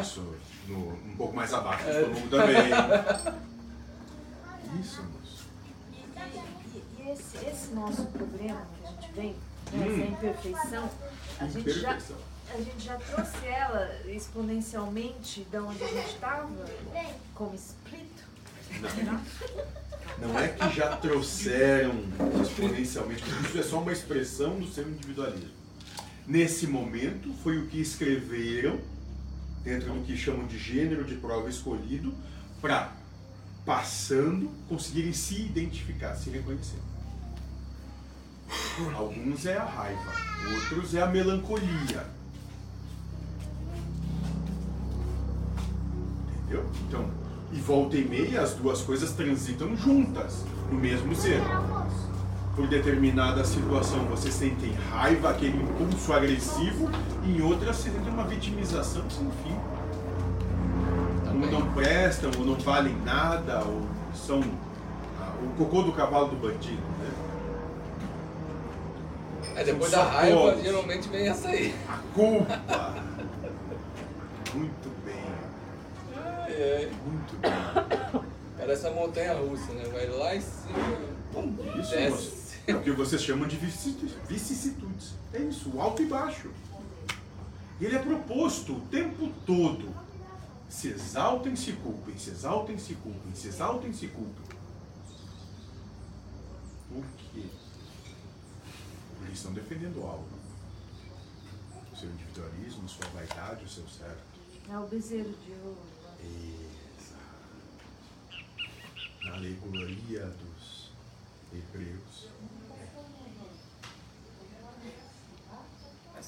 Isso, no, um pouco mais abaixo do
É.
estômago também. Isso, moço.
E, e esse, esse nosso problema que a gente vem, né,
Hum.
essa imperfeição, a gente, já,
Imperfeição.
a gente já trouxe ela exponencialmente de onde a gente estava, como espírito.
Não é que já trouxeram exponencialmente, porque isso é só uma expressão do seu individualismo. Nesse momento, foi o que escreveram, dentro do que chamam de gênero de prova escolhido, para passando, conseguirem se identificar, se reconhecer. Alguns é a raiva, outros é a melancolia. Entendeu? Então, e volta e meia as duas coisas transitam juntas no mesmo ser. Por determinada situação você sente raiva, aquele impulso agressivo, e em outra você sente uma vitimização sem fim. Ou não prestam, ou não valem nada, ou são ah, o cocô do cavalo do bandido. Né?
É, depois da raiva,
todos.
geralmente vem essa aí.
A culpa. Muito bem.
Ai, ai.
Muito bem.
Parece a montanha russa, né? Vai lá em cima,
Isso
desce.
É o que vocês chamam de vicissi- vicissitudes. É isso, alto e baixo. E ele é proposto o tempo todo. Se exaltem, se culpem, se exaltem, se culpem, se exaltem, se culpem. Por quê? Porque estão defendendo algo. O seu individualismo, sua vaidade, o seu certo.
É o bezerro de ouro.
Na alegoria dos hebreus.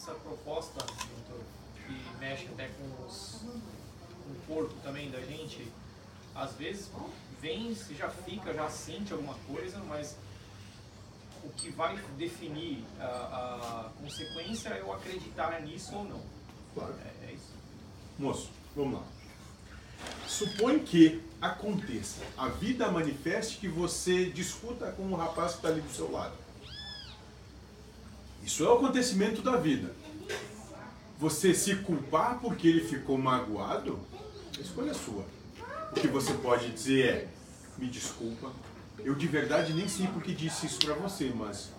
Essa proposta, doutor, que mexe até com, os, com o corpo também da gente, às vezes vem, já fica, já sente alguma coisa, mas o que vai definir a, a consequência é eu acreditar nisso ou não.
Claro.
É, é isso.
Moço, vamos lá. Supõe que aconteça, a vida manifeste que você discuta com o rapaz que está ali do seu lado. Isso é o acontecimento da vida. Você se culpar porque ele ficou magoado, a escolha é sua. O que você pode dizer é: me desculpa, eu de verdade nem sei porque disse isso pra você, mas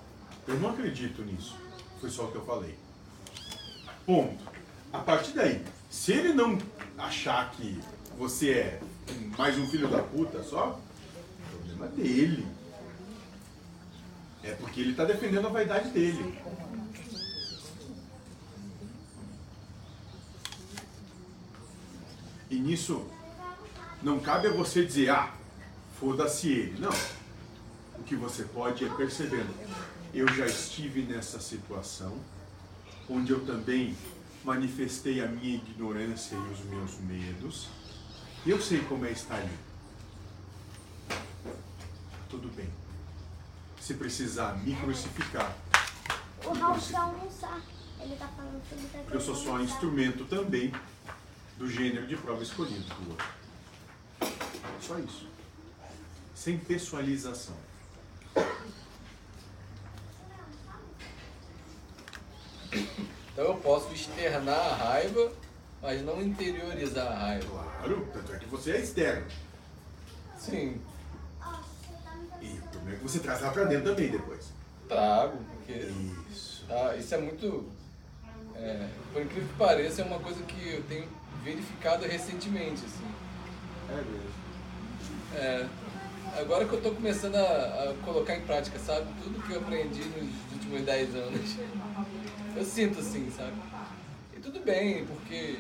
eu não acredito nisso. Foi só o que eu falei. Ponto. A partir daí, se ele não achar que você é mais um filho da puta só, o problema é dele. É porque ele está defendendo a vaidade dele. E nisso, não cabe a você dizer, ah, foda-se ele. Não. O que você pode é percebendo. Eu já estive nessa situação, onde eu também manifestei a minha ignorância e os meus medos. Eu sei como é estar ali. Tudo bem. Se precisar me crucificar,
O Raul vai almoçar. Ele tá falando que ele tá
porque eu sou só
almoçar.
instrumento também do gênero de prova escolhido do outro. Só isso. Sem pessoalização.
Então eu posso externar a raiva, mas não interiorizar a raiva.
Claro, tanto é que você é externo.
Sim,
E o problema é que você traz ela pra dentro também depois.
trago, porque
Isso.
tá, isso é muito. é, por incrível que pareça, é uma coisa que eu tenho verificado recentemente. Assim.
É mesmo.
É, agora que eu tô começando a, a colocar em prática, sabe? Tudo que eu aprendi nos últimos 10 anos. Eu sinto assim, sabe? E tudo bem, porque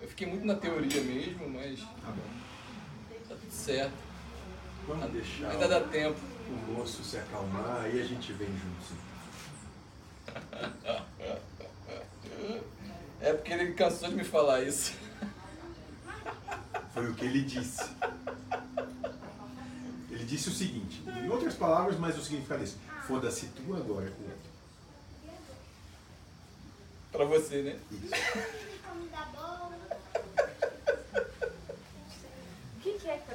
eu fiquei muito na teoria mesmo, mas
Tá bom.
tá tudo certo.
Vamos deixar
Ainda dá tempo.
O moço se acalmar, aí a gente vem juntos.
É porque ele cansou de me falar isso.
Foi o que ele disse. Ele disse o seguinte, em outras palavras, mas o significado é esse. Foda-se tu agora com o outro.
Pra você, né?
Isso.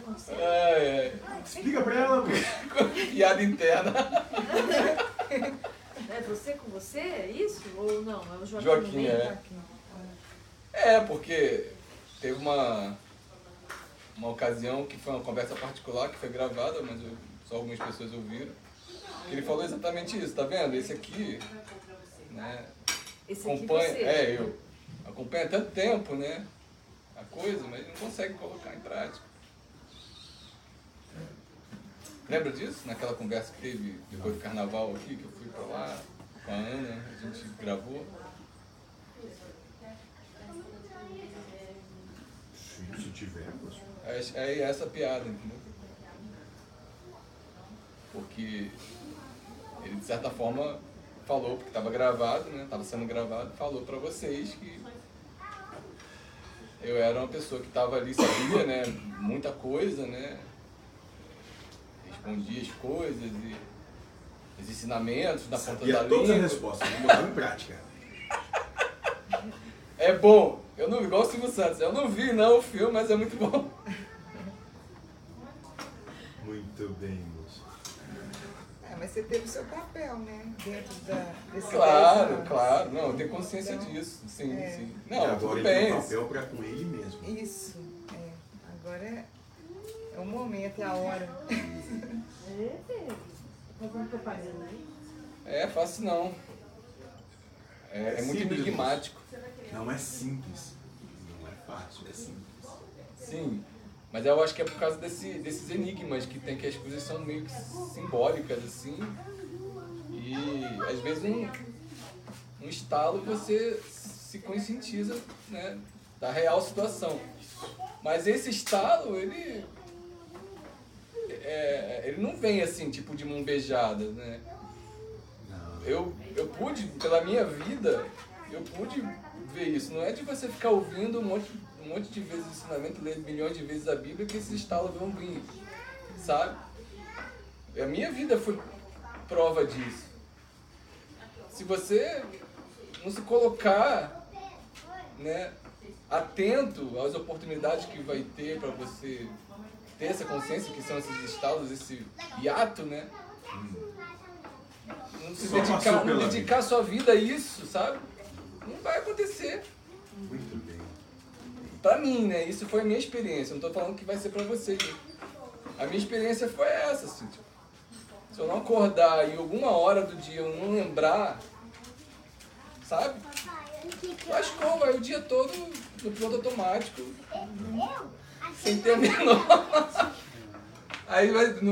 Que é tá
ai.
Explica pra ela, moço.
Piada interna.
É você com você? É isso? Ou não? É o Joaquim,
Joaquim,
no meio?
é. É, porque teve uma, uma ocasião que foi uma conversa particular que foi gravada, mas eu- só algumas pessoas ouviram. Que ele falou exatamente isso, tá vendo? Esse aqui, né?
Esse aqui
Acompanha,
você.
é, eu acompanho há tanto tempo, né? A coisa, mas não consegue colocar em prática. Lembra disso? Naquela conversa que teve depois do carnaval aqui, que eu fui pra lá com a Ana, a gente gravou.
Se, tiver.
É, é essa piada, entendeu? Porque ele, de certa forma, falou, porque estava gravado, né? Estava sendo gravado, falou para vocês que eu era uma pessoa que estava ali, sabia, né? Muita coisa, né? Respondia as coisas e os ensinamentos da ponta
Sabia
da
todas as respostas, vou botar em prática.
É bom. Eu não igual o Silvio Santos. Eu não vi não o filme, mas é muito bom.
Muito bem, moço.
É, mas você teve o seu papel, né? Dentro da, desse
Claro, claro. Não, eu tenho consciência
Então,
disso. Sim,
é.
sim.
E
Não,
agora
tudo
ele tem
bem.
um papel para com ele mesmo.
Isso, é. Agora é, é o momento, é a hora.
Fazendo propaganda aí.
É fácil não. É, é muito
simples,
enigmático.
Não é simples. Não é fácil, é simples.
Sim. Mas eu acho que é por causa desse, desses enigmas que tem que as coisas são meio que simbólicas, assim. E às vezes um, um estalo você se conscientiza né, da real situação. Mas esse estalo, ele. É, ele não vem assim, tipo de mão beijada, né? Eu, eu pude, pela minha vida, eu pude ver isso. Não é de você ficar ouvindo um monte, um monte de vezes o ensinamento, ler milhões de vezes a Bíblia, que esses estalos vão vir, sabe? E a minha vida foi prova disso. Se você não se colocar né, atento às oportunidades que vai ter para você ter essa consciência que são esses estados, esse hiato, né? Não se
Só
dedicar, não dedicar sua vida a isso, sabe? Não vai acontecer.
Muito bem.
Pra mim, né? Isso foi a minha experiência. Não tô falando que vai ser pra vocês. né? A minha experiência foi essa, assim. Tipo, se eu não acordar e alguma hora do dia eu não lembrar, sabe? Lascou, vai o dia todo no piloto automático. Sem ter a menor. Aí,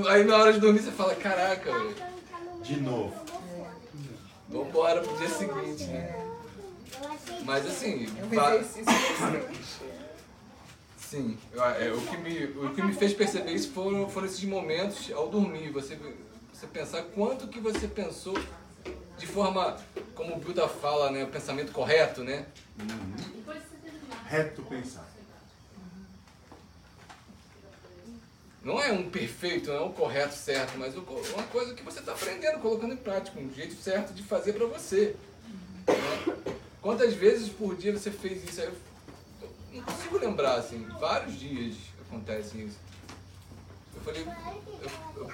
aí na hora de dormir você fala, caraca, velho.
De novo.
Vambora pro dia seguinte, né? Mas assim,
É
va-. Sim, eu- é, o, que me, o que me fez perceber isso foram, foram esses momentos ao dormir. Você, você pensar quanto que você pensou de forma, como o Buda fala, né? O pensamento correto, né?
Reto pensar.
Não é um perfeito, não é um correto, certo, mas o co- uma coisa que você está aprendendo, colocando em prática, um jeito certo de fazer para você. né? Quantas vezes por dia você fez isso? Eu não consigo lembrar, assim, vários dias acontece isso. Eu falei, eu- eu-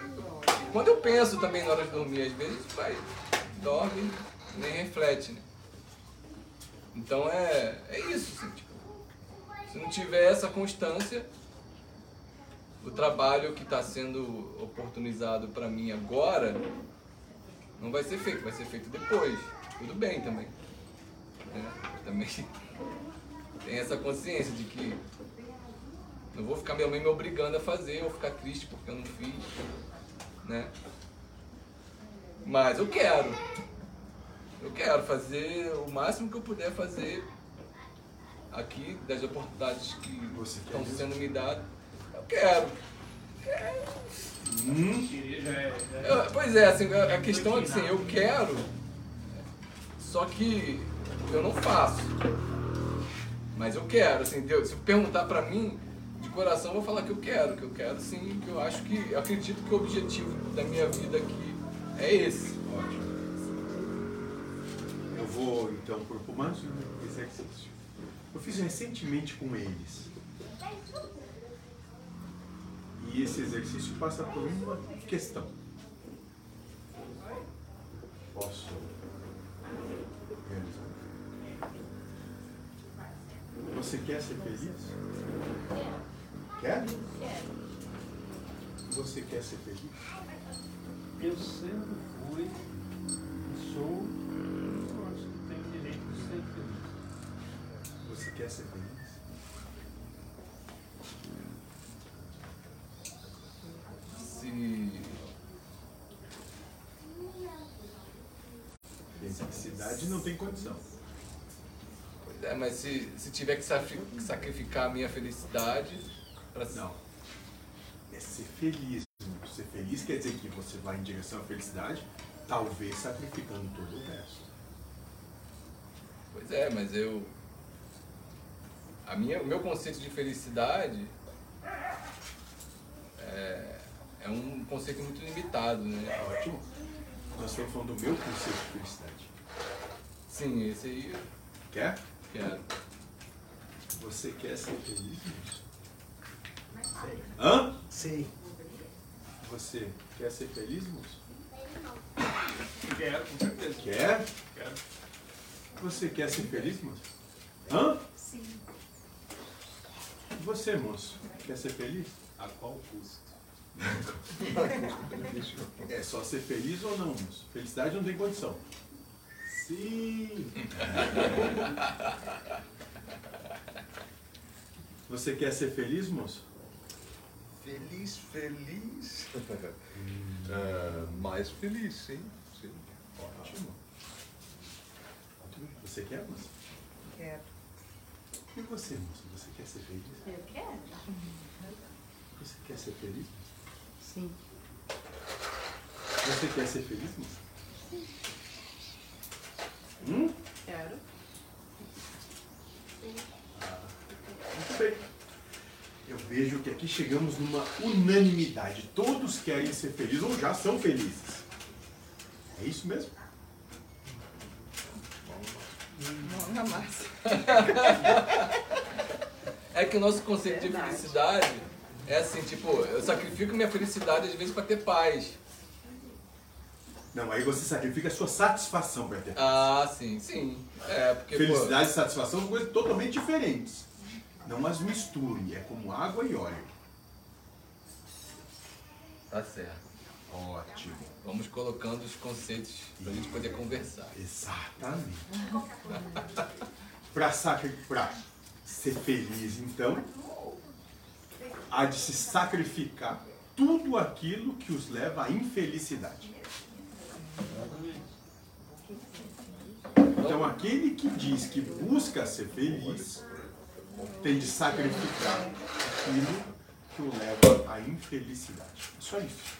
quando eu penso também na hora de dormir, às vezes vai, dorme, nem reflete, né? Então é, é isso, assim, tipo, se não tiver essa constância, o trabalho que está sendo oportunizado para mim agora não vai ser feito, vai ser feito depois. Tudo bem também. né? Também tem essa consciência de que não vou ficar minha mãe me obrigando a fazer ou ficar triste porque eu não fiz, né? Mas eu quero. Eu quero fazer o máximo que eu puder fazer aqui das oportunidades que estão sendo me dadas. Eu quero. Eu- pois é, assim, a a questão é que assim, eu quero, só que eu não faço. Mas eu quero, assim, Deus, se perguntar pra mim, de coração, eu vou falar que eu quero, que eu quero sim, que eu acho que, eu acredito que o objetivo da minha vida aqui é esse.
Ótimo. Eu vou então propor mais um exercício. Eu fiz recentemente com eles. E esse exercício passa por uma questão. Posso realizar? Você quer ser feliz? Quer? Você quer ser feliz?
Eu sempre fui e sou, eu acho que tenho direito de ser feliz.
Você quer ser feliz?
Se
Felicidade não tem condição.
Pois é, mas se, se tiver que sacrificar a minha felicidade pra
Não. É ser feliz. ser feliz quer dizer que você vai em direção à felicidade, talvez sacrificando todo o resto.
Pois é, mas eu. A minha, o meu conceito de felicidade é, é um conceito muito limitado, né?
Ótimo. Nós estamos falando do meu conceito de felicidade.
Sim, esse aí.
Quer?
Quero.
Você quer ser feliz? moço? Hã?
Sim.
Você quer ser feliz, moço?
Quero, com certeza.
Quer?
Quero.
Você quer ser feliz, moço? Hã?
Sim.
Você, moço, quer ser feliz?
A qual custo?
É só ser feliz ou não, moço? Felicidade não tem condição. Sim. Você quer ser feliz, moço?
Feliz, feliz. Ah, mais feliz, sim. sim.
Ótimo. Você quer, moço?
Quero.
E você, moço? Você quer ser feliz?
Eu quero.
Você quer ser feliz?
Sim.
Você quer ser feliz, moço? Hum?
Quero.
Muito bem. Eu vejo que aqui chegamos numa unanimidade. Todos querem ser felizes ou já são felizes. É isso mesmo?
Mão na massa.
É que o nosso conceito de felicidade é assim, tipo, eu sacrifico minha felicidade às vezes pra ter paz.
Não, aí você sacrifica a sua satisfação para ter paz.
Ah, sim, sim. É, porque. pô,
Felicidade e satisfação são coisas totalmente diferentes. Não as misture, é como água e óleo.
Tá certo.
Ótimo.
Vamos colocando os conceitos pra gente poder conversar.
Exatamente. Para ser feliz, então, há de se sacrificar tudo aquilo que os leva à infelicidade. Então, aquele que diz que busca ser feliz tem de sacrificar aquilo que o leva à infelicidade. É só isso.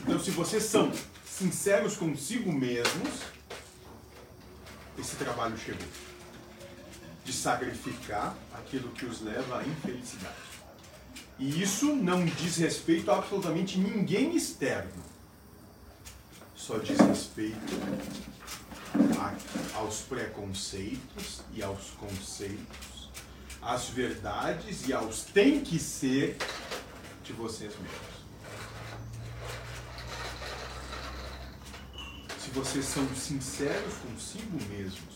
Então, se vocês são sinceros consigo mesmos, esse trabalho chegou. De sacrificar aquilo que os leva à infelicidade. E isso não diz respeito a absolutamente ninguém externo. Só diz respeito a- aos preconceitos e aos conceitos, às verdades e aos tem que ser de vocês mesmos. Se vocês são sinceros consigo mesmos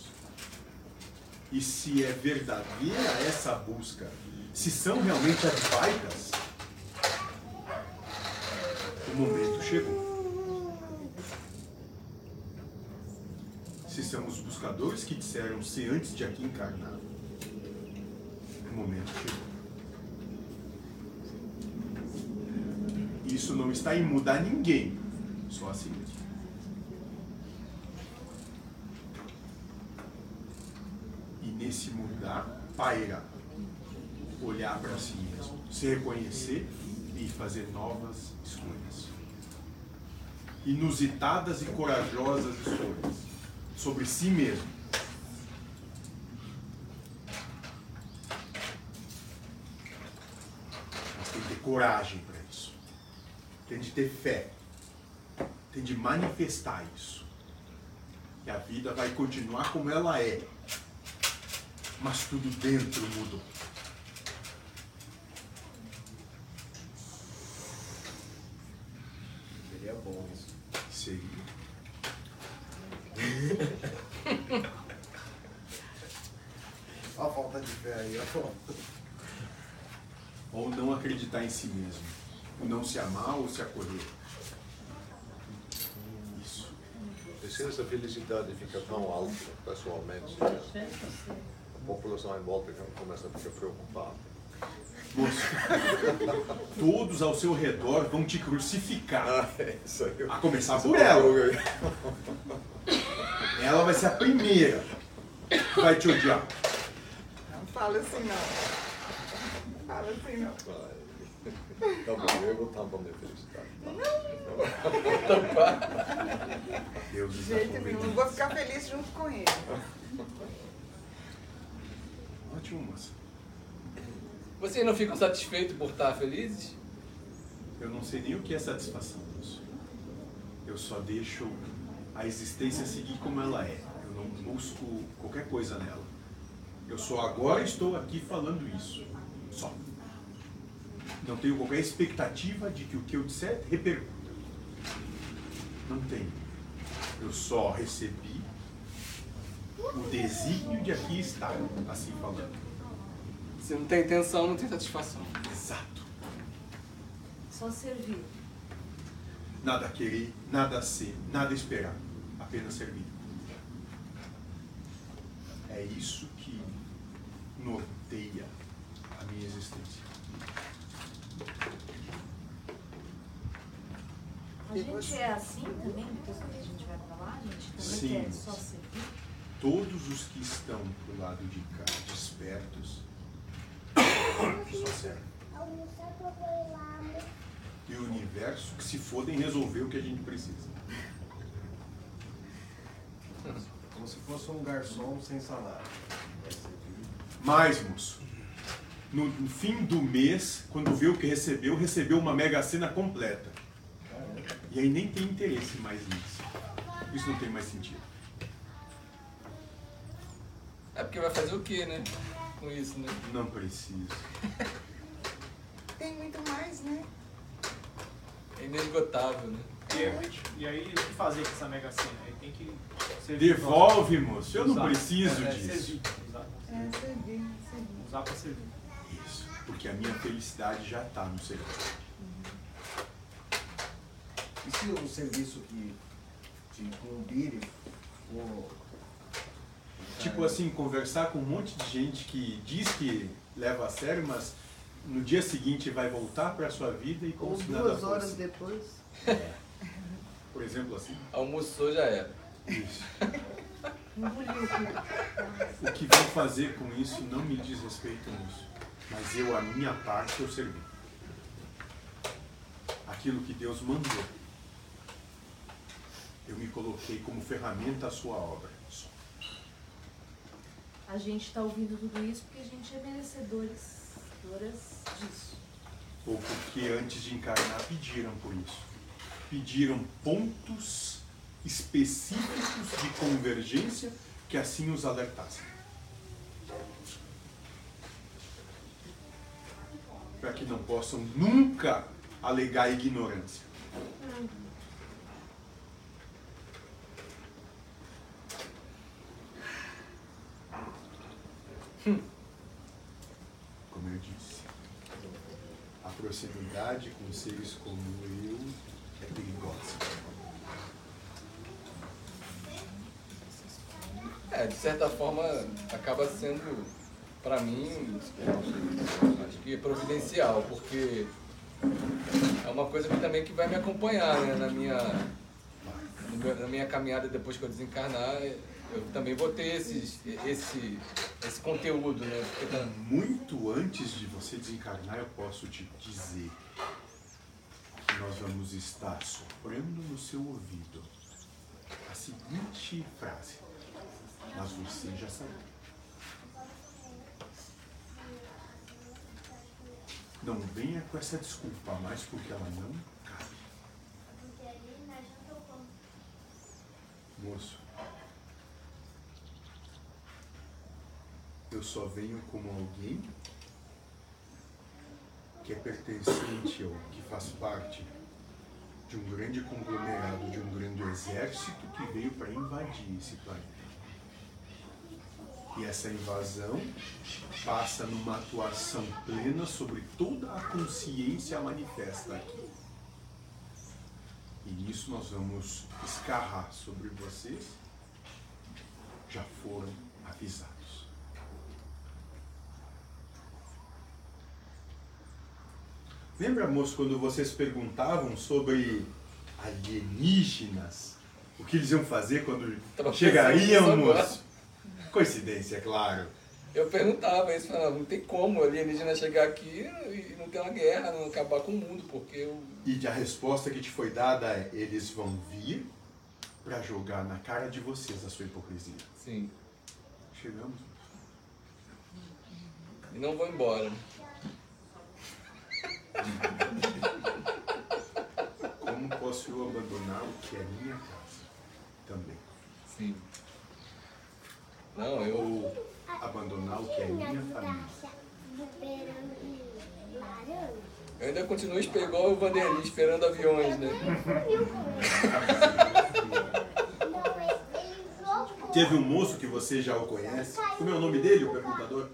e se é verdadeira essa busca, se são realmente advaitas, o momento chegou. Se são os buscadores que disseram ser antes de aqui encarnar, o momento chegou. Isso não está em mudar ninguém, só a si mesmo. E nesse mudar, paira, olhar para si mesmo, se reconhecer e fazer novas escolhas. Inusitadas e corajosas escolhas sobre si mesmo. Mas tem que ter coragem para isso. Tem de ter fé. Tem de manifestar isso. E a vida vai continuar como ela é. Mas tudo dentro mudou.
Seria bom isso.
Seria.
Olha a falta de fé aí, ó.
Ou não acreditar em si mesmo. Não se amar ou se acolher. Isso.
Se essa felicidade fica tão alta, pessoalmente, a população em volta começa a ficar preocupada.
Todos ao seu redor vão te crucificar.
Isso aí.
A começar por ela. Ela vai ser a primeira que vai te odiar.
Não fala assim não. Não fala assim não.
Tá bom, eu vou tampar minha felicidade.
Não.
tampar.
Deus
De jeito nenhum, eu vou ficar feliz junto com ele.
Ótimo, moça.
Vocês não ficam satisfeitos por estar felizes?
Eu não sei nem o que é satisfação, moço. Eu só deixo a existência seguir como ela é. Eu não busco qualquer coisa nela. Eu só agora estou aqui falando isso. Só. Não tenho qualquer expectativa de que o que eu disser repercuta. Não tenho. Eu só recebi o desígnio de aqui estar, assim falando.
Se não tem intenção, não tem satisfação.
Exato.
Só servir.
Nada querer, nada ser, nada esperar. Apenas servir. É isso que norteia a minha existência.
A gente é assim também, depois que a gente vai pra lá, a gente também
Sim.
quer só servir.
Todos os que estão pro lado de cá, despertos, só servem. E o universo que se foda em resolver o que a gente precisa.
Como se fosse um garçom sem salário.
Mais, moço. No, no fim do mês, quando vê o que recebeu, recebeu uma mega cena completa. E aí nem tem interesse mais nisso. Isso não tem mais sentido.
É porque vai fazer o quê, né? Com isso, né?
Não preciso.
Tem muito mais, né?
É inesgotável, né?
E, e aí, o que fazer com essa mega cena? Aí tem que servir
Devolve,
pra-
moço. Eu não preciso
É, é,
disso.
Servir, usar.
É, servir, servir.
Usar pra servir.
Isso. Porque a minha felicidade já está no serviço.
E se o serviço que te incumbir for.
Tipo assim, conversar com um monte de gente que diz que leva a sério, mas no dia seguinte vai voltar para sua vida e como
Ou
se nada
duas
fosse.
horas depois.
Por exemplo, assim.
Almoçou já era.
Isso. O que vão fazer com isso não me diz respeito nisso. Mas eu, a minha parte, eu servi. Aquilo que Deus mandou. Eu me coloquei como ferramenta à sua obra.
A gente está ouvindo tudo isso porque a gente é merecedores disso.
Ou porque antes de encarnar pediram por isso. Pediram pontos específicos de convergência que assim os alertassem. Para que não possam nunca alegar ignorância. Como eu disse, a proximidade com seres como eu é perigosa.
É, de certa forma, acaba sendo, pra mim, acho que providencial, porque é uma coisa que também que vai me acompanhar né, na, minha, na minha caminhada depois que eu desencarnar. Eu também vou ter esses, esse, esse conteúdo, né? Porque tá-
Muito antes de você desencarnar, eu posso te dizer que nós vamos estar soprando no seu ouvido a seguinte frase, mas você já sabe. Não venha com essa desculpa mais porque ela não cabe. Moço, eu só venho como alguém que é pertencente ou que faz parte de um grande conglomerado, de um grande exército que veio para invadir esse planeta. E essa invasão passa numa atuação plena sobre toda a consciência manifesta aqui. E nisso nós vamos escarrar sobre vocês. Já foram avisados. Lembra, moço, quando vocês perguntavam sobre alienígenas? O que eles iam fazer quando
Tava
chegariam, moço? Coincidência, é claro.
Eu perguntava isso, falava, não tem como alienígena chegar aqui e não ter uma guerra, não acabar com o mundo, porque eu...
E a resposta que te foi dada é: eles vão vir para jogar na cara de vocês a sua hipocrisia.
Sim.
Chegamos.
E não vou embora.
Como posso eu abandonar o que é minha casa? Também.
Sim. Não, eu.
Abandonar o que é minha família.
Eu ainda continuo igual o Vanderlei, esperando aviões, né?
Teve um moço que você já o conhece. Como é o nome dele, o perguntador?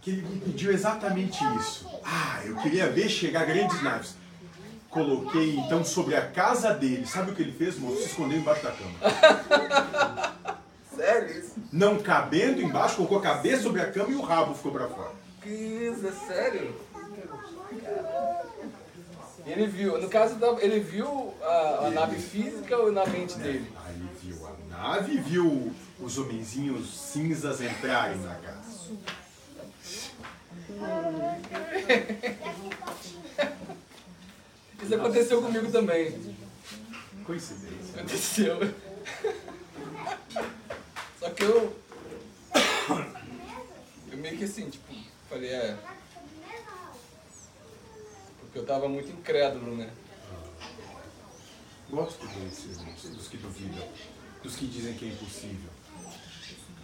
Que ele me pediu exatamente isso. Ah, eu queria ver chegar grandes naves. Coloquei então sobre a casa dele. Sabe o que ele fez, moço? Se escondeu embaixo da cama.
Sério isso?
Não cabendo embaixo, colocou a cabeça sobre a cama e o rabo ficou pra fora.
Que isso, é sério? Ele viu, no caso, da- ele viu a, a nave física ou na mente dele?
Aí ele viu a nave e viu os homenzinhos cinzas entrarem na casa.
Isso aconteceu comigo também.
Coincidência.
Aconteceu. Só que eu. Eu meio que assim, tipo, falei, é. Porque eu tava muito incrédulo, né?
Gosto desses, dos que duvidam, dos que dizem que é impossível.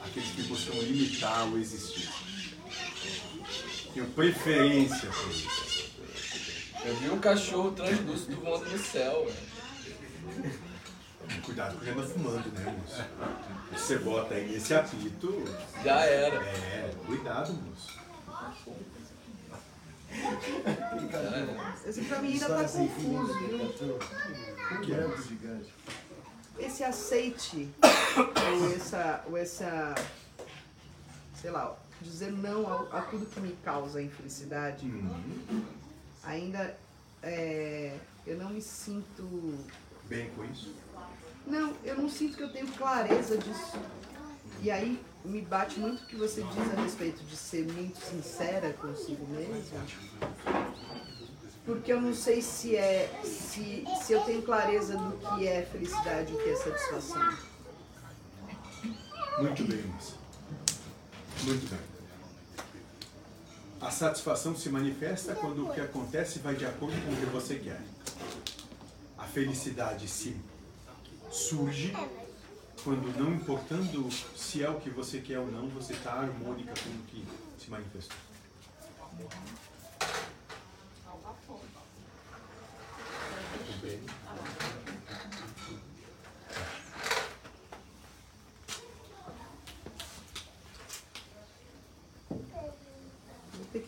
Aqueles que buscam limitar o existir. Tenho preferência por isso.
Eu vi um cachorro translúcido voando no céu, velho.
Cuidado que ele anda fumando, né, moço? Você bota aí esse apito.
Já era.
É, cuidado, moço.
Esse pra mim ainda tá confuso, viu?
O que é?
Esse aceite, ou essa, ou essa, sei lá, dizer não a, a tudo que me causa infelicidade, ainda é, eu não me sinto.
Bem com isso?
Não, eu não sinto que eu tenho clareza disso. E aí me bate muito o que você diz a respeito de ser muito sincera consigo mesma. Porque eu não sei se é se, se eu tenho clareza do que é felicidade e o que é satisfação.
Muito bem, moça. Muito bem. A satisfação se manifesta quando o que acontece vai de acordo com o que você quer. A felicidade se surge quando, não importando se é o que você quer ou não, você está harmônica com o que se manifestou. Tudo bem?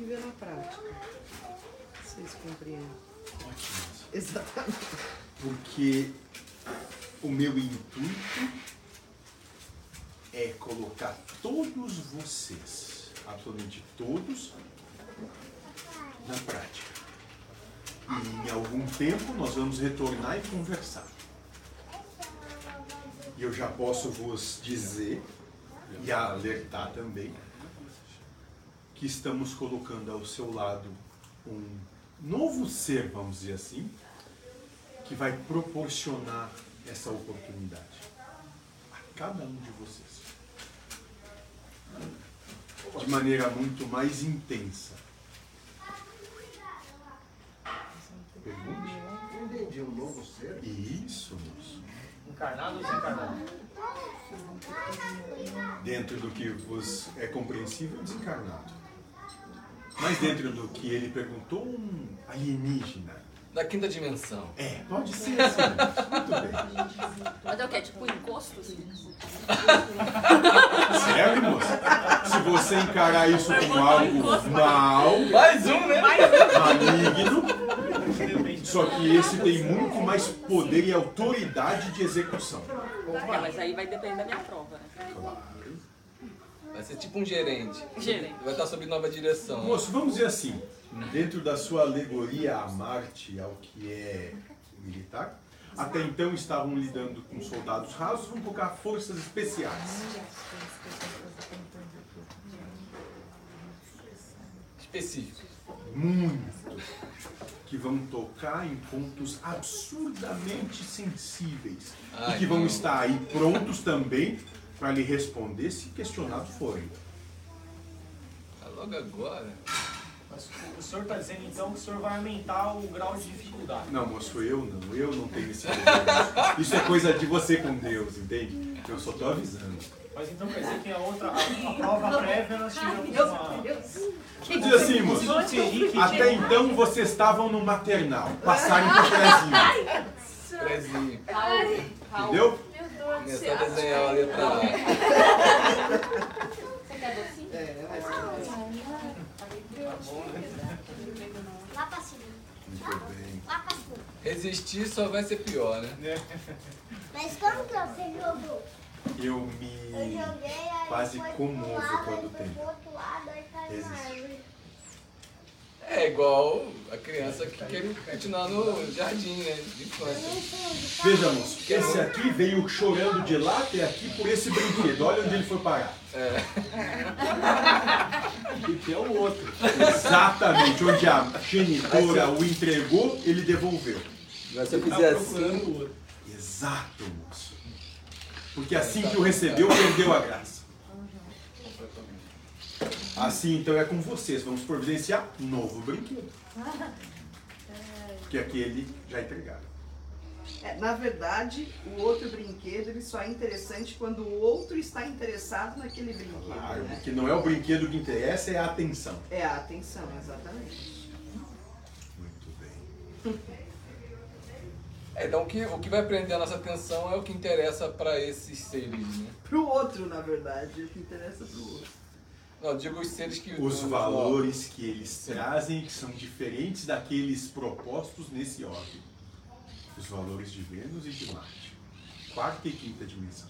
Vou ter que ver na prática. Vocês compreendem.
Ótimo.
Exatamente.
Porque o meu intuito é colocar todos vocês, absolutamente todos, na prática. E em algum tempo nós vamos retornar e conversar. E eu já posso vos dizer e alertar também que estamos colocando ao seu lado um novo ser, vamos dizer assim, que vai proporcionar essa oportunidade a cada um de vocês. De maneira muito mais intensa. Pergunte?
Entendi, um novo ser?
Isso, moço.
Encarnado ou desencarnado?
Dentro do que vos é compreensível, desencarnado. Mas dentro do que ele perguntou, um alienígena.
Da quinta dimensão.
É, pode ser assim. Muito bem.
Mas é o quê? Tipo encosto? Assim?
Sério, moço? Se você encarar isso como algo mal,
Mais um, né?
maligno, só que esse tem muito mais poder e autoridade de execução.
É, mas aí vai depender da minha prova, né?
Vai ser tipo um gerente.
Gerente.
Vai estar sob nova direção.
Moço, vamos dizer assim, dentro da sua alegoria a Marte, ao que é militar, até então estavam lidando com soldados rasos, vão colocar forças especiais.
Específicos.
Muito. Que vão tocar em pontos absurdamente sensíveis.
Ai,
e que vão
não.
estar aí prontos também para lhe responder se questionado forem.
Tá logo agora.
Mas o senhor está dizendo então que o senhor vai aumentar o grau de dificuldade.
Não, moço, eu não. Eu não tenho esse problema. Isso é coisa de você com Deus, entende? Eu só tô avisando.
Mas então quer dizer que a outra, a, a prova prévia nós tivemos uma.
Deus.
Vou dizer assim, moço. Até então vocês estavam no maternal. Passaram por prezinho.
Prezinho.
Entendeu?
Começou a desenhar a letra A.
Você quer docinho?
É, mas
Lá pra cima.
Muito bem.
Lá pra cima.
Resistir só vai ser pior, né?
Mas como que você jogou?
Eu
Eu
me
joguei, aí
quase
foi pro
comovo
lado,
quando
aí foi
tem.
pro outro lado, aí caiu na
Resiste.
árvore.
É igual a criança que quer continuar no jardim, né? De infância.
Veja, moço, esse aqui veio chorando de lá até aqui por esse brinquedo. Olha onde ele foi parar.
É.
Que é o outro. Exatamente, onde a genitora o entregou, ele devolveu.
Mas se eu fizer assim.
Exato, moço. Porque assim que o recebeu, perdeu a graça. Assim então é com vocês. Vamos providenciar novo brinquedo. Porque aquele já entregaram.
É, na verdade, o outro brinquedo ele só é interessante quando o outro está interessado naquele brinquedo.
Claro,
né?
porque não é o brinquedo que interessa, é a atenção.
É a atenção, exatamente.
Muito bem.
É, então o que, o que vai prender a nossa atenção é o que interessa para esses seres, né?
Pro outro, na verdade, o que interessa pro outro.
Não, digo os seres que.
Os
os
valores que eles trazem que são diferentes daqueles propostos nesse ordem. Os valores de Vênus e de Marte. Quarta e quinta dimensão.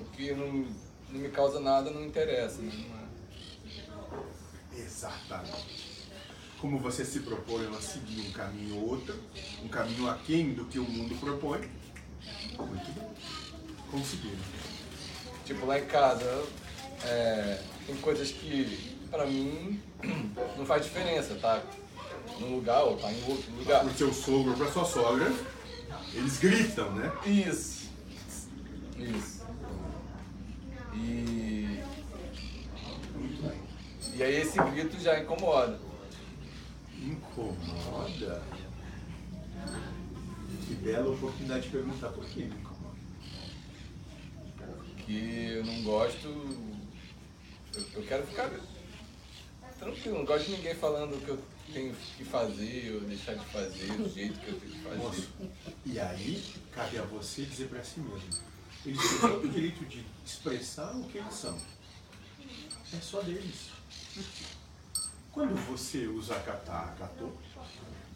O que não, não me causa nada não interessa, né? Não é-
Exatamente. Como você se propõe a seguir um caminho ou outro, um caminho aquém do que o mundo propõe, muito bem. Conseguiram.
Tipo, lá em casa, é, tem coisas que pra mim não faz diferença, tá? Num lugar ou tá em outro lugar.
Pro seu sogro ou pra sua sogra, eles gritam, né?
Isso. Isso. E. E aí esse grito já incomoda.
Incomoda? Que bela oportunidade de perguntar por que me incomoda.
Que eu não gosto. Eu, eu quero ficar tranquilo, não gosto de ninguém falando o que eu tenho que fazer ou deixar de fazer, do jeito que eu tenho que fazer.
Moço, e aí cabe a você dizer pra si mesmo. Eles têm todo o direito de expressar o que eles são. É só deles. Quando você os acatar, acatou.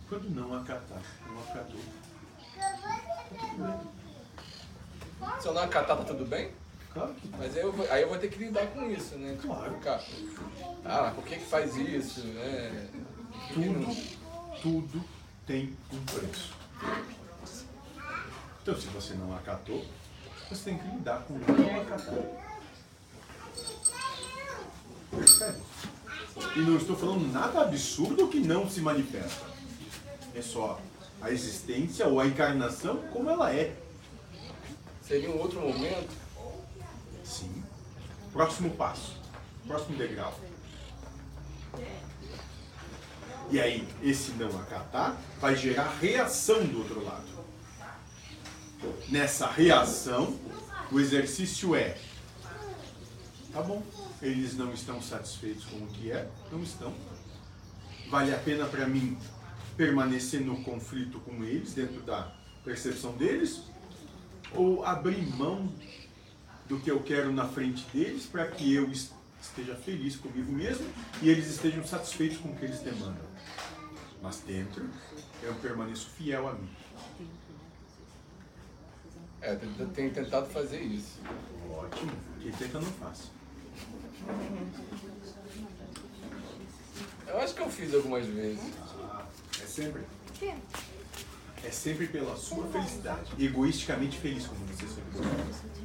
Quando não acatar, não acatou.
Se eu não acatar, tá tudo bem?
Claro que
Mas aí eu, vou, aí eu vou ter que lidar com isso, né? Tipo,
Claro.
cara, ah, por que que faz isso? né? Que que
tudo, tudo tem um preço. Então, se você não acatou, você tem que lidar com o não acatar. Percebe? E não estou falando nada absurdo que não se manifesta. É só a existência ou a encarnação como ela é.
Seria um outro momento?
Sim. Próximo passo. Próximo degrau. E aí, esse não acatar vai gerar reação do outro lado. Nessa reação, o exercício é: tá bom, eles não estão satisfeitos com o que é, não estão. Vale a pena para mim permanecer no conflito com eles, dentro da percepção deles? Ou abrir mão do que eu quero na frente deles para que eu es- esteja feliz comigo mesmo e eles estejam satisfeitos com o que eles demandam? Mas dentro, eu permaneço fiel a mim.
É, eu tenho- tentado fazer isso.
Ótimo. Quem tenta não faz.
Eu acho que eu fiz algumas vezes.
Ah, é sempre. É sempre pela sua felicidade. Egoisticamente feliz, como você sempre diz.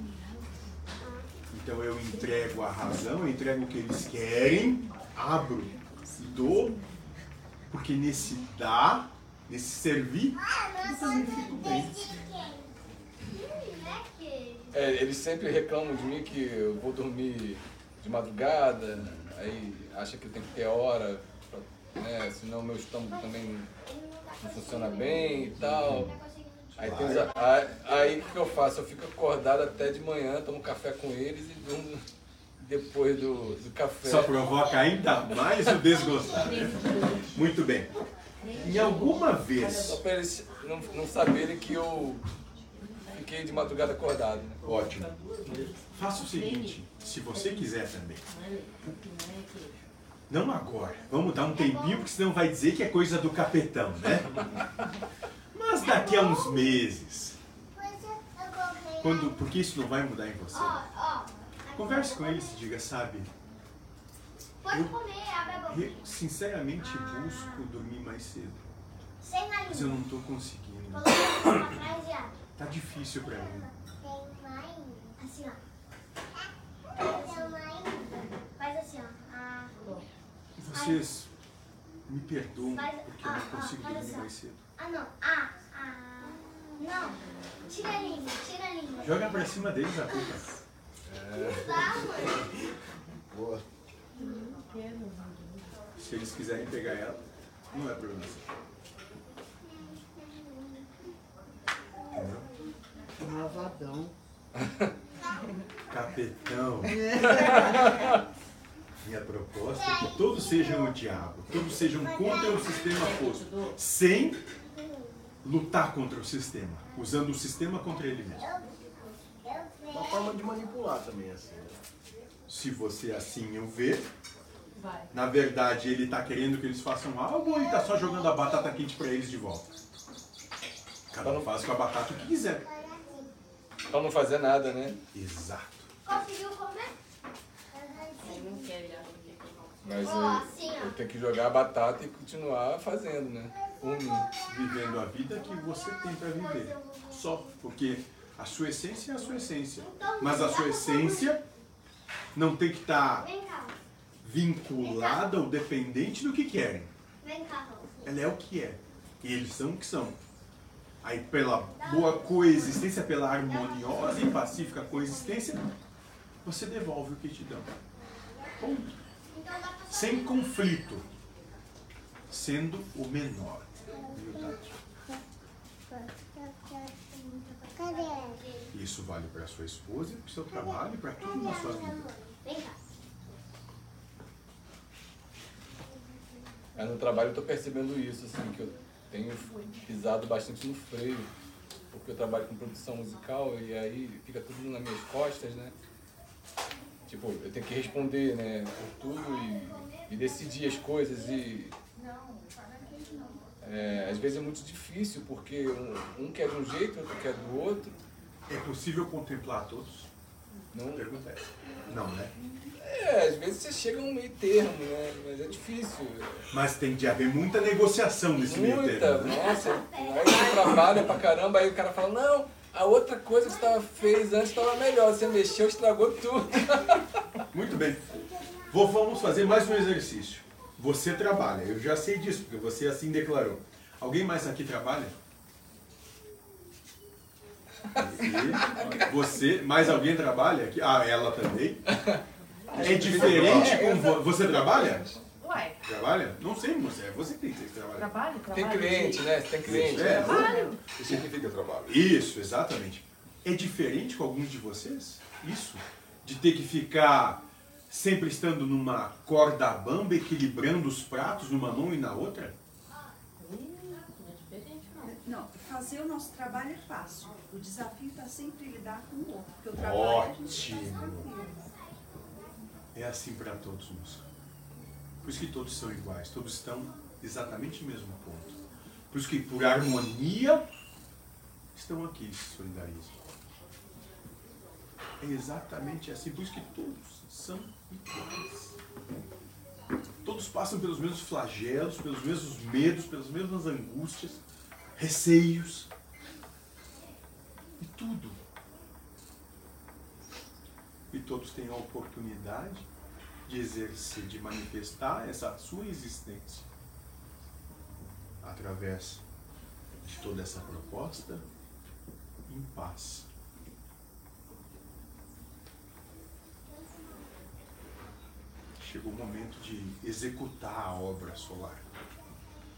Então eu entrego a razão, eu entrego o que eles querem, abro e dou, porque nesse dar, nesse servir, eu também fico bem.
É, eles sempre reclamam de mim que eu vou dormir de madrugada, aí acha que tem que ter hora, pra, né, senão meu estômago também não funciona bem e tal. Aí, os- aí, aí o que que eu faço? Eu fico acordado até de manhã, tomo café com eles e durmo depois do, do café.
Só provoca ainda mais o desgostar. Né? Muito bem. Em alguma vez.
Só para eles não, não saberem que eu fiquei de madrugada acordado. Né?
Ótimo. Faça o seguinte, se você quiser também. Não agora. Vamos dar um tempinho, porque senão vai dizer que é coisa do capetão, né? Mas daqui a uns meses. Quando, porque isso não vai mudar em você. Converse com eles e diga, sabe?
Pode
Eu
comer, abre a boca.
re- sinceramente busco dormir mais cedo. Mas eu não estou conseguindo. Tá difícil pra mim.
Assim, ó. Assim. Ah,
Vocês me perdoam porque eu não
ah, ah,
consigo dormir
assim,
mais cedo.
ah, não. Ah, ah. Não. Tira a língua, tira a língua.
Joga pra cima deles a culpa.
Mãe.
Boa. Se eles quiserem pegar ela, não é problema?
Malvadão.
Capetão. Minha proposta é que todos sejam o diabo, todos sejam contra o sistema posto, sem lutar contra o sistema, usando o sistema contra ele mesmo.
Uma forma de manipular também, assim. né?
Se você assim o vê,
Vai.
na verdade ele está querendo que eles façam algo ou ele está só jogando a batata quente para eles de volta? Cada um faz com a batata o que quiser.
Pra não fazer nada, né?
Exato.
Conseguiu comer?
Eu não quero ir lá no que
Mas eu,
assim,
eu tenho que jogar a batata e continuar fazendo, né?
Mim, vivendo a vida que você tem para viver. Só. Porque a sua essência é a sua essência. Mas a sua essência não tem que estar
cá.
vinculada ou dependente do que querem.
Vem cá, Rô.
Ela é o que é. E eles são o que são. Aí, pela boa coexistência, pela harmoniosa e pacífica coexistência, você devolve o que te dão. Ponto. Sem conflito. Sendo o menor. Isso vale para sua esposa, para o seu trabalho para tudo na sua vida.
Aí no trabalho eu tô percebendo isso, assim, que eu tenho pisado bastante no freio, porque eu trabalho com produção musical e aí fica tudo nas minhas costas, né? Tipo, eu tenho que responder, né, por tudo e, e decidir as coisas e é, às vezes é muito difícil, porque um, um quer de um jeito, outro quer do outro.
É possível contemplar todos?
Não.
Pergunta é. Não, né?
É, às vezes você chega a um meio termo, né? Mas é difícil.
Mas tem de haver muita negociação nesse meio
Muita,
termo. né?
nossa. Aí você trabalha pra caramba, aí o cara fala, não, a outra coisa que você tava, fez antes estava melhor, você mexeu, estragou tudo.
Muito bem. Vou, vamos fazer mais um exercício. Você trabalha, eu já sei disso, porque você assim declarou. Alguém mais aqui trabalha? Você, mais alguém trabalha aqui? Ah, ela também. É diferente com vo- você trabalha?
Uai,
Trabalha? Não sei, moça, é você que tem que trabalhar.
trabalho,
Tem
trabalho.
cliente, né? Tem cliente.
Isso, é.
Trabalho.
O que significa trabalho?
Isso, exatamente. É diferente com alguns de vocês? Isso? De ter que ficar sempre estando numa corda bamba, equilibrando os pratos numa mão e na outra?
Não, fazer o nosso trabalho é fácil. O desafio está sempre em lidar com o outro. Porque o trabalho
Ótimo. É assim para todos, moça. Por isso que todos são iguais, todos estão exatamente no mesmo ponto. Por isso que, por harmonia, estão aqui se solidarizam. É exatamente assim, por isso que todos são iguais. Todos passam pelos mesmos flagelos, pelos mesmos medos, pelas mesmas angústias, receios. E tudo. que todos tenham a oportunidade de exercer, de manifestar essa sua existência através de toda essa proposta em paz. Chegou o momento de executar a obra solar.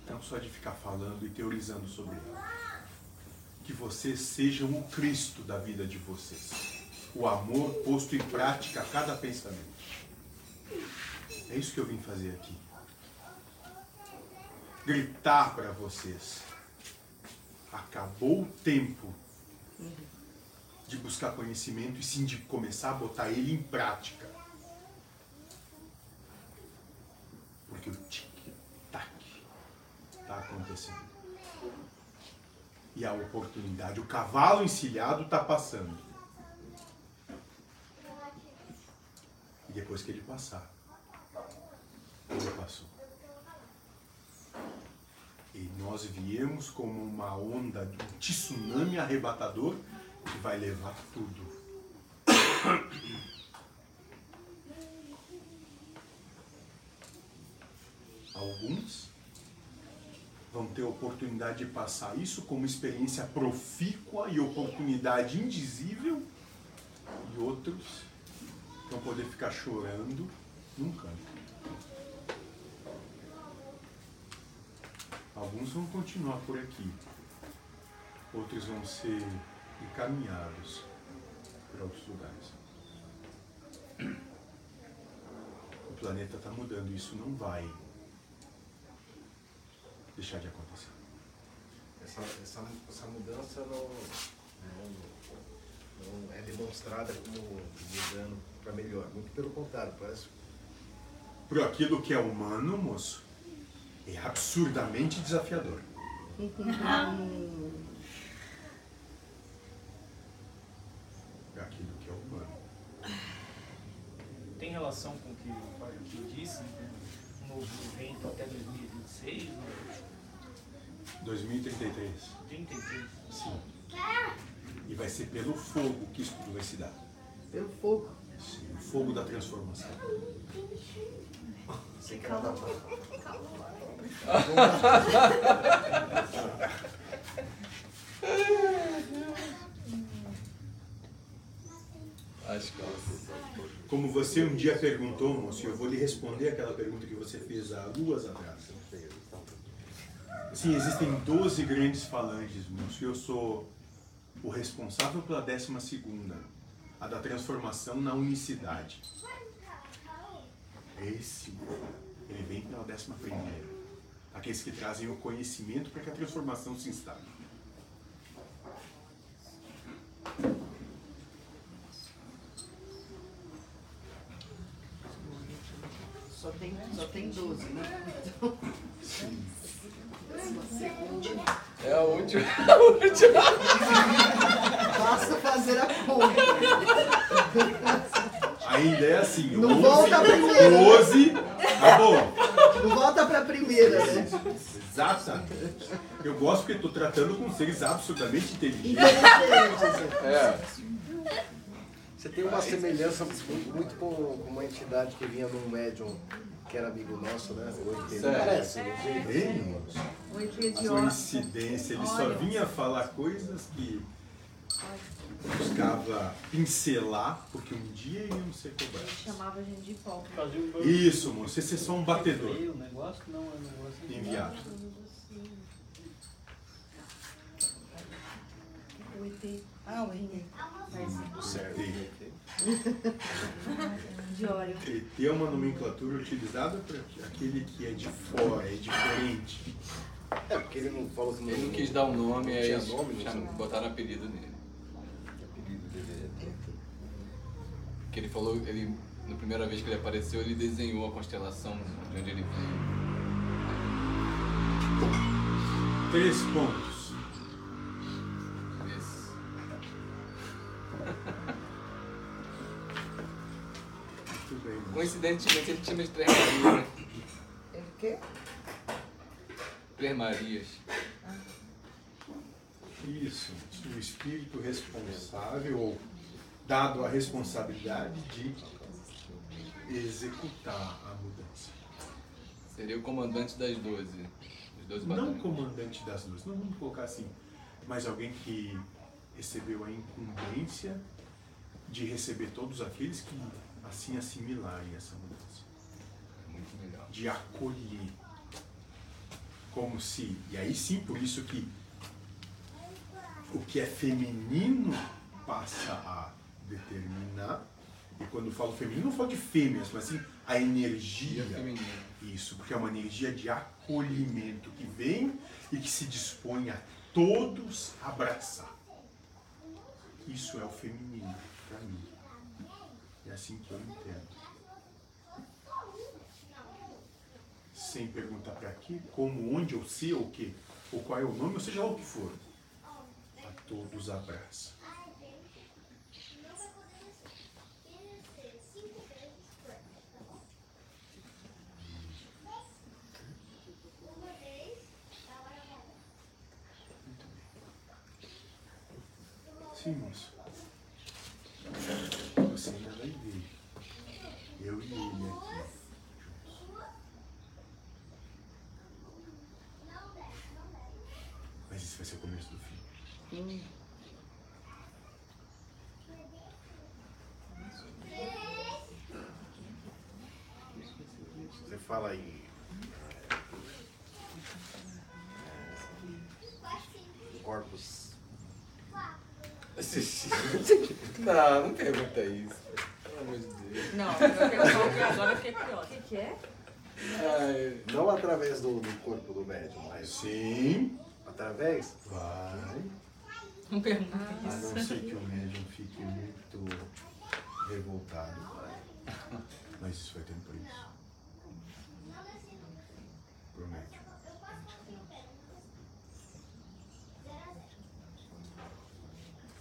Não só de ficar falando e teorizando sobre ela. Que vocês sejam o Cristo da vida de vocês. O amor posto em prática a cada pensamento. É isso que eu vim fazer aqui. Gritar para vocês. Acabou o tempo de buscar conhecimento e sim de começar a botar ele em prática. Porque o tic-tac está acontecendo. E a oportunidade, o cavalo encilhado está passando. E depois que ele passar, ele passou. E nós viemos como uma onda, um tsunami arrebatador que vai levar tudo. Alguns vão ter oportunidade de passar isso como experiência profícua e oportunidade indizível, e outros vão poder ficar chorando num canto. Alguns vão continuar por aqui, outros vão ser encaminhados para outros lugares. O planeta está mudando, isso não vai deixar de acontecer.
Essa, essa, essa mudança não, não, não é demonstrada como mudando para melhor. Muito pelo contrário, parece.
Por aquilo que é humano, moço, é absurdamente desafiador. É aquilo que é humano.
Tem relação com o que o pai aqui disse, né? um novo evento até 2026, né?
2033.
33.
Sim. E vai ser pelo fogo que isso tudo vai se dar.
Pelo fogo.
Sim, o fogo da transformação.
Da
Acho que
Como você um dia perguntou, moço, eu vou lhe responder aquela pergunta que você fez há duas atrás. Sim, existem 12 grandes falanges, moço, e eu sou o responsável pela décima segunda, a da transformação na unicidade. Esse, ele vem pela décima primeira. Aqueles que trazem o conhecimento para que a transformação se instale.
Só tem, só tem 12, né? Então. Segunda.
É a última. A última.
Basta fazer a conta.
Ainda é assim,
Não
11,
volta a primeira.
12, tá bom.
Não volta pra primeira, né?
Exatamente. Eu gosto porque estou tratando com seres absurdamente inteligentes.
É. Você tem uma semelhança muito com, com uma entidade que vinha num médium que era amigo nosso, né? O ET.
Sério?
Parece, né?
Ei, moço.
O ET de
Coincidência, ele só vinha falar coisas que buscava pincelar, porque um dia iriam ser cobrados.
Chamava a gente de pau.
Isso, moço, esse é só um batedor.
O negócio não é um negócio.
Enviado.
O ET.
Ah, o Henrique.
Certo.
De óleo.
É uma nomenclatura utilizada para aquele que é de fora, é diferente.
É, porque ele não falou que não,
Ele não quis dar um nome, aí eles
nome,
botaram apelido nele.
O apelido dele é ET.
Que ele falou, ele, na primeira vez que ele apareceu, ele desenhou a constelação de onde ele veio.
Três pontos.
Coincidentemente ele tinha umas três Marias, né?
Ele o quê?
Três Marias.
Isso, o espírito responsável ou dado a responsabilidade de executar a mudança.
Seria o comandante das 12. Dos 12
Não comandante das duas, não vamos colocar assim, mas alguém que recebeu a incumbência de receber todos aqueles que assim assimilarem essa mudança.
Muito melhor.
De acolher. Como se, e aí sim, por isso que o que é feminino passa a determinar, e quando falo feminino, não falo de fêmeas, mas sim a energia. Isso, porque é uma energia de acolhimento que vem e que se dispõe a todos abraçar. Isso é o feminino. É assim que eu entendo. Sem perguntar para quê, como, onde, ou se, ou o quê, ou qual é o nome, ou seja lá o que for. A todos abraça. Sim, moço.
Não, não pergunta isso. Pelo amor de Deus.
Não, eu agora eu fiquei curiosa.
O que, que é?
Ai,
Não através do, do corpo do médium, mas.
Sim.
Através?
Vai.
Não pergunta
A não ser que o médium fique muito revoltado. Vai. Mas isso vai tempo para isso. Pro médium.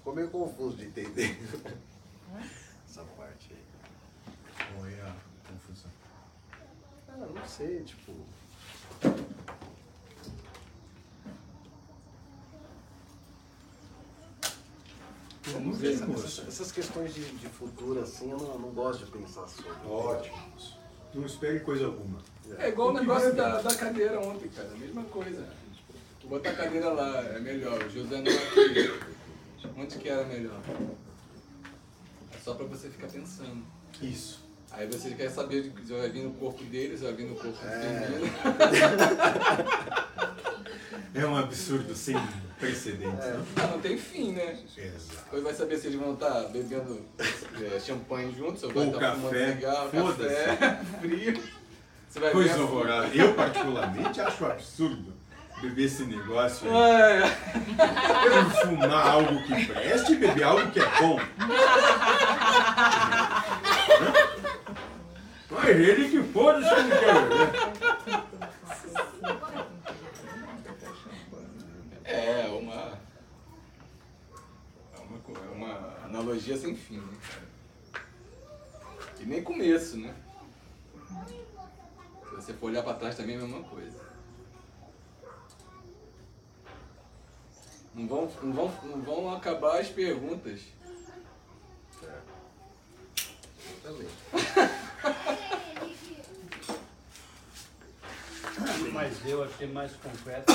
Ficou meio confuso de entender. Essa parte aí.
Qual é a confusão?
Ah, não sei, tipo.
Vamos ver,
essas, essas questões de, de futuro, assim, eu não, não gosto de pensar sobre.
Ótimo. Não espere coisa alguma.
É igual o negócio da, da cadeira ontem, cara. A mesma coisa. Botar a cadeira lá é melhor. O José não aqui. Onde que era melhor? É só pra você ficar pensando.
Isso.
Aí você quer saber se vai vir no corpo deles, vai vir no corpo
É. É um absurdo sem precedentes.
É.
né?
Ah, não tem fim, né?
Exato.
Depois vai saber se eles vão estar bebendo é, champanhe juntos, ou vai estar fumando
café,
cigarro,
foda-se.
café, frio. Você vai
Coisa horrorosa. Eu, particularmente, acho absurdo beber esse negócio aí.
É.
Fumar algo que preste e beber algo que é bom. Mas ele que foda-se que não quer beber.
É, uma. É uma, é uma analogia sem fim, né, cara? E nem começo, né? Se você for olhar pra trás também é a mesma coisa. Não vão, não vão, não vão acabar as perguntas.
Também.
Mas eu achei mais concreto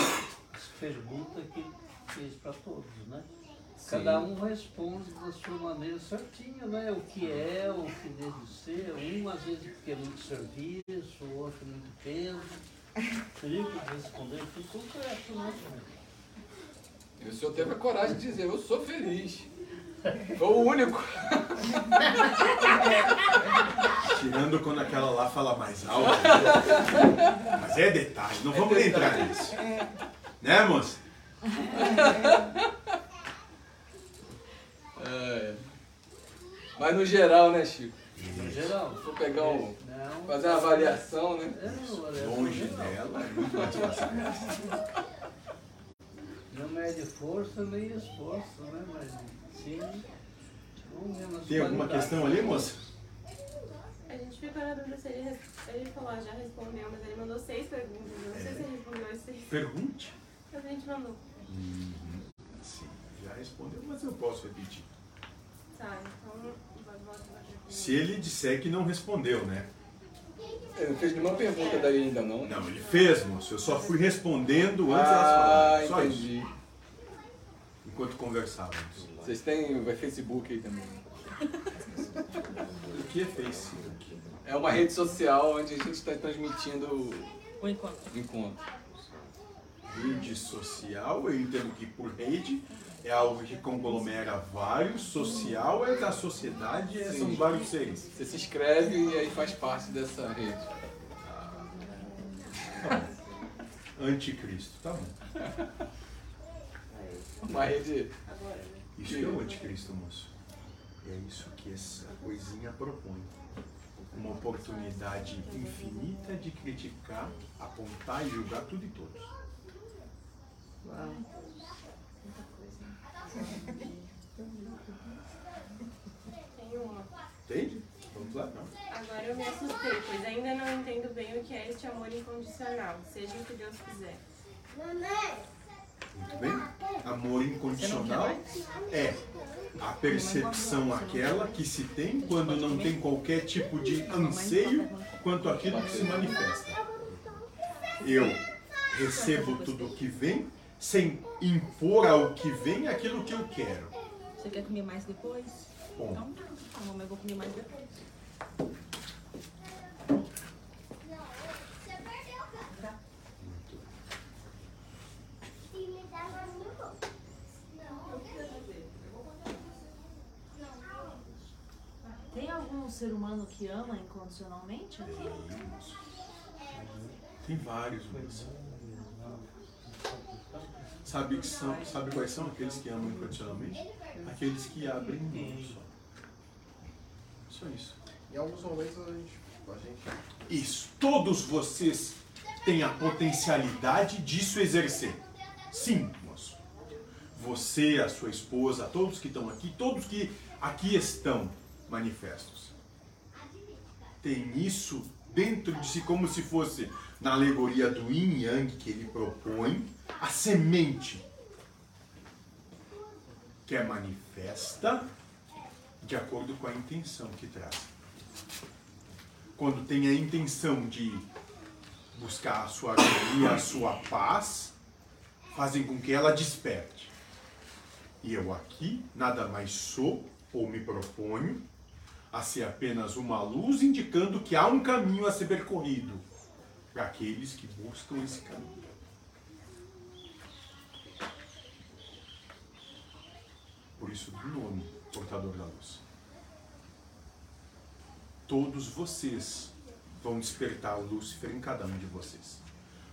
as perguntas que fez para todos, né? Cada um responde da sua maneira certinha, né? O que é, o que deve ser. Um às vezes porque é muito serviço, o outro muito peso. Teria que responder tudo concreto, né?
E o senhor teve a coragem de dizer, eu sou feliz. Foi o único.
Tirando quando aquela lá fala mais alto. Mas é detalhe, não vamos nem entrar nisso. Né, moça?
É. Mas no geral, né, Chico?
No geral.
Se for pegar um.
Não.
Fazer uma avaliação, né?
É,
Longe dela, é muito mais fácil.
Não mede força nem esforço, né? Mas sim.
Tem alguma questão ali, moça?
A gente ficou na dúvida se ele, ele falou, ah, já respondeu, mas ele mandou seis perguntas. Eu não sei se ele respondeu as seis.
Pergunte.
Mas a gente mandou.
Uhum. Sim, já respondeu, mas eu posso repetir.
Tá, então.
Se ele disser que não respondeu, né?
Ele não fez nenhuma pergunta daí ainda, não?
Não, ele fez, moço. Eu só fui respondendo antes
Ah,
elas falarem. Só
entendi.
isso. Enquanto conversávamos.
Vocês têm o Facebook aí também.
O que é Facebook?
É uma rede social onde a gente está transmitindo
O encontro.
o encontro.
Rede social, eu entendo que por rede é algo que conglomera vários, social é da sociedade, é, são vários seres.
Você se inscreve e aí faz parte dessa rede.
Anticristo, tá bom.
Uma rede.
Isso é o anticristo, moço. É isso que essa coisinha propõe. Uma oportunidade infinita de criticar, apontar e julgar tudo e todos.
Uau.
Tem uma.
Entende? Vamos lá, não?
Agora eu me assustei, pois ainda não entendo bem o que é este amor incondicional, seja o que Deus quiser.
Muito bem? Amor incondicional é a percepção aquela que se tem quando não tem qualquer tipo de anseio quanto aquilo que se manifesta. Eu recebo tudo o que vem sem impor ao que vem aquilo que eu quero.
Você quer comer mais depois?
Bom.
Então tá, tá bom, mas eu vou comer mais depois.
Tem algum ser humano que ama incondicionalmente aqui?
Tem vários, mas. Sabe, que são, sabe quais são aqueles que amam incondicionalmente? Aqueles que abrem mão só. Só isso.
Em alguns momentos a gente. A gente
Isso. Todos vocês têm a potencialidade disso exercer. Sim, moço. Você, a sua esposa, todos que estão aqui, todos que aqui estão manifestos. Tem isso dentro de si, como se fosse na alegoria do yin yang que ele propõe, a semente que é manifesta de acordo com a intenção que traz quando tem a intenção de buscar a sua harmonia, a sua paz, fazem com que ela desperte. E eu aqui nada mais sou ou me proponho a ser apenas uma luz indicando que há um caminho a ser percorrido aqueles que buscam esse caminho. Por isso, do nome, portador da luz todos vocês vão despertar o Lúcifer em cada um de vocês.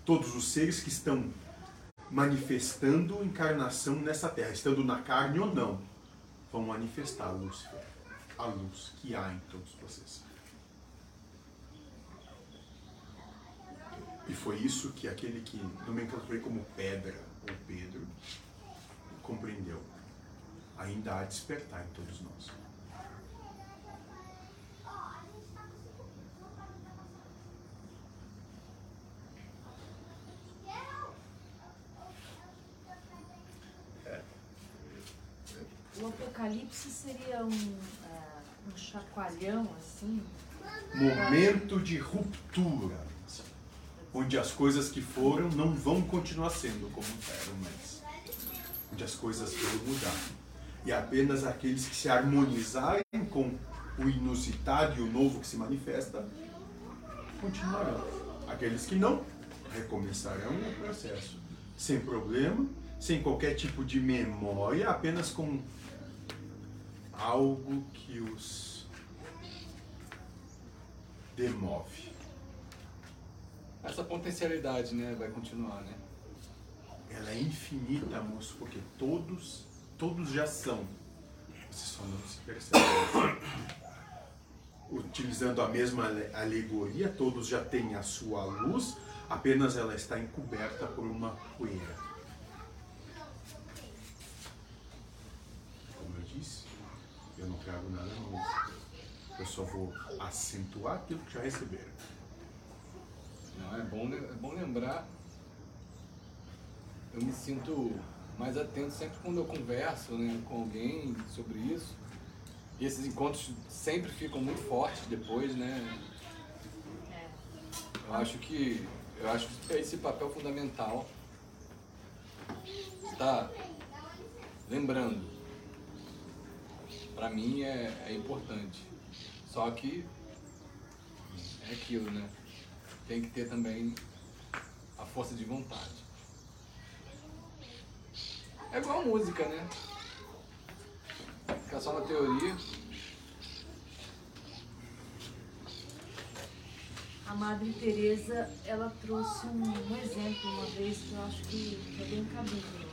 Todos os seres que estão manifestando encarnação nessa terra, estando na carne ou não, vão manifestar Lúcifer, a luz que há em todos vocês. E foi isso que aquele que nomenclaturei como pedra, ou Pedro, compreendeu. Ainda há despertar em todos nós.
O apocalipse seria um, ah, um chacoalhão assim?
momento de ruptura, onde as coisas que foram não vão continuar sendo como eram antes, onde as coisas vão mudar. E apenas aqueles que se harmonizarem com o inusitado e o novo que se manifesta continuarão. Aqueles que não recomeçarão o processo, sem problema, sem qualquer tipo de memória, apenas com algo que os demove.
Essa potencialidade, né, vai continuar, né?
Ela é infinita, moço, porque todos, todos já são. Você só não se percebe. Utilizando a mesma ale- alegoria, todos já têm a sua luz, apenas ela está encoberta por uma poeira. Como eu disse, eu não trago nada novo. Eu só vou acentuar aquilo que já receberam.
Não, é bom, é bom lembrar. Eu me sinto mais atento sempre quando eu converso né, com alguém sobre isso. E esses encontros sempre ficam muito fortes depois, né? Eu acho que eu acho que é esse papel fundamental. Tá lembrando. Para mim é, é importante. Só que é aquilo, né? Tem que ter também a força de vontade. É igual música, né? Fica só na teoria.
A Madre Teresa, ela trouxe um, um exemplo uma vez que eu acho que, que é bem cabível.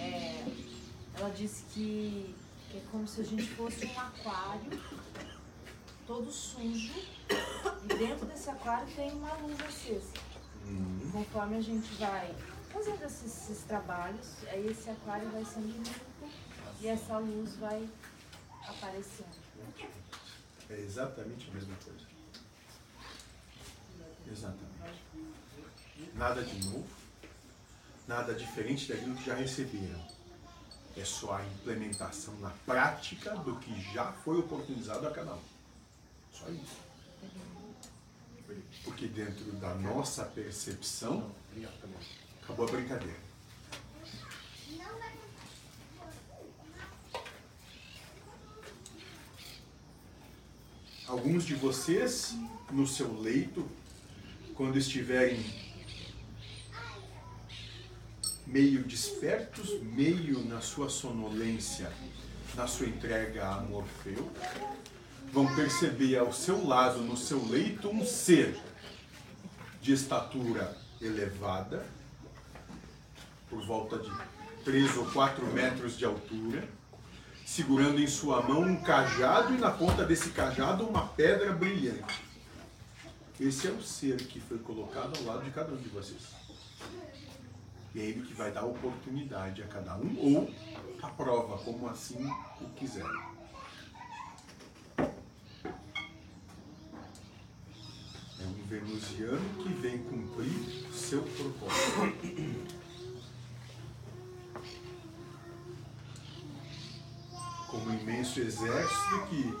É, ela disse que, que é como se a gente fosse um aquário todo sujo dentro desse aquário tem uma luz acesa. E conforme a gente vai fazendo esses, esses trabalhos, aí esse aquário vai sendo limpo e essa luz vai aparecendo.
É exatamente a mesma coisa. Exatamente. Nada de novo, nada diferente daquilo que já receberam. É só a implementação na prática do que já foi oportunizado a cada um. Só isso. Porque dentro da nossa percepção, acabou a brincadeira. Alguns de vocês, no seu leito, quando estiverem meio despertos, meio na sua sonolência, na sua entrega a Morfeu, vão perceber ao seu lado, no seu leito, um ser de estatura elevada, por volta de 3 ou 4 metros de altura, segurando em sua mão um cajado e na ponta desse cajado uma pedra brilhante. Esse é o ser que foi colocado ao lado de cada um de vocês. E é ele que vai dar oportunidade a cada um, ou a prova, como assim o quiserem. É um venusiano que vem cumprir seu propósito. Como imenso exército que,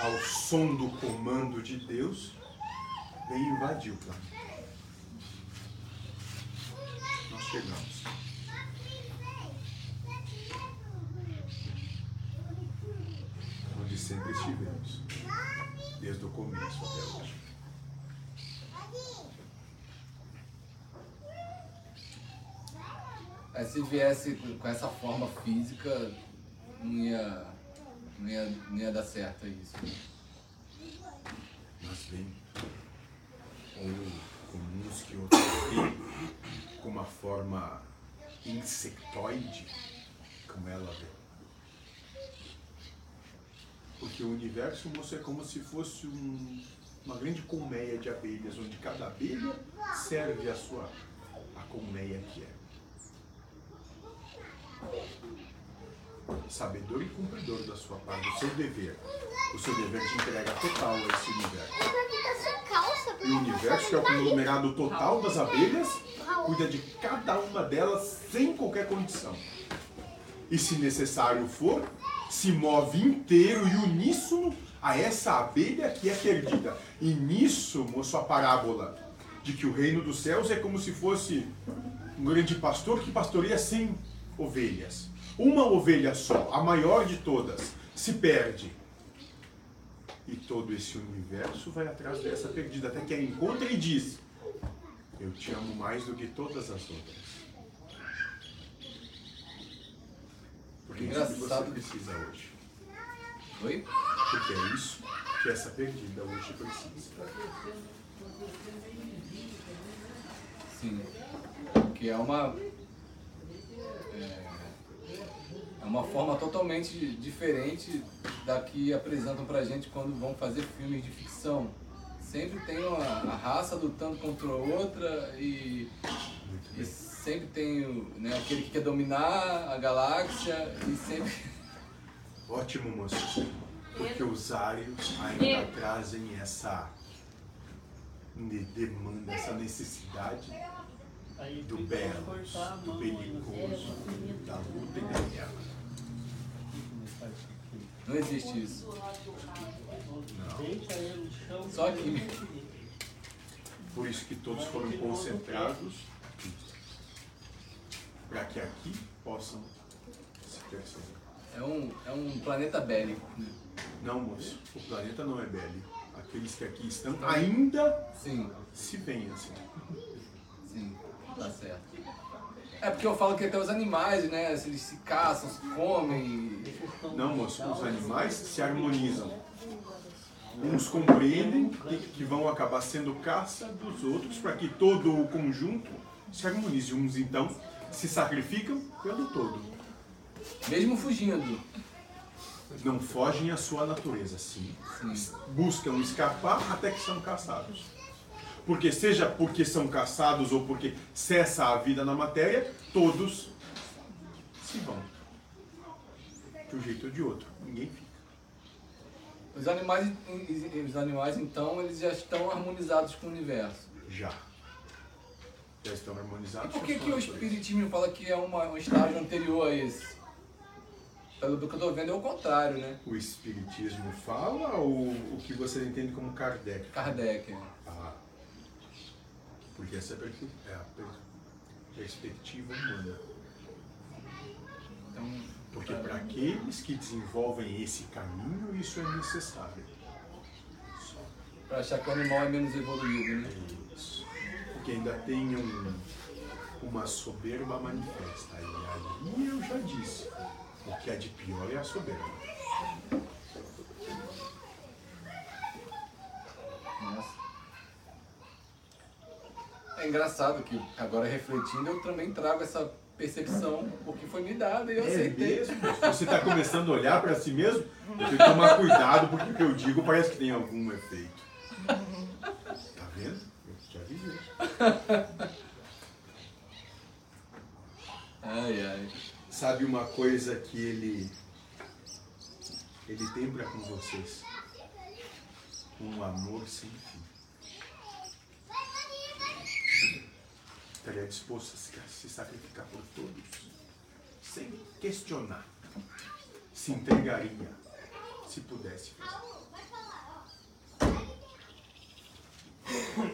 ao som do comando de Deus, vem invadir o planeta. Nós chegamos. Onde sempre estivemos, desde o começo até hoje.
Aí se viesse com, com essa forma física, não ia, não ia, não ia dar certo isso.
Mas vem ou que outros têm, com uma forma insectoide, como ela vê. Porque o universo é como se fosse um- uma grande colmeia de abelhas, onde cada abelha serve a sua a colmeia que é. Sabedor e cumpridor da sua parte, do seu dever. O seu dever de entrega total a esse universo. E o universo, que é o conglomerado total das abelhas, cuida de cada uma delas sem qualquer condição. E se necessário for, se move inteiro e uníssono a essa abelha que é perdida. E nisso, moço, a parábola de que o reino dos céus é como se fosse um grande pastor que pastoreia 100 ovelhas. Uma ovelha só, a maior de todas, se perde. E todo esse universo vai atrás dessa perdida, até que a encontra e diz: Eu te amo mais do que todas as outras. Porque é isso que você
Engraçado.
precisa hoje.
Oi?
Porque é isso que essa perdida hoje precisa.
Sim. Que é uma. É, é uma forma totalmente diferente da que apresentam pra gente quando vão fazer filmes de ficção. Sempre tem uma, a raça lutando contra outra e, e sempre tem o, né, aquele que quer dominar a galáxia e sempre.
Ótimo, moço. Porque os áreos ainda trazem essa demanda, essa necessidade do belo, do belicoso, da luta e da guerra.
Não existe isso.
Não.
Só aqui.
Por isso que todos foram concentrados. Para que aqui possam se perceber.
É um, é um planeta bélico. Né?
Não, moço. O planeta não é bélico. Aqueles que aqui estão ainda
Sim.
se veem assim.
Sim, tá certo. É porque eu falo que até os animais, né? Eles se caçam, se comem.
Não, moço. Os animais se harmonizam. Uns compreendem que, que vão acabar sendo caça dos outros para que todo o conjunto se harmonize. Uns, então, se sacrificam pelo todo.
Mesmo fugindo.
Não fogem à sua natureza, sim. Buscam escapar até que são caçados. Porque seja porque são caçados ou porque cessa a vida na matéria, todos se vão. De um jeito ou de outro. Ninguém fica.
Os animais, os animais, então, eles já estão harmonizados com o universo.
Já. Já estão
E
harmonizados.
por que, que o. Espiritismo fala que é uma, um estágio anterior a esse? Pelo que eu estou vendo é o contrário, né?
O Espiritismo fala ou o que você entende como Kardec?
Kardec. né?
Porque essa é a perspectiva humana.
Então,
Porque para aqueles que desenvolvem esse caminho, isso é necessário.
Pra achar que o animal é menos evoluído, né?
Isso. Porque ainda tem um, uma soberba manifesta. E ali eu já disse. O que é de pior é a soberba.
Nossa. É engraçado que agora refletindo eu também trago essa percepção porque foi me dada e eu
É
aceitei.
mesmo? Você está começando a olhar para si mesmo? Eu tenho que tomar cuidado porque o que eu digo parece que tem algum efeito. Tá vendo? Eu te avisei.
Ai, ai.
Sabe uma coisa que ele ele tem para com vocês? Um amor sem fim. Estaria disposto a se, sacrificar por todos, sem questionar. Se entregaria, se pudesse.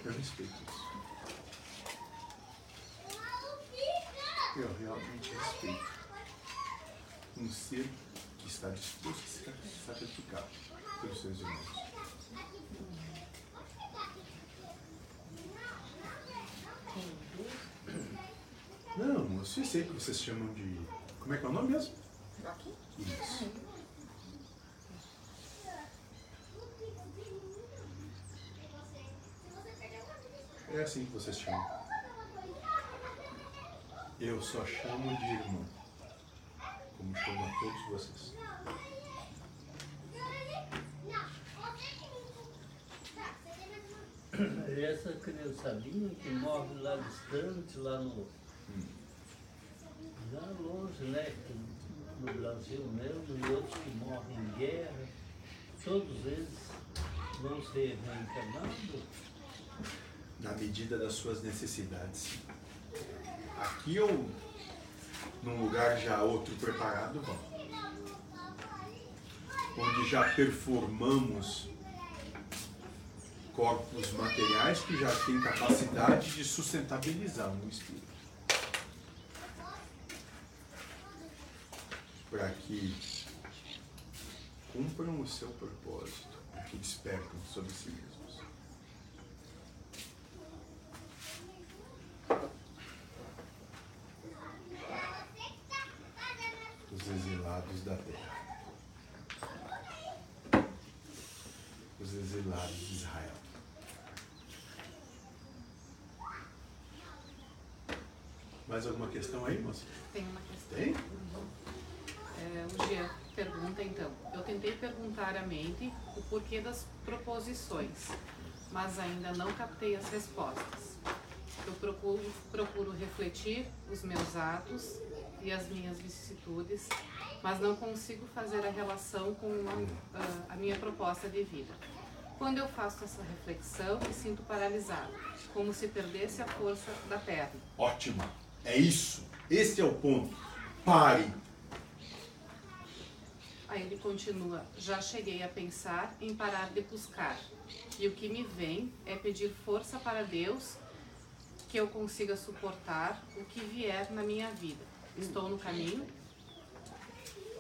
Eu respeito isso. Eu realmente respeito um ser que está disposto a se sacrificar pelos seus irmãos. Não, eu sei que vocês chamam de. Como é que é o nome mesmo?
Aqui?
Isso. É assim que vocês chamam. Eu só chamo de irmão. Como chamo a todos vocês.
Essa criançadinha que morre lá distante, lá no. Já longe, né? No Brasil mesmo, e outros que morrem em guerra, todos eles vão ser reencarnados.
Na medida das suas necessidades. Aqui ou num lugar já outro preparado, vão. Onde já performamos corpos materiais que já têm capacidade de sustentabilizar um espírito. Para que cumpram o seu propósito, que despertam sobre si mesmos. Os exilados da terra. Os exilados de Israel. Mais alguma questão aí, moça?
Tem uma questão.
Tem?
É, o Jean pergunta então. Eu tentei perguntar à mente o porquê das proposições, mas ainda não captei as respostas. Eu procuro, procuro refletir os meus atos e as minhas vicissitudes, mas não consigo fazer a relação com a, a- minha proposta de vida. Quando eu faço essa reflexão, me sinto paralisado, como se perdesse a força da perna.
Ótimo. É isso. Esse é o ponto. Pare.
Aí ele continua: Já cheguei a pensar em parar de buscar. E o que me vem é pedir força para Deus que eu consiga suportar o que vier na minha vida. Estou no caminho?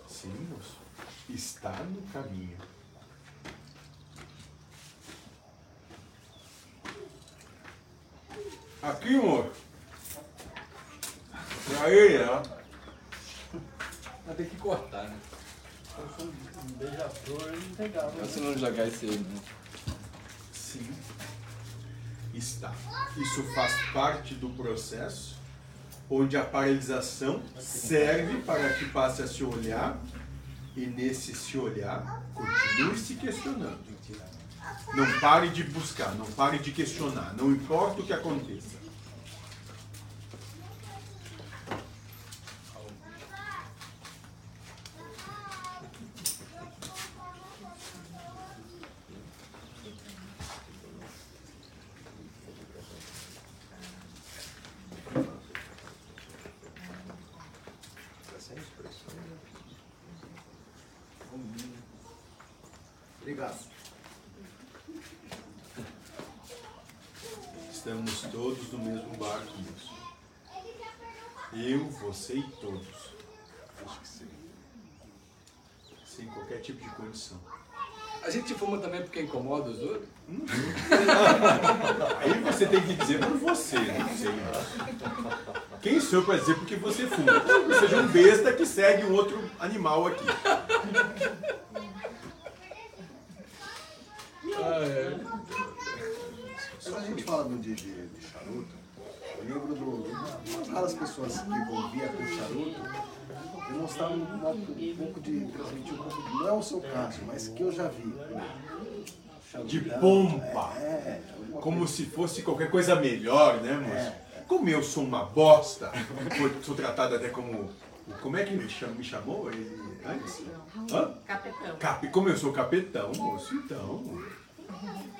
Sim, moço. Está no caminho. Aqui. E aí, né?
Vai ter que cortar, né?
Um beija-flor.
Então, se não jogar esse aí, né?
Sim. Está. Isso faz parte do processo onde a paralisação serve para que passe a se olhar e nesse se olhar continue se questionando. Não pare de buscar, não pare de questionar, não importa o que aconteça.
Obrigado.
Estamos todos no mesmo barco, moço. Eu, você e todos. Acho que sim. Sem qualquer tipo de condição.
A gente fuma também porque incomoda os outros?
Aí você tem que dizer por você, não sei. Eu para dizer porque você fuma? Você seja um besta que segue um outro animal aqui.
Quando a gente fala do de, de, de charuto, eu lembro do, uma das raras pessoas que envolvia com charuto demonstraram um, um, pouco de transmitir um pouco, não é o seu caso, mas que eu já vi.
De pompa.
É,
Como se fosse qualquer coisa melhor, né, moço? Como eu sou uma bosta, sou- tratado até como. Como é que me, cham- me chamou ele antes? Hã?
Capetão.
Cap, como eu sou capetão, moço, então.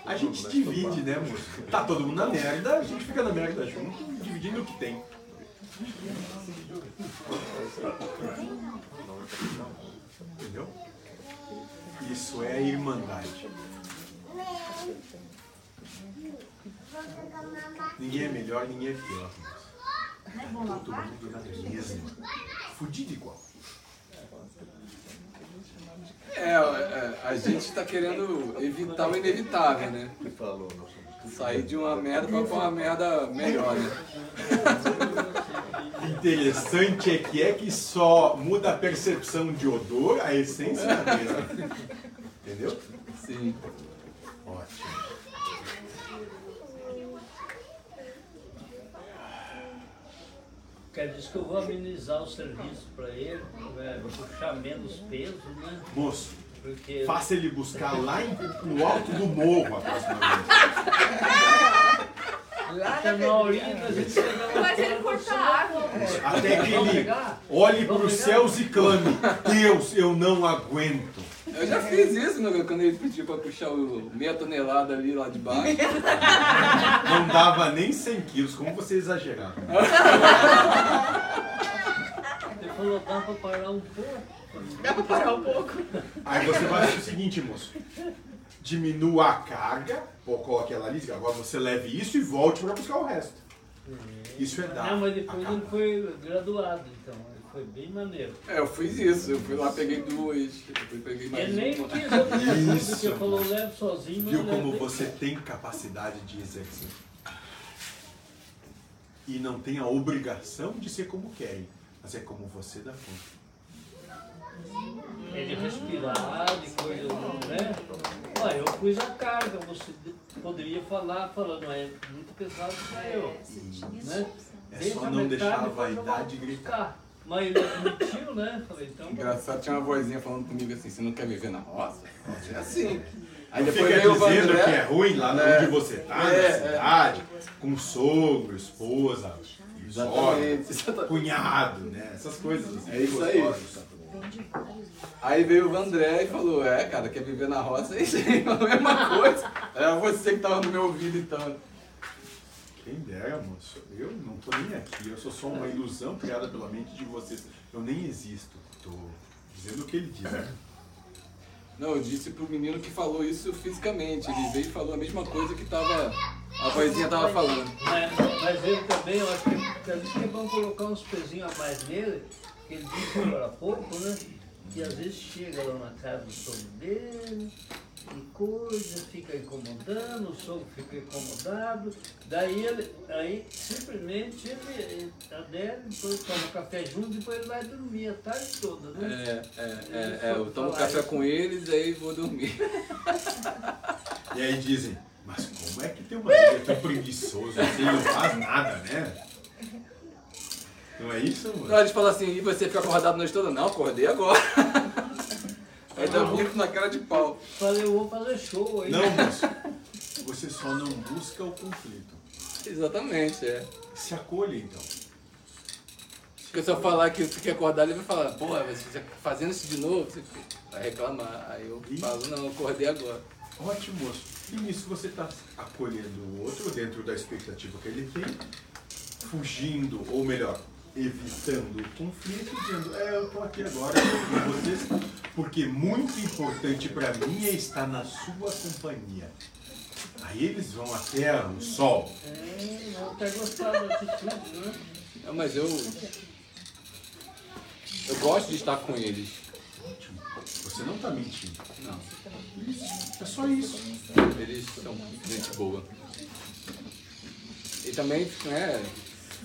A gente divide, né, moço? Tá todo mundo na merda, a gente fica na merda junto, dividindo o que tem. Entendeu? Isso é irmandade. Ninguém é melhor, ninguém é pior. moço. Todo mundo na mesma. Fudido igual.
É, é, a gente está querendo evitar o inevitável, né? Sair de uma merda para uma merda melhor, né?
Interessante é que é que só muda a percepção de odor, a essência é a mesma. Entendeu?
Sim.
Ótimo.
Quer dizer que eu vou amenizar o serviço para ele, é, puxar menos peso, né?
Moço,
Porque
faça ele buscar lá em- no alto do morro a próxima vez.
Até na horinha a gente lá.
Mas ele corta a água.
Até que ele olhe para os céus e clame: Deus, eu não aguento.
Eu já fiz isso, meu, quando ele pediu para puxar o meia tonelada ali lá de baixo.
Não dava nem 100 quilos, como você exagerava.
Ele falou, dá para parar um pouco.
Dá pra parar um pouco.
Aí você fazer o seguinte, moço. Diminua a carga, ou coloque ela ali, agora você leve isso e volte para buscar o resto. Isso é dar.
Não, mas depois ele foi graduado, então. Foi bem maneiro.
É, eu fiz isso, eu fui lá, peguei duas, depois peguei mais
Ele nem
uma.
quis
Isso.
porque falou, leve sozinho,
Viu
leve
como você tem capacidade de exercer? E não tem a obrigação de ser como querem, mas é como você dá conta.
Ele respirar e coisa, né? Olha, eu pus a carga, você poderia falar, falando, é muito pesado para eu. Né?
É só não deixar a vaidade gritar.
Mas ele admitiu, né? Falei, então.
Engraçado, tinha uma vozinha falando comigo assim, você não quer viver na roça? É assim. Aí depois
fica
veio o
dizendo
Vandré.
que é ruim lá
É.
onde você tá,
É,
na
é.
cidade, com sogro, esposa,
Exatamente,
sogra, cunhado, né? Essas coisas assim,
É isso aí.
gostosas.
Aí veio o Vandré e falou, é, cara, quer viver na roça? É isso aí, a mesma coisa. Era você que tava no meu ouvido, então.
Quem dera, moço. Eu não tô nem aqui. Eu sou só uma ilusão criada pela mente de vocês. Eu nem existo. Tô dizendo o que ele diz. né?
Não, eu disse pro menino que falou isso fisicamente. Ele veio e falou a mesma coisa que tava. A vozinha tava falando.
Mas, mas ele também, eu acho que, que às vezes que é bom colocar uns pezinhos a mais nele, que ele disse agora há pouco, né? Que às vezes chega lá na casa do sogro dele, e coisa, fica incomodando, o sogro fica incomodado, daí ele, aí simplesmente ele, ele adere, depois toma café junto, depois ele vai dormir a tarde toda, né?
É, é, é, é, eu tomo café com eles, aí vou dormir.
E aí dizem, mas como é que tem uma vida tão preguiçoso assim, não faz nada, né? Não é isso, mano?
Não, eles falam assim, e você fica acordado a noite toda? Não, acordei agora. Aí dá um bico na cara de pau.
Falei, eu vou fazer show aí.
Não, moço. Você só não busca o conflito.
Exatamente, é.
Se acolha, então.
Porque se eu falar que você quer acordar, ele vai falar, pô, você tá fazendo isso de novo, você vai reclamar. Aí eu falo, não, eu acordei agora.
Ótimo, moço. E nisso você está acolhendo o outro dentro da expectativa que ele tem, fugindo, ou melhor, evitando o conflito, dizendo, é, eu estou aqui agora com vocês, porque muito importante para mim é estar na sua companhia. Aí eles vão até o sol.
É, não até gostar da atitude, né?
Não, mas eu. Eu gosto de estar com eles.
Você não está mentindo.
Não.
É só isso.
Eles são gente boa. E também, né,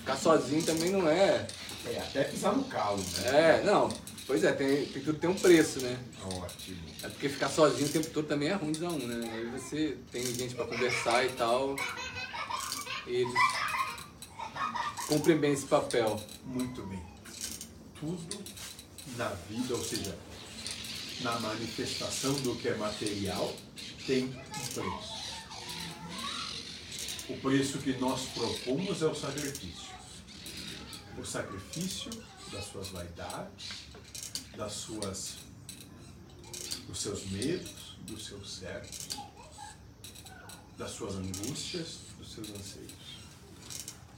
ficar sozinho também não é.
É, até pisar no calo, né?
É, não. Pois é, tem, tem, tudo tem um preço, né?
Ótimo.
É porque ficar sozinho o tempo todo também é ruim de um, né? Aí você tem gente pra conversar e tal. E eles cumprem bem esse papel.
Muito bem. Tudo na vida, ou seja, na manifestação do que é material, tem um preço. O preço que nós propomos é o sacrifício. O sacrifício das suas vaidades, das suas, dos seus medos, dos seus certos, das suas angústias, dos seus anseios.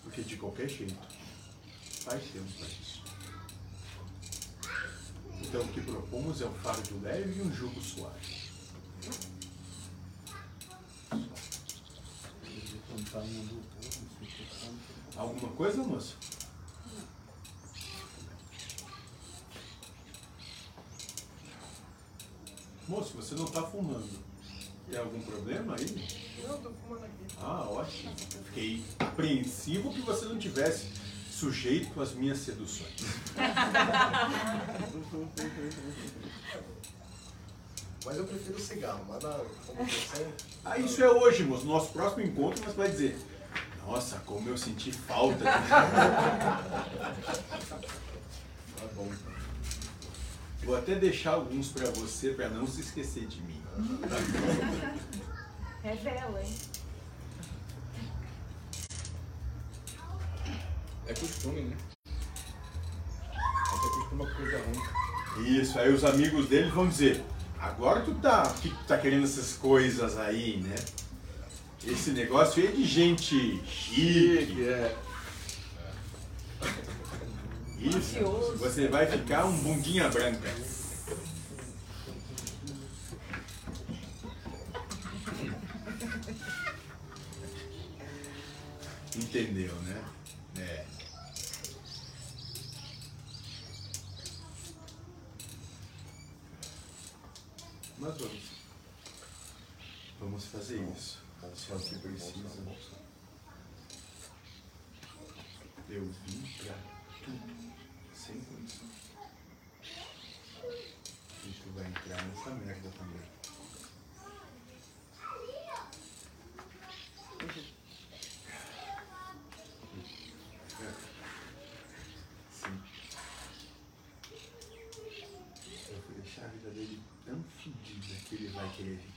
Porque de qualquer jeito vai ter um preço. Então o que propomos é um fardo leve e um jugo suave. Alguma coisa, moço? Moço, você não está fumando. Tem algum problema aí?
Não, tô fumando aqui.
Ah, ótimo. Fiquei apreensivo que você não tivesse sujeito às minhas seduções.
Mas eu prefiro cigarro, mas na, como você...
Ah, isso é hoje, moço. No nosso próximo encontro você vai dizer. Nossa, como eu senti falta. de-"
Tá bom.
Vou até deixar alguns para você para não se esquecer de mim.
Revela, hein?
É costume, né? Acostuma com coisa ruim.
Isso, aí os amigos dele vão dizer, agora tu tá, que tu tá querendo essas coisas aí, né? Esse negócio aí é de gente chique.
é.
Isso, você vai ficar um bundinha branca. Entendeu, né? É. Mas vamos. Vamos fazer isso. Só que precisa. Eu vim pra tu vai entrar nessa merda também. Sim. Eu vou deixar a vida dele tão fodida que ele vai querer vir.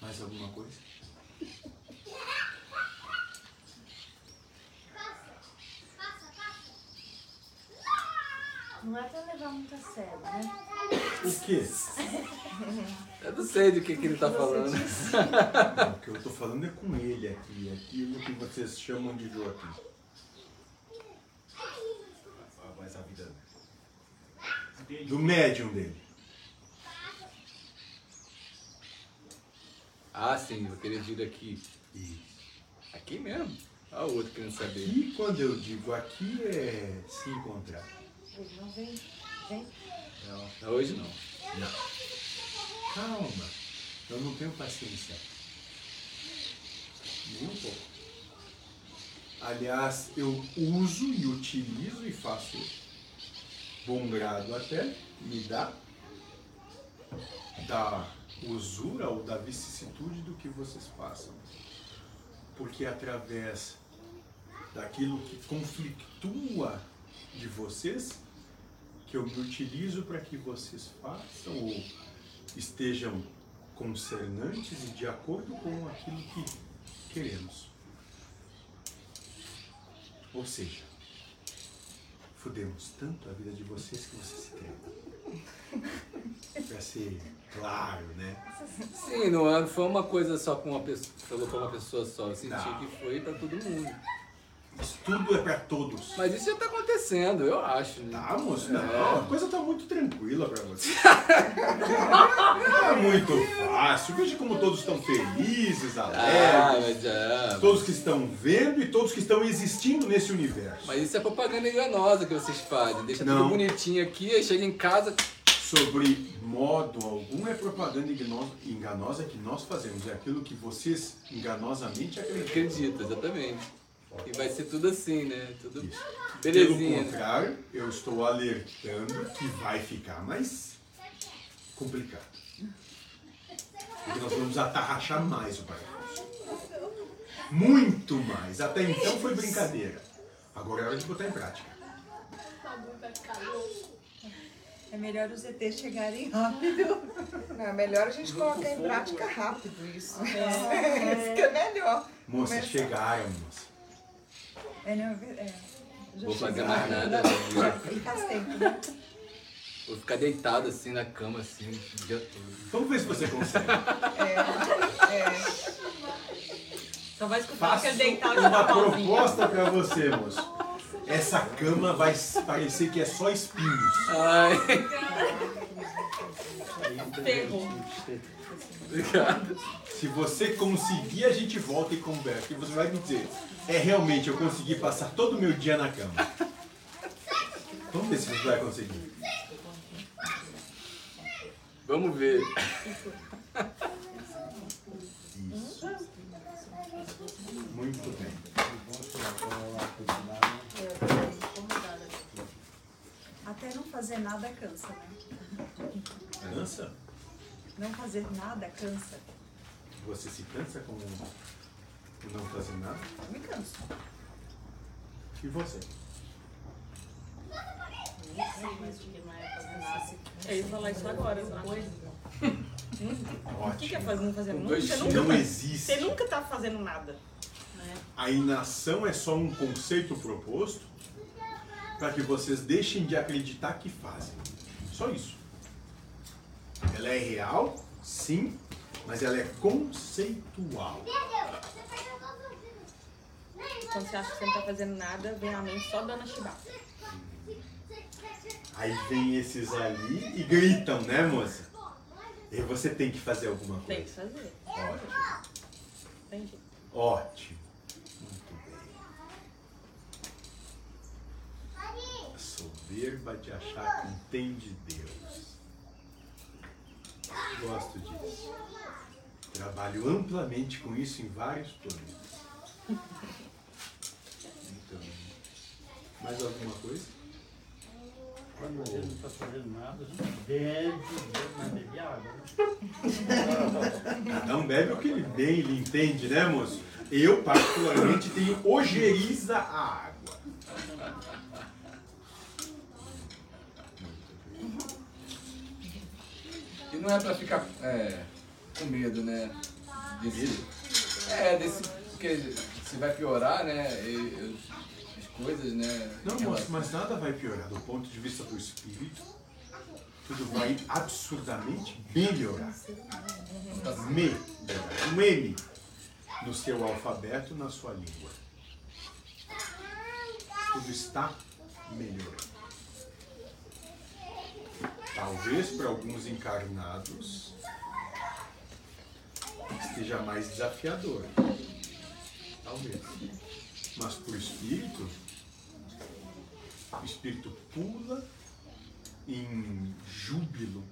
Mais alguma coisa?
Não é pra levar muito a sério, né?
O quê?
Eu não sei do que, que ele tá
Você
falando.
o que eu tô falando é com ele aqui, aquilo que vocês chamam de Joaquim.
Ah, Mas a vida
Do médium dele.
Ah, sim, eu queria vir aqui. Aqui mesmo? Ah, o outro querendo saber.
E quando eu digo aqui é se encontrar.
Ele não vem. Vem.
Não, hoje não.
Não. Calma. Eu não tenho paciência. Nem um pouco. Aliás, eu uso e utilizo e faço bom grado até, me dá da usura ou da vicissitude do que vocês passam. Porque através daquilo que conflitua de vocês, que eu me utilizo para que vocês façam ou estejam concernantes e de acordo com aquilo que queremos. Ou seja, fudemos tanto a vida de vocês que vocês se querem. Para ser claro, né?
Sim, não é- foi uma coisa só com uma pessoa. Falou pra uma pessoa só. Eu senti
Não.
que foi pra todo mundo.
Isso tudo é para todos.
Mas isso já tá acontecendo, eu acho. Né?
Tá, moço? Não,
É.
a coisa tá muito tranquila para você. Tá muito fácil. Veja como todos estão felizes,
Ah,
alegres.
mas é.
Todos que estão vendo e todos que estão existindo nesse universo.
Mas isso é propaganda enganosa que vocês fazem. Deixa
Não.
tudo bonitinho aqui, aí chega em casa.
Sobre modo algum é propaganda engano- enganosa que nós fazemos. É aquilo que vocês enganosamente acreditam.
Acredita, exatamente. E vai ser tudo assim, né? Tudo
Pelo
belezinha. né?
contrário, eu estou alertando que vai ficar mais complicado. Porque nós vamos atarrachar mais o parafuso. Muito mais. Até então foi brincadeira. Agora é hora de botar em prática.
É melhor os ETs chegarem rápido. Não, é melhor a gente colocar em prática rápido isso.
É.
isso que é melhor.
Moça,
Começa-
chegaram, moça.
É, não, é,
Vou fazer mais nada.
E faz tempo, né?
Vou ficar deitado assim na cama, assim, o dia todo.
Vamos ver se você consegue.
É, é.
Só vai escutar
Faço
aquele deitado de
uma proposta pra você, moço. Essa cama vai parecer que é só espinhos.
Ai.
Ferrou.
Obrigado.
Se você conseguir, a gente volta e conversa. E você vai me dizer, é realmente, eu consegui passar todo o meu dia na cama. Vamos ver se você vai conseguir.
Vamos ver.
Isso. Muito bem.
Até não fazer nada cansa, né?
Cansa?
Não fazer nada cansa.
Você se cansa com o não fazer nada?
Eu me canso.
E você?
Nem sei mais o que não é fazer nada.
Eu ia falar isso agora, depois. O que que é fazer, não fazer nada? Você nunca,
Não
tá-
existe.
Você nunca tá fazendo nada. Né?
A inação é só um conceito proposto para que vocês deixem de acreditar que fazem. Só isso. Ela é real, sim, mas ela é conceitual.
Quando você acha que você não tá fazendo nada, vem a mente só dando a chibata.
Aí vem esses ali e gritam, né, moça? E você tem que fazer alguma coisa.
Tem que fazer.
Ótimo.
Jeito.
Ótimo. Muito bem. A soberba de achar que entende Deus. Gosto disso. Trabalho amplamente com isso em vários planos. Então, mais alguma coisa?
Quando você não está fazendo nada, a gente bebe, bebe, mas bebe água. né?
Cada um bebe o que ele bem ele entende, né, moço? Eu, particularmente, tenho ojeriza a água.
E não é pra ficar é, com medo, né? Desse, é, desse. Porque se vai piorar, né? e- as coisas, né?
Não, moço, mas nada vai piorar. Do ponto de vista do espírito, tudo vai absurdamente melhorar. Melhorar. Um M no seu alfabeto, na sua língua. Tudo está melhorando. Talvez para alguns encarnados esteja mais desafiador. Talvez. Mas para o espírito, o espírito pula em júbilo.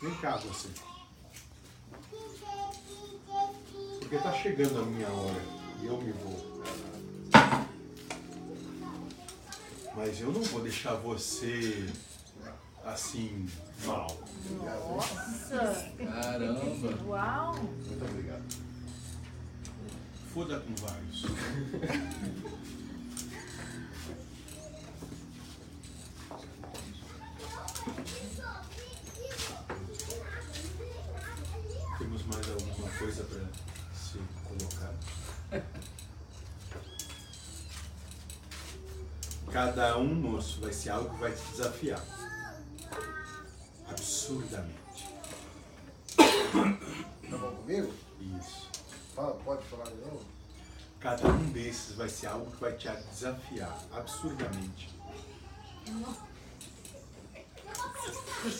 Vem cá você. Porque está chegando a minha hora e eu me vou. Mas eu não vou deixar você assim mal.
Nossa!
Caramba!
Uau!
Muito obrigado. Foda com vários. Temos mais alguma coisa para se colocar? Cada um, moço, vai ser algo que vai te desafiar. Absurdamente.
Tá bom comigo?
Isso.
Fala, pode falar de novo?
Cada um desses vai ser algo que vai te desafiar absurdamente.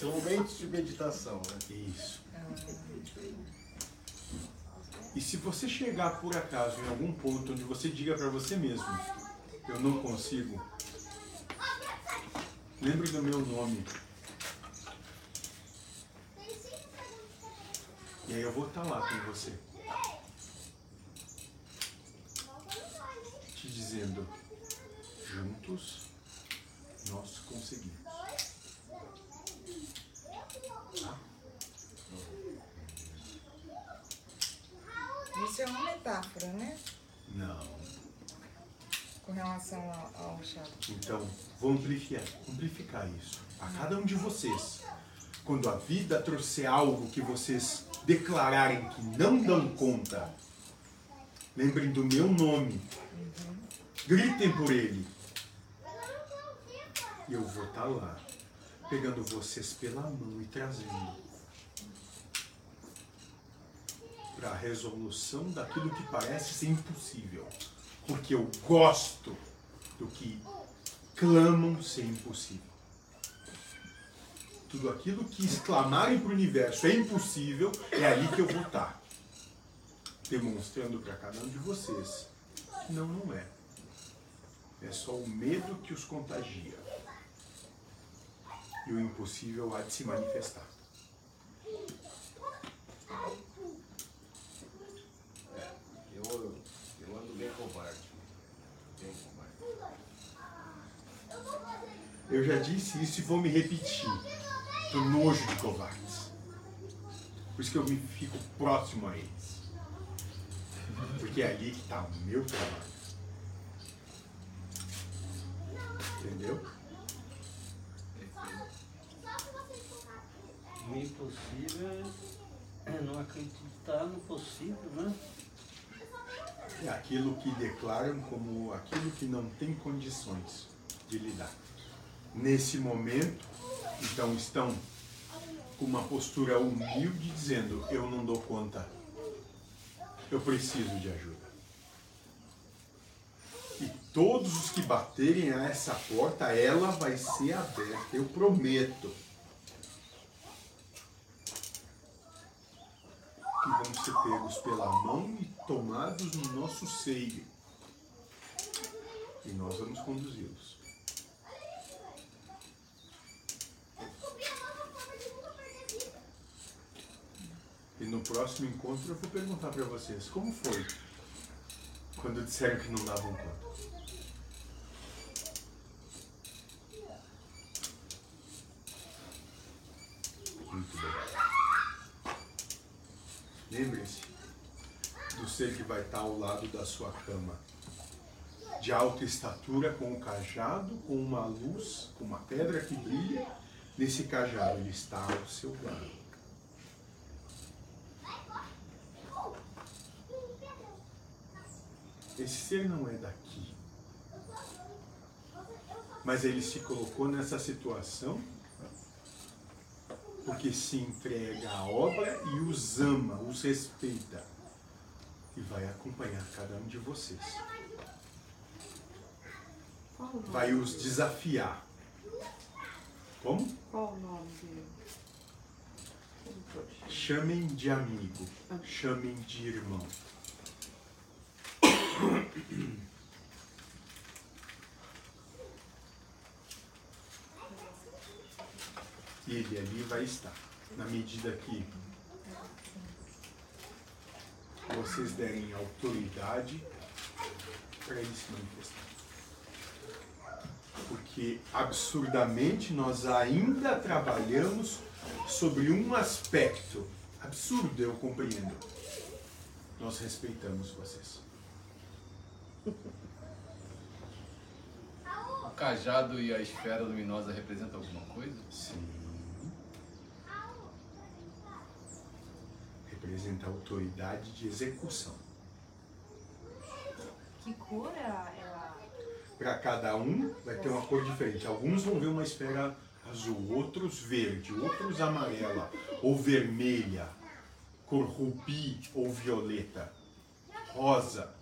São momentos de meditação, né?
Isso. E se você chegar por acaso em algum ponto onde você diga para você mesmo, eu não consigo, lembre do meu nome. E aí eu vou estar lá com você. Te dizendo, juntos nós conseguimos.
Isso é uma metáfora, né?
Não.
Com relação ao, chá.
Então, vou amplificar, amplificar isso a cada um de vocês. Quando a vida trouxer algo que vocês declararem que não dão conta, lembrem do meu nome. Gritem por ele. E eu vou estar lá, pegando vocês pela mão e trazendo para a resolução daquilo que parece ser impossível. Porque eu gosto do que clamam ser impossível. Tudo aquilo que exclamarem para o universo é impossível, é ali que eu vou estar. Demonstrando para cada um de vocês que não, não é. É só o medo que os contagia. E o impossível há de se manifestar.
Eu, eu ando bem covarde. Bem covarde.
Eu já disse isso e vou me repetir. Tô nojo de covardes. Por isso que eu me fico próximo a eles. Porque é ali que está o meu trabalho. Entendeu?
O impossível é não acreditar no possível, né?
É aquilo que declaram como aquilo que não tem condições de lidar. Nesse momento, então estão com uma postura humilde dizendo: Eu não dou conta, eu preciso de ajuda. E todos os que baterem a essa porta, ela vai ser aberta, eu prometo. Que vão ser pegos pela mão e tomados no nosso seio. E nós vamos conduzi-los. E no próximo encontro eu vou perguntar para vocês como foi quando disseram que não davam conta. Muito bem. Lembre-se do ser que vai estar ao lado da sua cama. De alta estatura, com um cajado, com uma luz, com uma pedra que brilha. Nesse cajado ele está ao seu lado. Esse ser não é daqui. Mas ele se colocou nessa situação porque se entrega à obra e os ama, os respeita. E vai acompanhar cada um de vocês. Vai os desafiar. Como?
Qual o nome dele?
Chamem de amigo, chamem de irmão. Ele ali vai estar, na medida que vocês derem autoridade para ele se manifestar. Porque absurdamente nós ainda trabalhamos sobre um aspecto absurdo, eu compreendo. Nós respeitamos vocês.
O cajado e a esfera luminosa representam alguma coisa?
Sim. Representa a autoridade de execução.
Que cor é a. é
Para cada um vai ter uma cor diferente. Alguns vão ver uma esfera azul, outros verde, outros amarela ou vermelha, cor rubi ou violeta, rosa,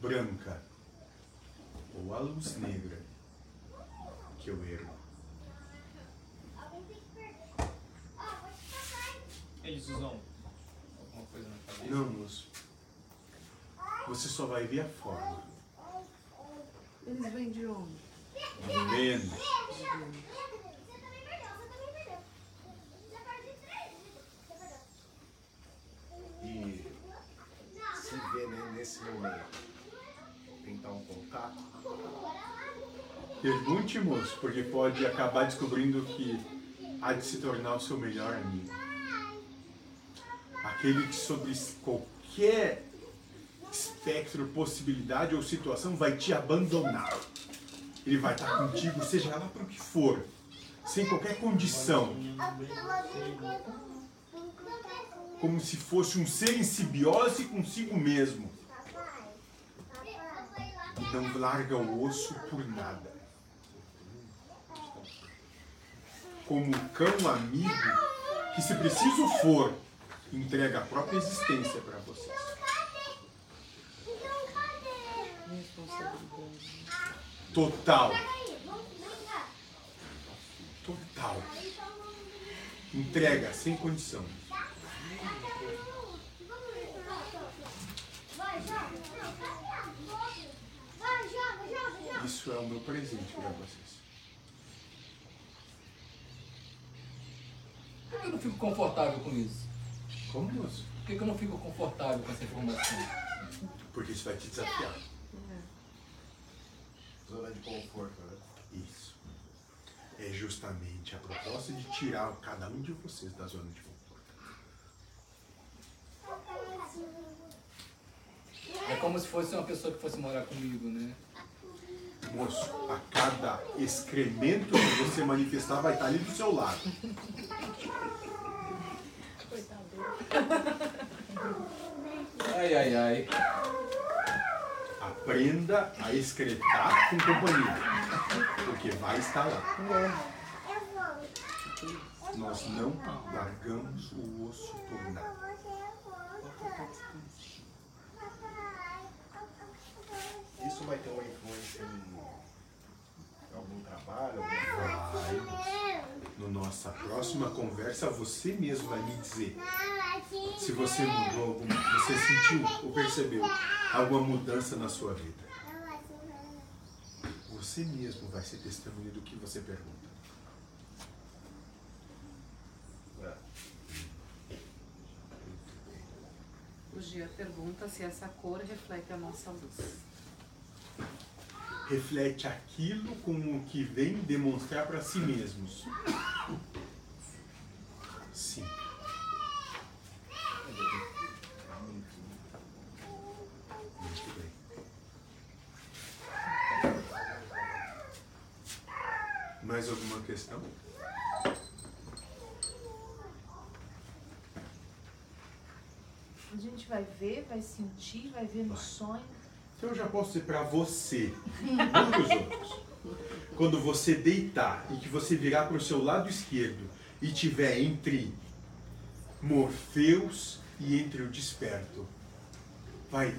branca ou a luz negra que eu ergo.
Eles usam alguma coisa na cabeça?
Não, moço. Você só vai ver a forma.
Eles vêm de onde?
Vendo.
E se vê né, nesse momento, tentar um contato,
Pergunte, moço, porque pode acabar descobrindo que há de se tornar o seu melhor amigo. Aquele que sobre qualquer espectro, possibilidade ou situação vai te abandonar. Ele vai estar contigo, seja lá para o que for, sem qualquer condição. Como se fosse um ser em simbiose consigo mesmo. Não larga o osso por nada. Como um cão amigo que, se preciso for, entrega a própria existência para vocês. Total. Total. Entrega sem condição. Isso é o meu presente para vocês.
Eu não fico confortável com isso?
Como, moço?
Por que que eu não fico confortável com essa informação?
Porque isso vai te desafiar.
zona de conforto, né?
Isso. É justamente a proposta de tirar cada um de vocês da zona de conforto.
É como se fosse uma pessoa que fosse morar comigo, né?
Moço, a cada excremento que você manifestar vai estar ali do seu lado.
Ai, ai, ai.
Aprenda a excretar com companhia. Porque vai estar lá. Nós não largamos o osso por nada.
Isso vai ter uma influência em algum trabalho?
Vai, moço. No nossa próxima conversa, você mesmo vai me dizer se você mudou alguma, você sentiu ou percebeu alguma mudança na sua vida. Você mesmo vai ser testemunha do que você pergunta.
O Gia pergunta se essa cor reflete a nossa luz.
Reflete aquilo com o que vem demonstrar para si mesmos. Sim. Muito bem. Mais alguma questão?
A gente vai ver, vai sentir, vai ver no sonho.
Então eu já posso dizer para você, não para os outros. Quando você deitar e que você virar para o seu lado esquerdo e tiver entre Morfeus e entre o desperto, vai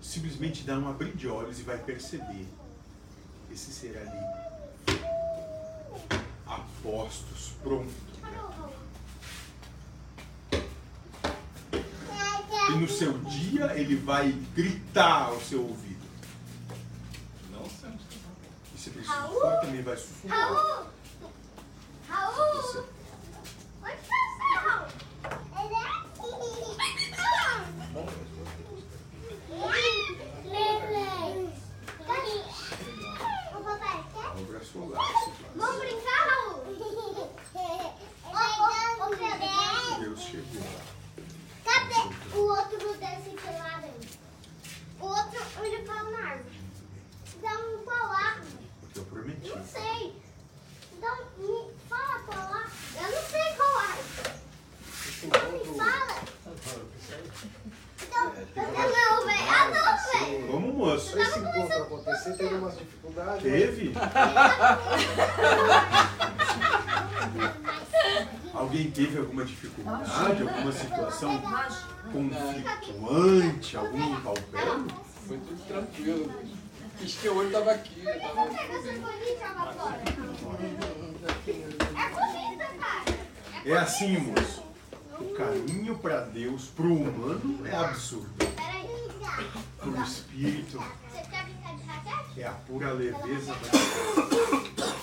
simplesmente dar um abrir de olhos e vai perceber esse ser ali a postos, pronto. E no seu dia ele vai gritar ao seu ouvido.
Não sempre.
E se ele for, também vai sufocar.
Raul! Raul! Onde tá o Raul? Ele é aqui. Lele. Cadê? O papai quer?
Abra sua laço.
Vamos brincar, Raul? Ô, ô, ô, Pedro.
Deus chegou.
Cadê o outro desse pelado? O outro, ele caiu na árvore. Então, qual árvore?
Porque eu prometi.
Não sei. Então, me fala qual árvore. Eu não sei qual árvore. Então, me fala. Então, eu não, velho. Eu não, velho.
Vamos, moço.
Esse encontro acontecer, teve umas dificuldades.
Teve? Alguém teve alguma dificuldade, alguma situação conflituante, algum impalpével?
Foi tudo tranquilo. Quis que o olho tava aqui.
Por que
Tava...
você foi jogar fora? É bonita, cara.
É assim, moço. O caminho para Deus, para o humano, é absurdo.
Peraí.
Para o espírito,
Você quer brincar de raquete?
é a pura leveza da
Eu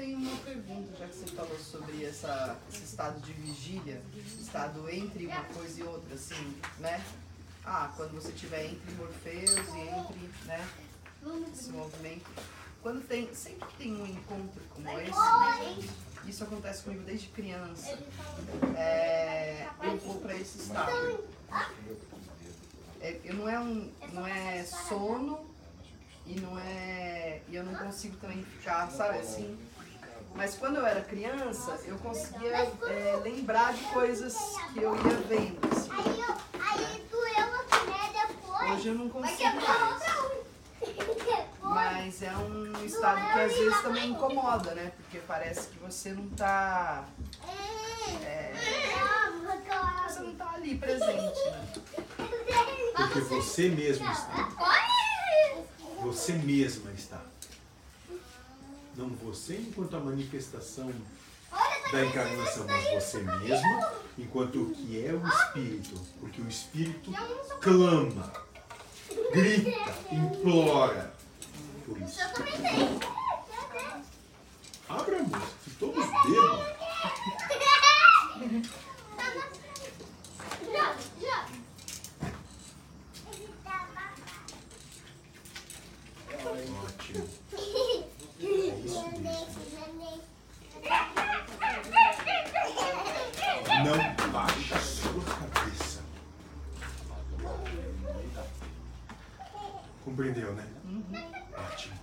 tenho uma pergunta, já que você falou sobre essa, esse estado de vigília, estado entre uma coisa e outra, assim, né? Ah, quando você estiver entre Morfeus e entre, né, esse movimento. Quando tem, sempre que tem um encontro como esse, isso acontece comigo desde criança, é, eu vou para esse estado. É, não é um, não é sono e não é, e eu não consigo também ficar, sabe assim. Mas quando eu era criança, eu conseguia é, lembrar de coisas que eu ia vendo. Assim.
Aí, eu, aí doeu aqui, né? Depois.
Hoje eu não consigo
quebrar
mais. Mas é um estado que às vezes também incomoda, né? Porque parece que você não tá. é, você não tá ali presente, né?
Porque você mesmo está. Você mesma está. Não você enquanto a manifestação da encarnação, mas você mesma enquanto o que é o Espírito. Porque o Espírito clama, grita, implora por isso.
Eu também tenho.
Abra, moça, se todos bebam.
Já, já.
Ótimo. É isso mesmo. Não baixe a sua cabeça. Compreendeu, né? Ótimo.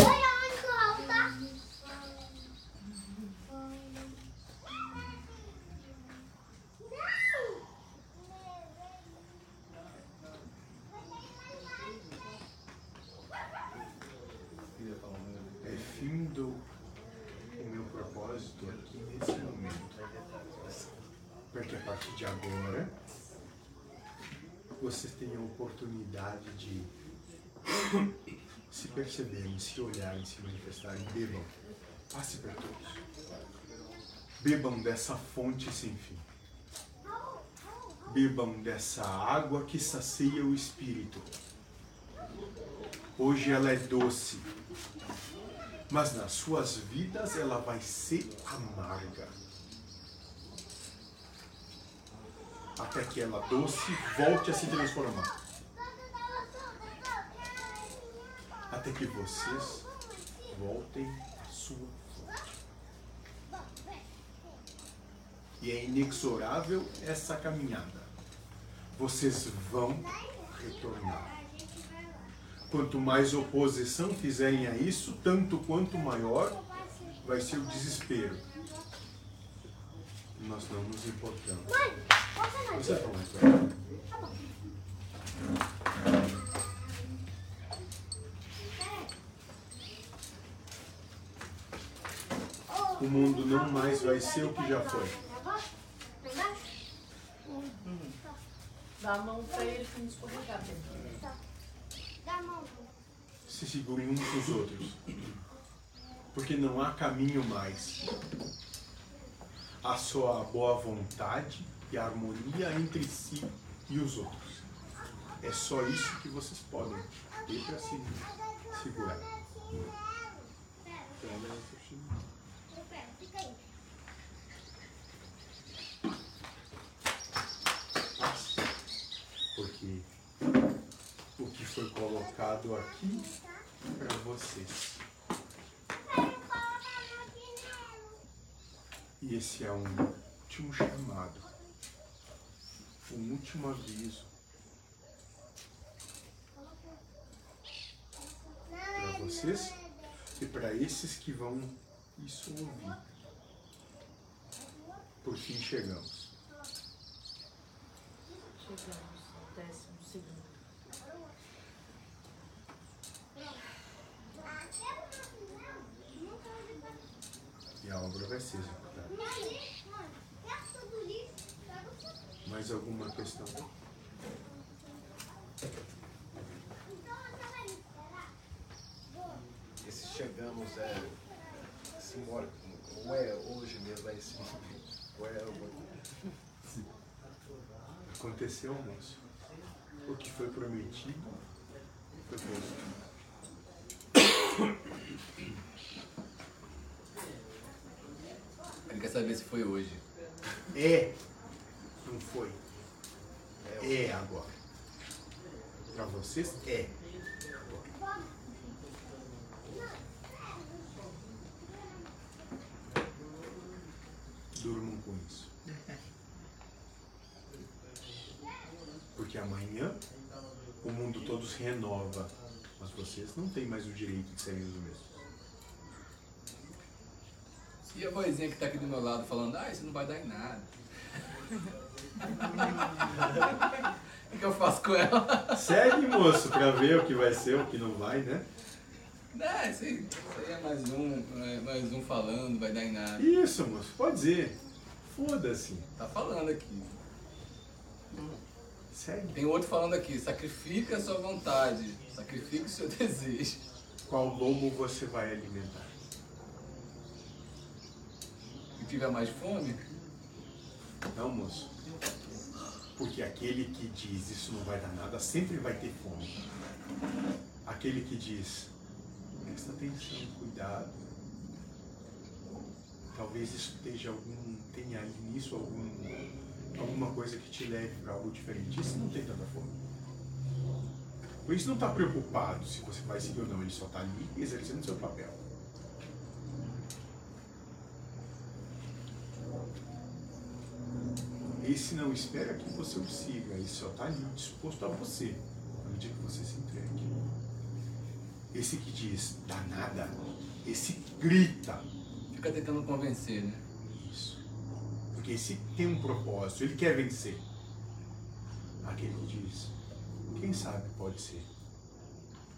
Olha onde o Raul tá.
É findo o meu propósito aqui nesse momento. Para que a partir de agora vocês tenham a oportunidade de se perceberem, se olharem, se manifestarem. Bebam. Passe para todos. Bebam dessa fonte sem fim. Bebam dessa água que sacia o espírito. Hoje ela é doce, mas nas suas vidas ela vai ser amarga. Até que ela doce volte a se transformar. Até que vocês voltem à sua fonte. E é inexorável essa caminhada. Vocês vão retornar. Quanto mais oposição fizerem a isso, tanto quanto maior vai ser o desespero. Nós não nos importamos. Vocês vão retornar. O mundo não mais vai ser o que já foi.
Dá a mão pra ele que não escorregar.
Dá a mão.
Se segurem uns com os outros. Porque não há caminho mais. Há só a boa vontade e a harmonia entre si e os outros. É só isso que vocês podem ter para se segurar.
Fica aí.
Porque o que foi colocado aqui para vocês. E esse é um último chamado, um último aviso para vocês e para esses que vão isso ouvir. Por fim chegamos.
Chegamos segundo.
E a obra vai ser executada. Mais alguma questão?
Esse chegamos é simbólico, ou é hoje mesmo, é esse ou é o
Aconteceu, moço. O que foi prometido foi prometido.
Ele quer saber se foi hoje.
É, não foi. É agora. Para vocês, é. Durmam com isso. Porque amanhã o mundo todo se renova, mas vocês não têm mais o direito de serem os mesmos.
E a vozinha que tá aqui do meu lado falando, ah, isso não vai dar em nada. O que eu faço com ela?
Segue, moço, pra ver o que vai ser, o que não vai, né?
Não, isso aí, isso aí é mais um, é mais um falando, vai dar em nada.
Isso, moço, pode dizer. Foda-se.
Tá falando aqui.
Segue.
Tem outro falando aqui, sacrifica a sua vontade, sacrifica o seu desejo.
Qual lobo você vai alimentar?
Tiver mais fome?
Não, moço. Porque aquele que diz isso não vai dar nada sempre vai ter fome. Aquele que diz presta atenção, cuidado. Talvez isso esteja algum, tenha nisso algum, alguma coisa que te leve para algo diferente. Esse não tem tanta fome. Por isso não está preocupado se você vai seguir ou não, ele só está ali exercendo seu papel. Esse não espera que você o siga, ele só está ali disposto a você, na medida que você se entregue. Esse que diz, dá nada, esse grita.
Fica tentando convencer, né?
Isso. Porque esse tem um propósito, ele quer vencer. Aquele que diz, quem sabe pode ser.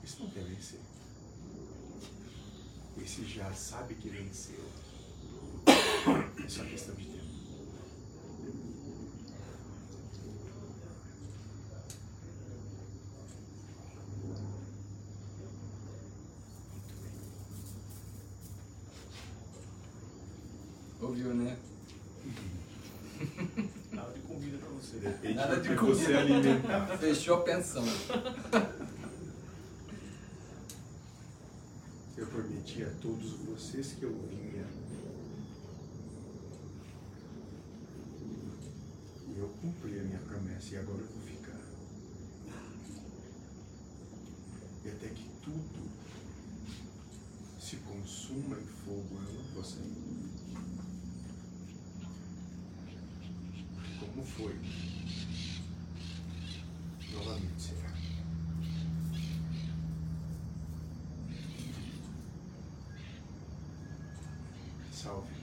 Esse não quer vencer. Esse já sabe que venceu. É só questão de tempo.
Ouviu, né?
Nada de comida pra você.
Depende
Nada
do
de comida.
você alimentar.
Fechou a pensão.
Eu prometi a todos vocês que eu vinha. E eu cumpri a minha promessa e agora eu vou ficar. E até que tudo se consuma em fogo, eu não vou sair. Como foi? Novamente. Salve.
Salve.